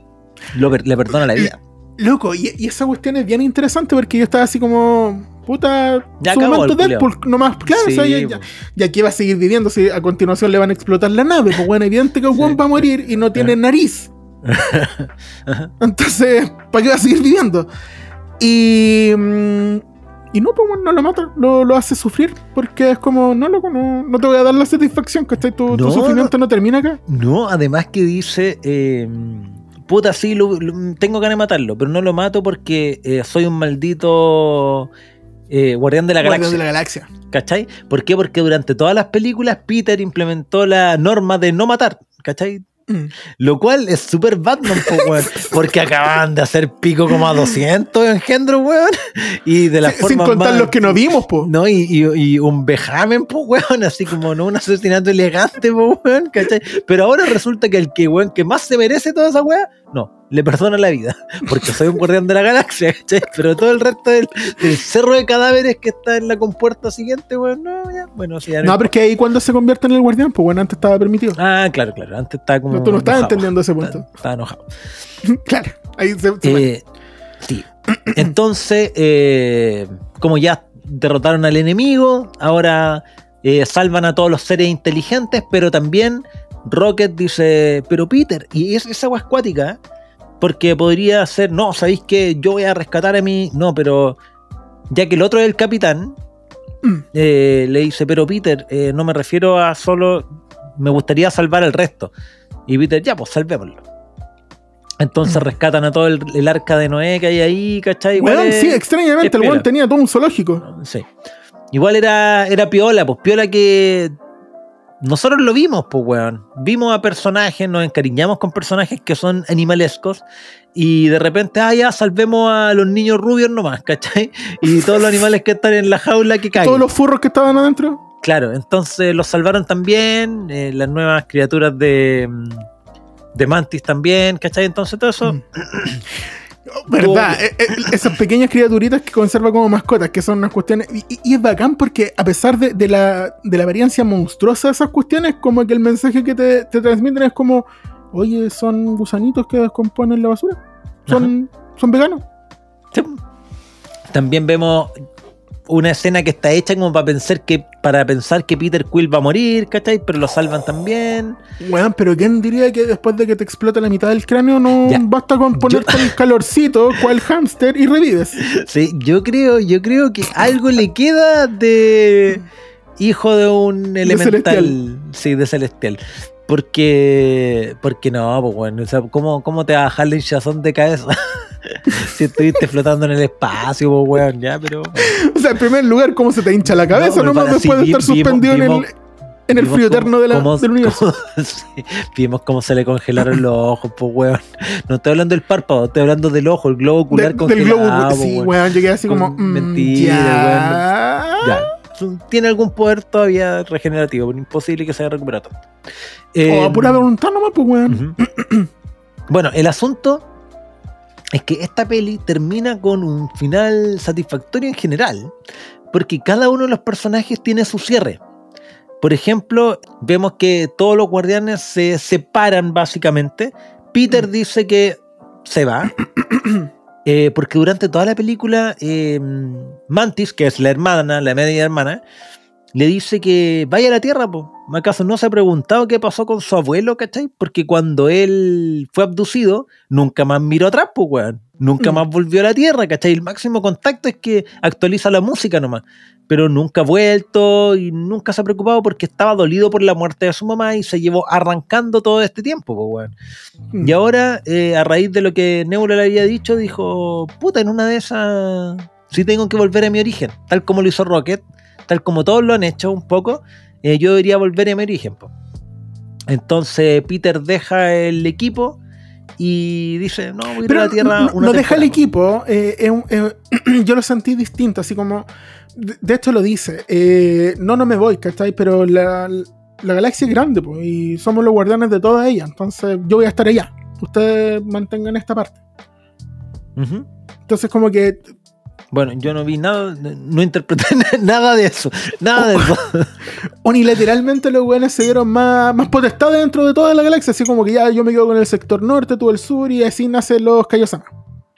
lo le perdona la vida. Loco, y, y esa cuestión es bien interesante porque yo estaba así como, puta, Ya su acabó momento el Deadpool, nomás, claro, o sea, Sí, ya, ya, ya que va a seguir viviendo, si a continuación le van a explotar la nave, pues bueno, evidente que el Sí. va a morir y no tiene nariz. Entonces, ¿para qué va a seguir viviendo? Y. mm, Y no, pues no lo mata, lo, lo hace sufrir, porque es como, no, loco, no, no te voy a dar la satisfacción, que tu, tu No, sufrimiento no. termina acá. No, además que dice, eh, puta, sí, lo- lo- tengo ganas de matarlo, pero no lo mato porque eh, soy un maldito eh, guardián de la Guardián galaxia. de la galaxia. ¿Cachai? ¿Por qué? Porque durante todas las películas Peter implementó la norma de no matar. ¿Cachai? Mm. Lo cual es súper Batman, po, weón. Porque acaban de hacer pico como a 200 engendros, weón. Y de la Sin- forma Sin contar más- los que no vimos, po. No, y, y- y un vejamen, pues, weón, así como no un asesinato elegante, pues, weón, ¿cachai? Pero ahora resulta que el que, weón, que más se merece toda esa weá, no, le perdona la vida, porque soy un guardián de la galaxia, ¿cachai? Pero todo el resto del, del cerro de cadáveres que está en la compuerta siguiente, weón, no, ya, bueno, sí, ya No, pero es que ahí cuando se convierte en el guardián, pues bueno, antes estaba permitido. Ah, claro, claro, antes estaba como... No, tú no estabas entendiendo ese punto. Estaba, estaba enojado. claro, ahí se. Eh, sí. Entonces, eh, como ya derrotaron al enemigo, ahora eh, salvan a todos los seres inteligentes, pero también Rocket dice, pero Peter, y es esa agua acuática, ¿eh? Porque podría ser, no, ¿sabéis que yo voy a rescatar a mí? No, pero ya que el otro es el capitán, Mm. eh, le dice, pero Peter, eh, no me refiero a solo, me gustaría salvar al resto. Y Peter, ya, pues salvémoslo. Entonces Mm. rescatan a todo el, el arca de Noé que hay ahí, ¿cachai? Igual es- sí, extrañamente, el weón tenía todo un zoológico. Sí. Igual era, era piola, pues piola que nosotros lo vimos, pues weón. Vimos a personajes, nos encariñamos con personajes que son animalescos y de repente, ah, ya salvemos a los niños rubios nomás, ¿cachai? Y todos los animales que están en la jaula que caen. Todos los furros que estaban adentro. Claro, entonces los salvaron también, eh, las nuevas criaturas de, mm, de Mantis también, ¿cachai? Entonces todo eso... Mm. ¿Verdad? Eh, eh, esas pequeñas criaturitas que conserva como mascotas, que son unas cuestiones. Y, es bacán porque, a pesar de, de la, de la apariencia monstruosa de esas cuestiones, como que el mensaje que te, te transmiten es como: Oye, son gusanitos que descomponen la basura. Son, son veganos. Sí. También vemos una escena que está hecha como para pensar que para pensar que Peter Quill va a morir, ¿cachai? Pero lo salvan también. Weón, pero ¿quién diría que después de que te explota la mitad del cráneo no Ya. basta con ponerte el calorcito, cual hámster y revives? Sí, yo creo, yo creo que algo le queda de hijo de un elemental, Celestial. sí, de celestial. Porque, porque no, pues bueno, o sea, ¿cómo, ¿cómo te vas a bajar la hinchazón de cabeza? si estuviste flotando en el espacio, pues weón, ya, pero. O sea, en primer lugar, ¿cómo se te hincha la cabeza? pero nomás después de estar vimos- suspendido en el, en el frío eterno de la- cómo- del universo. cómo- sí, vimos cómo se le congelaron los ojos, pues weón. No estoy hablando del párpado, estoy hablando del ojo, el globo ocular De- congelado. del globo. Sí, weón. weón, llegué así Con como. mm, mentira, ya. Ya. Tiene algún poder todavía regenerativo, pero imposible que se haya recuperado tanto. O Eh, a pura voluntad nomás, pues, weón. Bueno, el asunto es que esta peli termina con un final satisfactorio en general, porque cada uno de los personajes tiene su cierre. Por ejemplo, vemos que todos los guardianes se separan básicamente. Peter dice que se va. eh, porque durante toda la película, eh, Mantis, que es la hermana, la media hermana, le dice que vaya a la Tierra, po. ¿Acaso no se ha preguntado qué pasó con su abuelo, cachai? Porque cuando él fue abducido, nunca más miró atrás, pues, weón. Nunca Mm. más volvió a la Tierra, ¿cachai? El máximo contacto es que actualiza la música nomás. Pero nunca ha vuelto y nunca se ha preocupado porque estaba dolido por la muerte de su mamá y se llevó arrancando todo este tiempo, pues. Mm. Y ahora, eh, a raíz de lo que Nebula le había dicho, dijo, puta, en una de esas, sí tengo que volver a mi origen, tal como lo hizo Rocket, tal como todos lo han hecho un poco, eh, yo debería volver a mi origen. po. Entonces Peter deja el equipo y dice, no, voy a ir Pero a la Tierra una no deja el temporada". equipo. eh, eh, yo lo sentí distinto, así como. De, de hecho, lo dice. eh, no, no me voy, ¿cachai? Pero la, la galaxia es grande, pues, y somos los guardianes de toda ella. Entonces, yo voy a estar allá. Ustedes mantengan esta parte. Entonces, como que. Bueno, yo no vi nada, no interpreté nada de eso, nada de eso. Unilateralmente los weones se dieron más, más potestad dentro de toda la galaxia. Así como que ya yo me quedo con el sector norte, tú el sur, y así nacen los Kaiosama.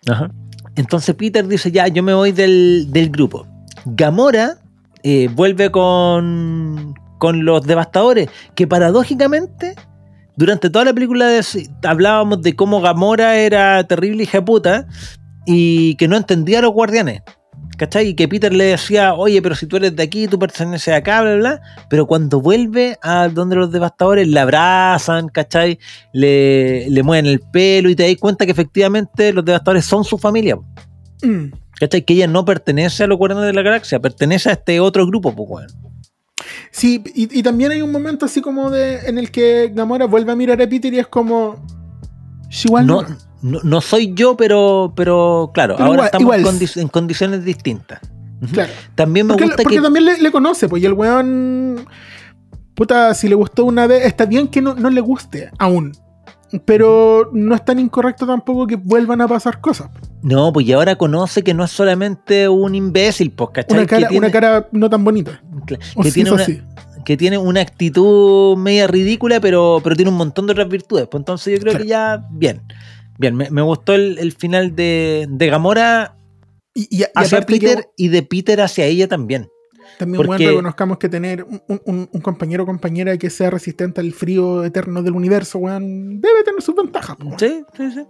Ajá. Entonces Peter dice, ya, yo me voy del, del grupo. Gamora eh, vuelve con, con los devastadores, que paradójicamente, durante toda la película de- hablábamos de cómo Gamora era terrible hija puta y que no entendía a los guardianes. ¿Cachai? Y que Peter le decía, oye, pero si tú eres de aquí, tú perteneces acá, bla, bla, bla. Pero cuando vuelve a donde los devastadores le abrazan, ¿cachai? Le, le mueven el pelo y te das cuenta que efectivamente los devastadores son su familia. Mm. ¿Cachai? Que ella no pertenece a los guardianes de la galaxia, pertenece a este otro grupo, pues, weón. Sí, y, y también hay un momento así como de en el que Gamora vuelve a mirar a Peter y es como. "She No, no". no, soy yo, pero, pero claro, Pero ahora igual- estamos en, igual. condi- en condiciones distintas. Claro. También me Porque, gusta porque que. también le, le conoce, pues, y el weón. Puta, si le gustó una vez, está bien que no, no le guste aún. Pero no es tan incorrecto tampoco que vuelvan a pasar cosas. No, pues y ahora conoce que no es solamente un imbécil, pues, ¿cachai? Una cara, que, tiene, una cara no tan bonita. cla- O que sí tiene una, que tiene una actitud media ridícula, pero, pero tiene un montón de otras virtudes. Pues entonces yo creo Claro. que ya, bien. Bien, me, me gustó el, el final de, de Gamora Y, y- y hacia que Peter y de Peter hacia ella también. también porque- weón, reconozcamos que tener un, un- un compañero o compañera que sea resistente al frío eterno del universo, weón, debe tener sus ventajas. weón. Sí, sí, sí.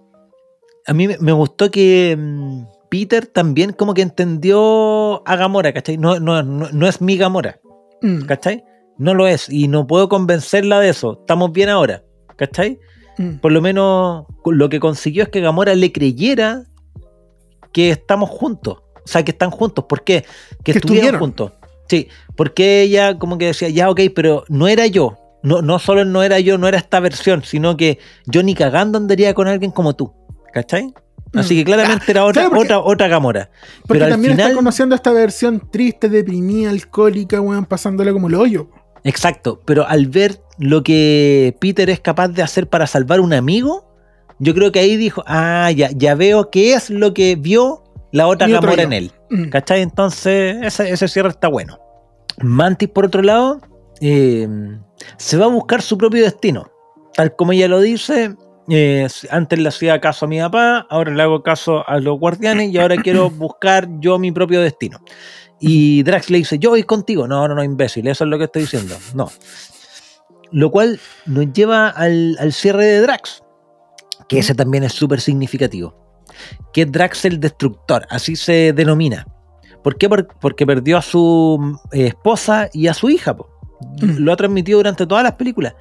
A mí me- gustó que mm, Peter también como que entendió a Gamora, ¿cachai? No, no, no, no es mi Gamora, Mm, ¿cachai? No lo es y no puedo convencerla de eso. Estamos bien ahora, ¿cachai? Mm. Por lo menos lo que consiguió es que Gamora le creyera que estamos juntos. O sea, que están juntos. ¿Por qué? Que, Que estuvieron estuvieron. juntos. Sí, porque ella como que decía, ya, ok, pero no era yo. No, no solo no era yo, no era esta versión, sino que yo ni cagando andaría con alguien como tú. ¿Cachai? Así Mm. que claramente era otra, claro, porque- otra, otra Gamora. Porque pero al también final- está conociendo esta versión triste, deprimida, alcohólica, weón, pasándola como el hoyo. Exacto, pero al ver lo que Peter es capaz de hacer para salvar un amigo, yo creo que ahí dijo, ah, ya, ya veo qué es lo que vio la otra Gamora en él. Mm. ¿Cachai? Entonces, ese, ese cierre está bueno. Mantis, por otro lado, eh, se va a buscar su propio destino. Tal como ella lo dice, eh, antes le hacía caso a mi papá, ahora le hago caso a los guardianes y ahora quiero buscar yo mi propio destino. Y Drax le dice, yo voy contigo. No, no, no, imbécil, eso es lo que estoy diciendo. No. Lo cual nos lleva al, al cierre de Drax, que ese también es súper significativo. Que es Drax el Destructor, así se denomina. ¿Por qué? Por- porque perdió a su eh, esposa y a su hija. po. Mm. Lo ha transmitido durante todas las películas.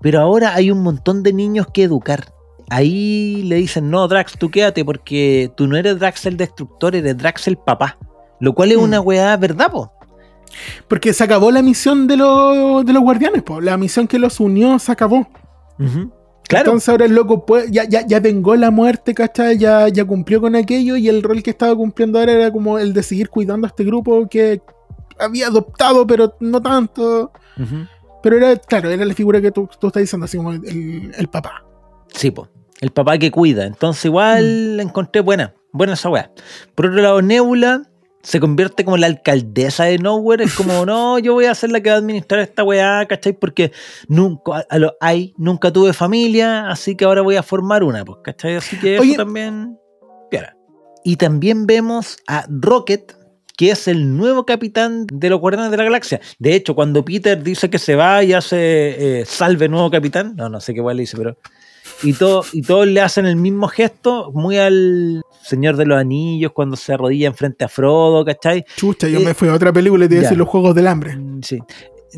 Pero ahora hay un montón de niños que educar. Ahí le dicen, no, Drax, tú quédate porque tú no eres Drax el Destructor, eres Drax el papá. Lo cual es Mm. una weá, ¿verdad, po? Porque se acabó la misión de, los de los guardianes, po. La misión que los unió se acabó. Claro. Entonces ahora el loco puede, ya, ya, ya vengó la muerte, ¿cachai? Ya, ya cumplió con aquello y el rol que estaba cumpliendo ahora era como el de seguir cuidando a este grupo que había adoptado, pero no tanto. Pero era, claro, era la figura que tú, tú estás diciendo, así como el, el papá. Sí, po. El papá que cuida. Entonces, igual la encontré buena. Buena esa weá. Por otro lado, Nebula se convierte como la alcaldesa de Nowhere. Es como, no, yo voy a ser la que va a administrar esta weá, ¿cachai? Porque nunca, a lo nunca tuve familia, así que ahora voy a formar una, pues, ¿cachai? Así que Oye. eso también. Piara. Y también vemos a Rocket, que es el nuevo capitán de los Guardianes de la Galaxia. De hecho, cuando Peter dice que se va y hace eh, salve nuevo capitán, no, no sé qué igual le dice, pero. Y, todo, y todos le hacen el mismo gesto, muy al Señor de los Anillos, cuando se arrodilla enfrente a Frodo, ¿cachai? Chucha, yo Eh, me fui a otra película y te iba a decir los Juegos del Hambre. Mm, Sí.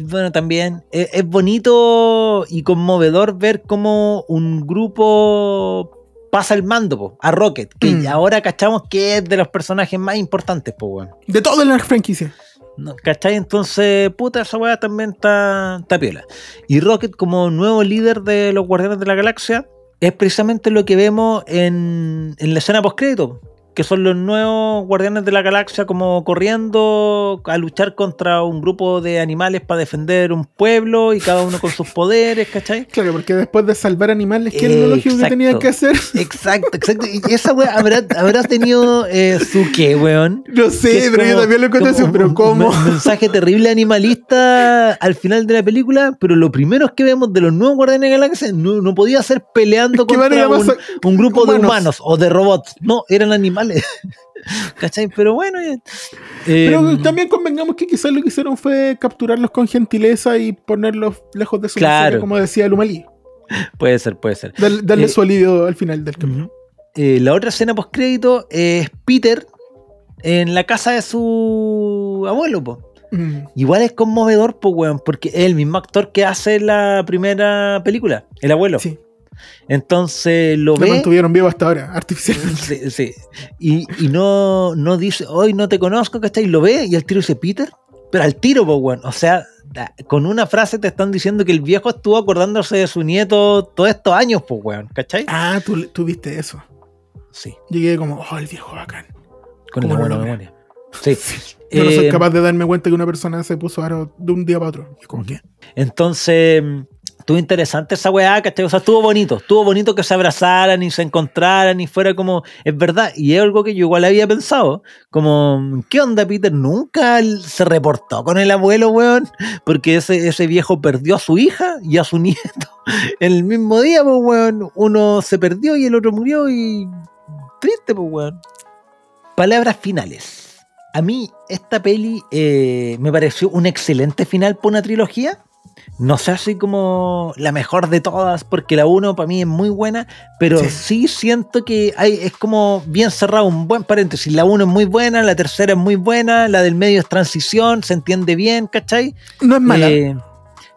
Bueno, también es, es bonito y conmovedor ver cómo un grupo pasa el mando po, a Rocket, que Mm. ahora cachamos que es de los personajes más importantes, pues, weón. De todas las franquicias. ¿No? ¿Cachai? Entonces, puta, esa weá también está, está piola. Y Rocket, como nuevo líder de los Guardianes de la Galaxia, es precisamente lo que vemos en, en la escena postcrédito. Que son los nuevos Guardianes de la Galaxia como corriendo a luchar contra un grupo de animales para defender un pueblo y cada uno con sus poderes, ¿cachai? Claro, porque después de salvar animales, ¿qué es lo lógico que tenían que hacer? Exacto, exacto. Y esa weá habrá, habrá tenido eh, su qué, weón. No sé, pero yo también lo encontré así, pero ¿cómo? Un mensaje terrible animalista al final de la película, pero lo primero que vemos de los nuevos Guardianes de la Galaxia no, no podía ser peleando Es que contra un, grupo de humanos o de robots. No, eran animales. ¿Cachai? Pero bueno. eh, Pero eh, también convengamos que quizás lo que hicieron fue capturarlos con gentileza y ponerlos lejos de su Claro. miseria, como decía Lumalí. Puede ser, puede ser. Darle, darle Eh, su alivio al final del camino. Eh, la otra escena post crédito es Peter en la casa de su abuelo, po. Mm. Igual es conmovedor, pues, weón, porque es el mismo actor que hace la primera película, el abuelo. Sí, Entonces lo lo ve. mantuvieron vivo hasta ahora, artificialmente. Sí, sí. Y, y no, no dice, hoy no te conozco, ¿cachai? Lo ve y al tiro dice, Peter. Pero al tiro, pues, weón. O sea, con una frase te están diciendo que el viejo estuvo acordándose de su nieto todos estos años, pues, weón. ¿Cachai? Ah, tú, tú viste eso. Sí, Llegué como, oh, el viejo bacán. con la ¿Cómo no buena memoria. Sí. Yo no soy Eh, capaz de darme cuenta que una persona se puso aro de un día para otro. Y como que, Entonces, estuvo interesante esa weá, ¿cachai? O sea, estuvo bonito, estuvo bonito que se abrazaran y se encontraran y fuera como, es verdad, y es algo que yo igual había pensado, como, ¿qué onda Peter? Nunca se reportó con el abuelo, weón, porque ese, ese viejo perdió a su hija y a su nieto el mismo día, pues, weón, uno se perdió y el otro murió y triste, pues, weón. Palabras finales. A mí esta peli eh, me pareció un excelente final para una trilogía. No sé así como la mejor de todas, porque la 1 para mí es muy buena, pero Sí. sí, siento que hay, es como bien cerrado, un buen paréntesis. La 1 es muy buena, la tercera es muy buena, la del medio es transición, se entiende bien, ¿cachai? no es mala. Eh,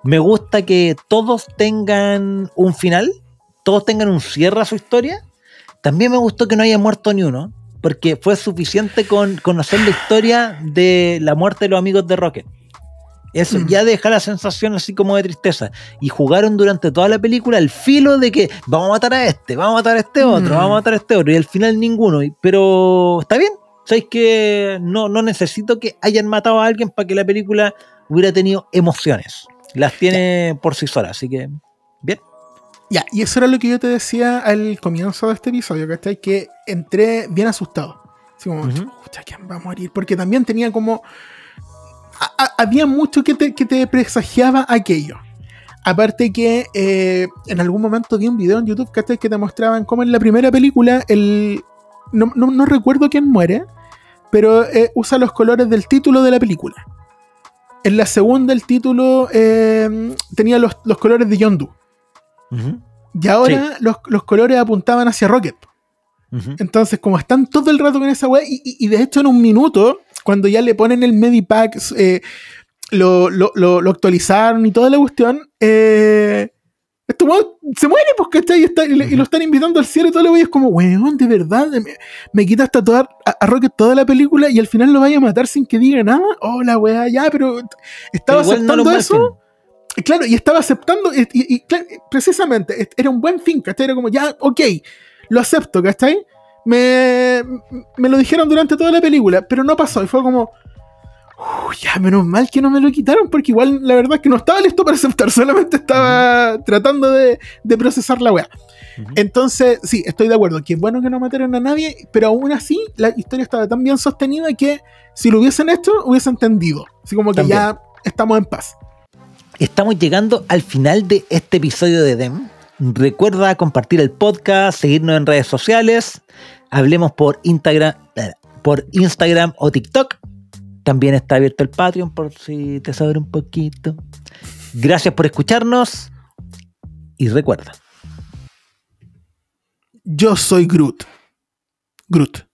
me gusta que todos tengan un final, todos tengan un cierre a su historia. También me gustó que no haya muerto ni uno, porque fue suficiente con conocer la historia de la muerte de los amigos de Rocket. Eso Mm. ya deja la sensación así como de tristeza. Y jugaron durante toda la película el filo de que vamos a matar a este, vamos a matar a este otro, Mm. vamos a matar a este otro. Y al final ninguno. Pero está bien. Sabéis que no, no necesito que hayan matado a alguien para que la película hubiera tenido emociones. Las tiene por sí sola, así que bien. Ya, y eso era lo que yo te decía al comienzo de este episodio, ¿cachai? Que entré bien asustado. Así como. "Chucha, ¿quién va a morir? Porque también tenía como. A- había mucho que te, que te presagiaba aquello. Aparte que eh, en algún momento vi un video en YouTube. Que te mostraban cómo en la primera película el. No, no- no recuerdo quién muere, pero eh, usa los colores del título de la película. En la segunda, el título eh, tenía los, los colores de Yondu. Y ahora los, los colores apuntaban hacia Rocket. Entonces, como están todo el rato con esa weá, y, y- y de hecho en un minuto, cuando ya le ponen el Medipack, eh, lo, lo, lo- lo actualizaron y toda la cuestión, eh, este se muere, pues, ¿cachai? Y, está- y le- y lo están invitando al cielo y todo lo es como, weón, de verdad, me, me quitas tatuar a, a Rocket toda la película y al final lo vaya a matar sin que diga nada. Oh, la weá, ya, pero estaba Pero no aceptando eso. Claro, y estaba aceptando, y, y- claro, precisamente, era un buen fin, ¿cachai? Era como, ya, ok, lo acepto, ¿cachai? Me, me lo dijeron durante toda la película, pero no pasó, y fue como, "Uf, ya, menos mal que no me lo quitaron, porque igual la verdad es que no estaba listo para aceptar, solamente estaba tratando de, de procesar la weá. Entonces, sí, estoy de acuerdo, que es bueno que no mataron a nadie, pero aún así la historia estaba tan bien sostenida que si lo hubiesen hecho, hubiesen entendido. Así como que También. ya estamos en paz. Estamos llegando al final de este episodio de DEM. Recuerda compartir el podcast, seguirnos en redes sociales. Hablemos por Instagram, eh, por Instagram o TikTok. También está abierto el Patreon por si te saber un poquito. Gracias por escucharnos y recuerda. Yo soy Groot. Groot.